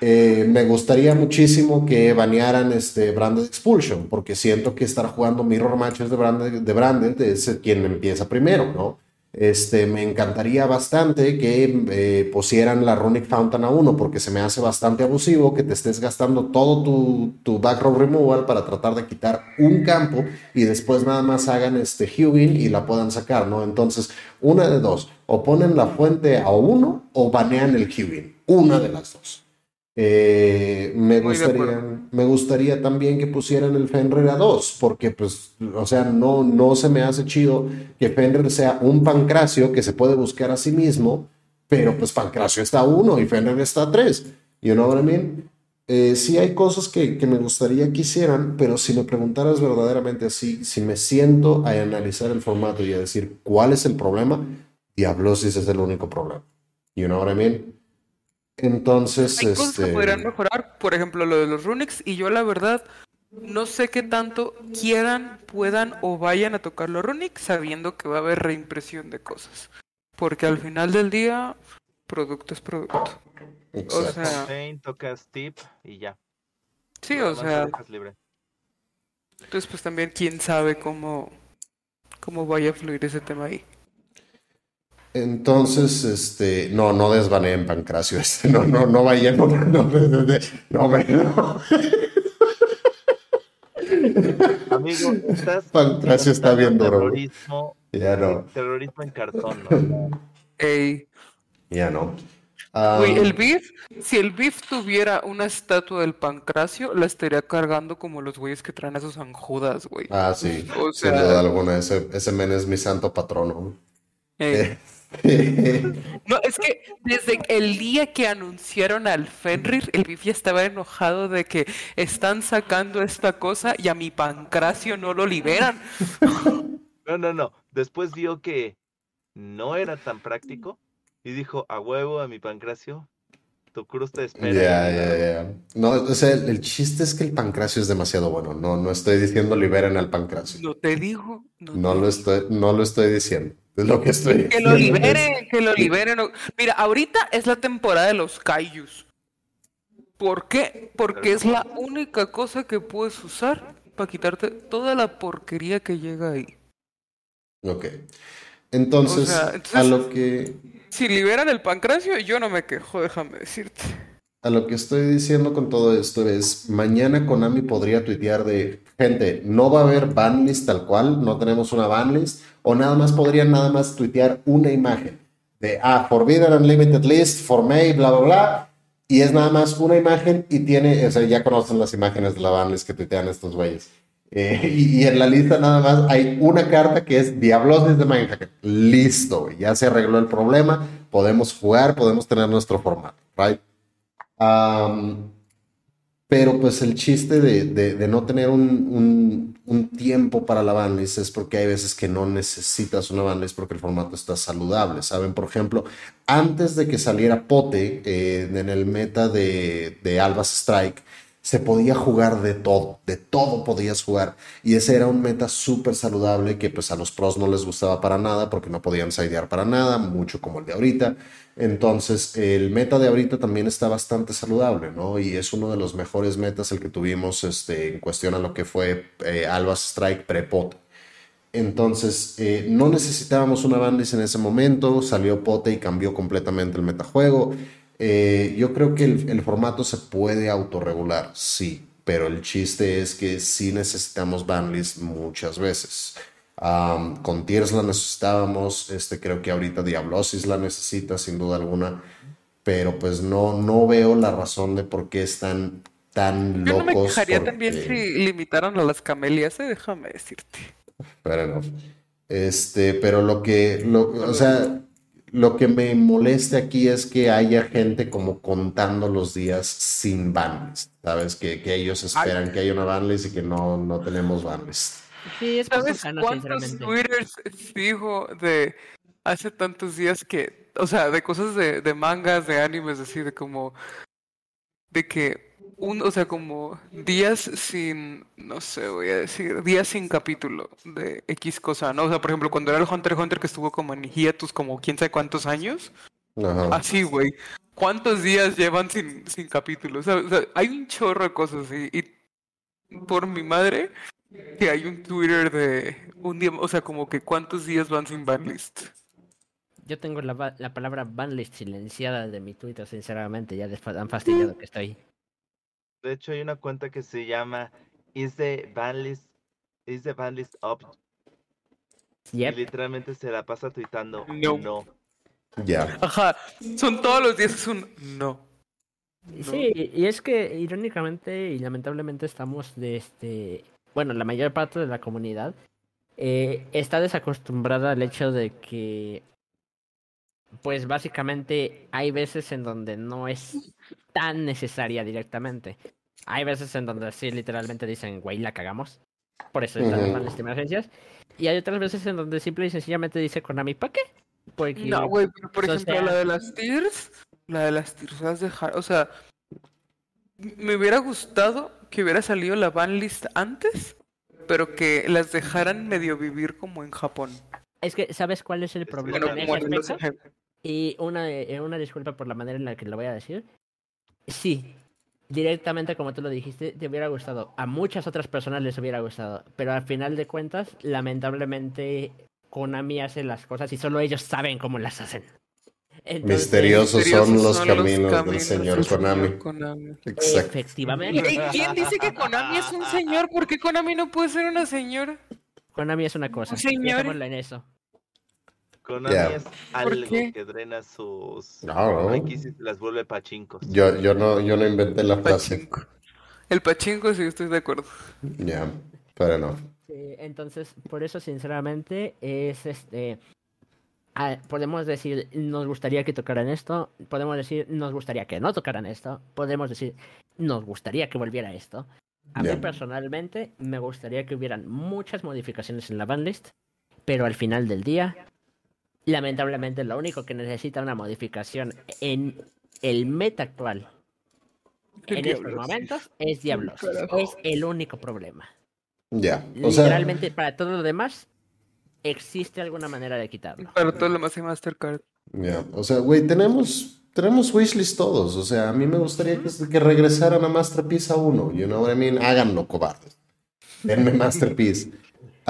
Eh, me gustaría muchísimo que banearan este Branded Expulsion, porque siento que estar jugando Mirror Matches de Branded, de Branded es quien empieza primero, ¿no? Este, me encantaría bastante que eh, pusieran la Runic Fountain a uno, porque se me hace bastante abusivo que te estés gastando todo tu, tu back row removal para tratar de quitar un campo y después nada más hagan este Hugin y la puedan sacar, ¿no? Entonces, una de dos, o ponen la fuente a uno o banean el Hugin, una de las dos. Eh, me, Muy gustaría, me gustaría también que pusieran el Fenrir a 2, porque pues, o sea, no, no se me hace chido que Fenrir sea un Pancracio que se puede buscar a sí mismo, pero pues Pancracio está 1 y Fenrir está a 3. You know what I mean? Eh, sí hay cosas que, que me gustaría que hicieran, pero si me preguntaras verdaderamente así, si me siento a analizar el formato y a decir cuál es el problema, Diablosis es el único problema. You know what I mean? Entonces, hay cosas que este, podrían mejorar, por ejemplo, lo de los Runix, y yo la verdad no sé qué tanto quieran, puedan o vayan a tocar los Runix sabiendo que va a haber reimpresión de cosas. Porque al final del día, producto es producto. O Exacto. sea, Paint, tocas tip y ya. sí, o sea, libre. entonces pues también quién sabe cómo, cómo vaya a fluir ese tema ahí. Entonces, este, no, no desvaneen Pancracio, este, no, no, no vayan, no, no, no, no, no, no, no. Amigo, estás Pancracio está bien duro. Ya no, terrorismo en cartón, ¿no? Ey. ya no. Ah, Güey, el beef, si el beef tuviera una estatua del pancracio, la estaría cargando como los güeyes que traen a sus anjudas, güey. ah, sí, O sin sea- duda alguna, ese, ese men es mi santo patrono. Ey. Eh, No, es que desde el día que anunciaron al Fenrir, el ya estaba enojado de que están sacando esta cosa y a mi pancracio no lo liberan. No, no, no. Después vio que no era tan práctico y dijo, a huevo a mi pancracio, tu cruz te espera. Ya, ya, ya. No, o sea, el, el chiste es que el pancracio es demasiado bueno. No, no estoy diciendo liberen al pancracio. No te digo. No, No te lo estoy, no lo estoy diciendo. Es lo que estoy Que lo liberen, que lo liberen. Mira, ahorita es la temporada de los kaijus. ¿Por qué? Porque es la única cosa que puedes usar para quitarte toda la porquería que llega ahí. Ok. Entonces, O sea, a entonces- lo que, Si liberan el pancracio, yo no me quejo, déjame decirte. A lo que estoy diciendo con todo esto es, mañana Konami podría tuitear de, gente, no va a haber banlist tal cual, no tenemos una banlist, o nada más podrían nada más tuitear una imagen de, ah, Forbidden Unlimited List, for May, bla, bla, bla, y es nada más una imagen y tiene, o sea, ya conocen las imágenes de la banlist que tuitean estos güeyes. Eh, y, en la lista nada más hay una carta que es Diablos de Mindhacker. Listo, ya se arregló el problema, podemos jugar, podemos tener nuestro formato, right? Pero pues el chiste de, de- no tener un, un- un tiempo para la banlist es porque hay veces que no necesitas una banlist porque el formato está saludable, ¿saben? Por ejemplo, antes de que saliera Pote eh, en el meta de, de Albas Strike, se podía jugar de todo, de todo podías jugar. Y ese era un meta súper saludable que pues a los pros no les gustaba para nada porque no podían sidear para nada, mucho como el de ahorita. Entonces el meta de ahorita también está bastante saludable, ¿no? Y es uno de los mejores metas el que tuvimos este, en cuestión a lo que fue eh, Strike pre-Pote. Entonces, eh, no necesitábamos una banlist en ese momento, salió Pote y cambió completamente el metajuego. Eh, yo creo que el, el formato se puede autorregular, sí, pero el chiste es que sí necesitamos banlist muchas veces. Con Tiers la necesitábamos, este, creo que ahorita Diablosis la necesita sin duda alguna, pero pues no, no veo la razón de por qué están tan Yo no me locos. quejaría también si limitaran a las camelias, eh, déjame decirte. Fair enough. Este, pero lo que, lo, o sea, lo que me molesta aquí es que haya gente como contando los días sin banlist, ¿sabes? Que, que ellos esperan que haya una banlist y que no, no tenemos banlist. Sí, es ¿Sabes sano, cuántos twitters dijo de hace tantos días que, o sea, de cosas de, de mangas, de animes, así de como, de que, un, o sea, como días sin, no sé, voy a decir, días sin capítulo de X cosa, ¿no? O sea, por ejemplo, cuando era el Hunter x Hunter que estuvo como en hiatus como quién sabe cuántos años, Ajá. así, güey. ¿Cuántos días llevan sin, sin capítulo? O sea, o sea, hay un chorro de cosas y, y por mi madre que hay un Twitter de un día, o sea, como que cuántos días van sin banlist. Yo tengo la, ba- la palabra banlist silenciada de mi Twitter, sinceramente, ya tan fastidiado que estoy. De hecho, hay una cuenta que se llama Is the Banlist, is the banlist Up? Y literalmente se la pasa tuitando No. no. Ya. Ajá, son todos los días un no. No. Sí, y es que irónicamente y lamentablemente estamos de este, bueno, la mayor parte de la comunidad eh, está desacostumbrada al hecho de que, pues básicamente hay veces en donde no es tan necesaria directamente. Hay veces en donde sí literalmente dicen, güey, la cagamos. Por eso están Ujú. las bandas de emergencias. Y hay otras veces en donde simple y sencillamente dice Konami, ¿para qué? Porque No, güey, pero por ejemplo, sea- la de las tiers, la de las tiers las dejar, o sea, me hubiera gustado que hubiera salido la banlist antes, pero que las dejaran medio vivir como en Japón. es que, ¿sabes cuál es el problema Bueno, en ese aspecto? Y una, eh, una disculpa por la manera en la que lo voy a decir. Sí, directamente como tú lo dijiste, te hubiera gustado. A muchas otras personas les hubiera gustado. Pero al final de cuentas, lamentablemente, Konami hace las cosas y solo ellos saben cómo las hacen. Entonces, Misteriosos son los son los caminos del caminos señor del Konami. señor Konami. Exacto. Efectivamente. ¿Y quién dice que Konami es un señor? ¿Por qué Konami no puede ser una señora? Konami es una cosa. Un señor. en eso. Konami Ya. es algo qué? que drena sus No, no. y las vuelve pachincos. Yo, yo no, yo no inventé la frase. El pachinko, sí, estoy de acuerdo. Ya, pero no. Sí, entonces, por eso, sinceramente, es este. podemos decir, nos gustaría que tocaran esto. Podemos decir, nos gustaría que no tocaran esto. Podemos decir, nos gustaría que volviera esto. A mí personalmente me gustaría que hubieran muchas modificaciones en la bandlist, pero al final del día, lamentablemente lo único que necesita una modificación en el meta actual en estos momentos es Diablos. Es el único problema. Ya. O sea, Literalmente, para todo lo demás, existe alguna manera de quitarlo. Para todo lo más hay Mastercard. ya. O sea, güey, tenemos, tenemos wishlist todos. O sea, a mí me gustaría que, que regresaran a Masterpiece a uno. You know what I mean? Háganlo, cobardes. Denme Masterpiece.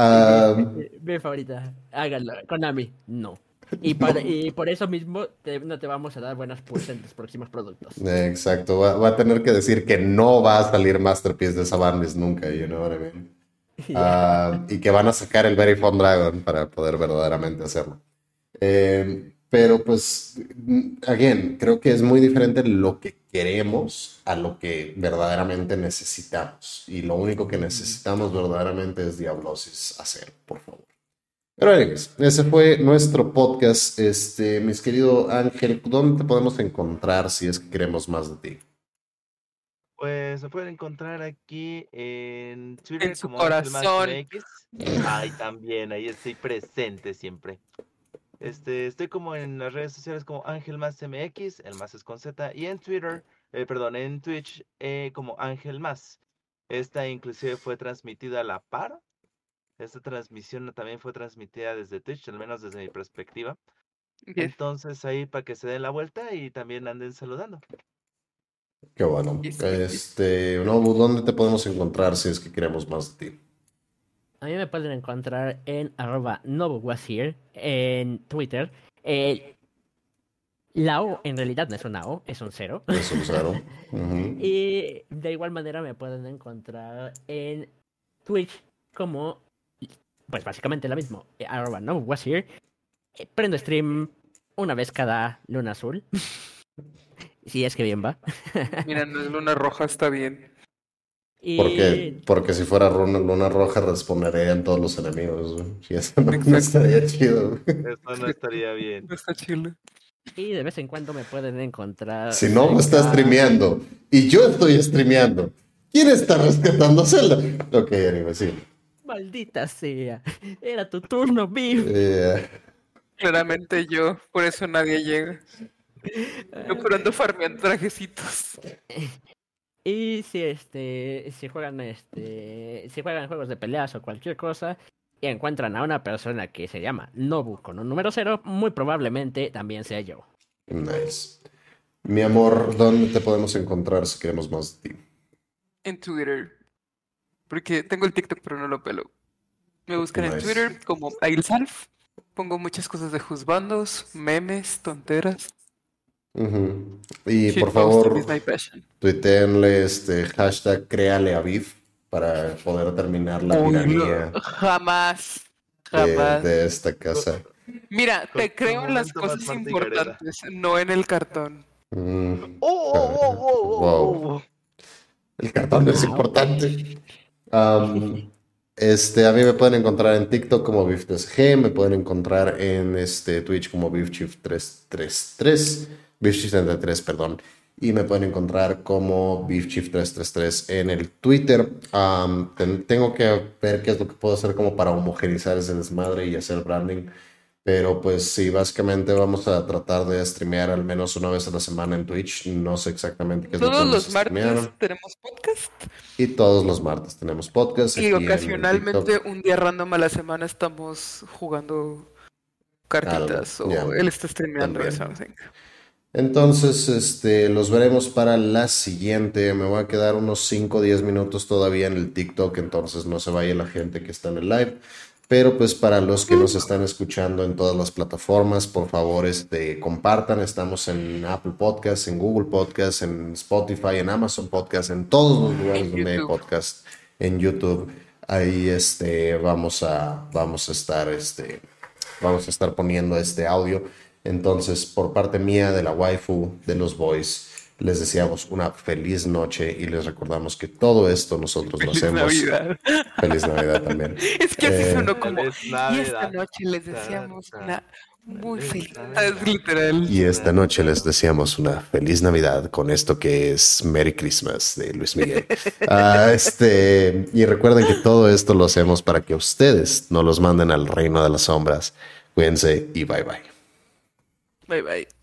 Ah, Mi favorita, háganlo. Konami, no. Y, para- y por eso mismo te- no te vamos a dar buenas pulls en tus próximos productos. exacto. Va, va a tener que decir que no va a salir Masterpiece de esa bandlist nunca. You know what I mean? Ah, y que van a sacar el Very Fun Dragon para poder verdaderamente hacerlo. Eh, pero pues, again, creo que es muy diferente lo que queremos a lo que verdaderamente necesitamos. Y lo único que necesitamos verdaderamente es Diablosis hacer, por favor. Pero anyways, ese fue nuestro podcast. Este, mis querido Ángel, ¿dónde te podemos encontrar si es que queremos más de ti? Pues se pueden encontrar aquí en Twitter En su como corazón. Ahí también, ahí estoy presente siempre. Este, estoy como en las redes sociales como Ángel Más MX, el más es con Z, y en Twitter, eh, perdón, en Twitch eh, como Ángel Más. Esta inclusive fue transmitida a la par. Esta transmisión también fue transmitida desde Twitch, al menos desde mi perspectiva. Yes. Entonces ahí para que se den la vuelta y también anden saludando. Qué bueno. Yes. Este, Nobu, ¿dónde te podemos encontrar si es que queremos más de ti? A mí me pueden encontrar en arroba nobuwasir en Twitter. Eh, la O en realidad no es una O, es un cero. Es un cero. Y de igual manera me pueden encontrar en Twitch como, pues básicamente lo mismo, eh, arroba no was here. Eh, Prendo stream una vez cada luna azul. si es que bien va. Mira, no es luna roja, está bien. Y Porque, porque si fuera Luna, Luna Roja responderían todos los enemigos. güey. Y eso no, estaría chido. Eso no estaría bien. No está chido. Y de vez en cuando me pueden encontrar. Si no me está streameando y yo estoy streameando, ¿quién está rescatando a Zelda? Ok, anyway, sí. Maldita sea. Era tu turno, Biff. Eh, Claramente yo, por eso nadie llega. Yo por ando farmeando trajecitos. Y si este. Si juegan este. Si juegan juegos de peleas o cualquier cosa. Y encuentran a una persona que se llama Nobu con un número cero, muy probablemente también sea yo. nice. Mi amor, ¿dónde te podemos encontrar si queremos más de ti? En Twitter. Porque tengo el TikTok, pero no lo pelo. Me buscan en. Twitter como Ailsalf. Pongo muchas cosas de juzbandos, memes, tonteras. Y por favor, tuiteenle este hashtag créale a para poder terminar la Uy, no, tiranía Jamás. de, Jamás. de esta casa. Mira, te creo en las cosas importantes, no en el cartón. Mm, ¡Oh, oh, oh, oh, oh, Wow. oh! El cartón es importante. Este, a mí me pueden encontrar en TikTok como BeefTSG, me pueden encontrar en este, Twitch como BeefChief333, BeefChief33, perdón, y me pueden encontrar como BeefChief333 en el Twitter. Ten- tengo que ver qué es lo que puedo hacer como para homogenizar ese desmadre y hacer branding. Pero pues sí, básicamente vamos a tratar de streamear al menos una vez a la semana en Twitch. No sé exactamente qué es lo que Todos los streamear. martes tenemos podcast Y todos los martes tenemos podcast. y ocasionalmente un día random a la semana estamos jugando cartitas Algo, o él está streameando ya. Entonces, este, los veremos para la siguiente. Me voy a quedar unos 5 o 10 minutos todavía en el TikTok, entonces no se vaya la gente que está en el live. Pero pues para los que nos están escuchando en todas las plataformas, por favor, este, compartan. Estamos en Apple Podcasts, en Google Podcasts, en Spotify, en Amazon Podcasts, en todos los lugares donde hay podcast, en YouTube. Ahí este, vamos a, vamos a estar, este, vamos a estar poniendo este audio. Entonces, por parte mía, de la waifu, de los boys, les deseamos una feliz noche y les recordamos que todo esto nosotros lo Feliz hacemos. Navidad. Feliz Navidad también. Es que así Eh, sonó como. Feliz Y esta Navidad. noche les deseamos una muy Feliz feliz. Navidad. Es literal. Y esta noche les deseamos una feliz Navidad con esto que es Merry Christmas de Luis Miguel. Ah, este, y recuerden que todo esto lo hacemos para que ustedes no los manden al reino de las sombras. Cuídense y bye bye. Bye bye.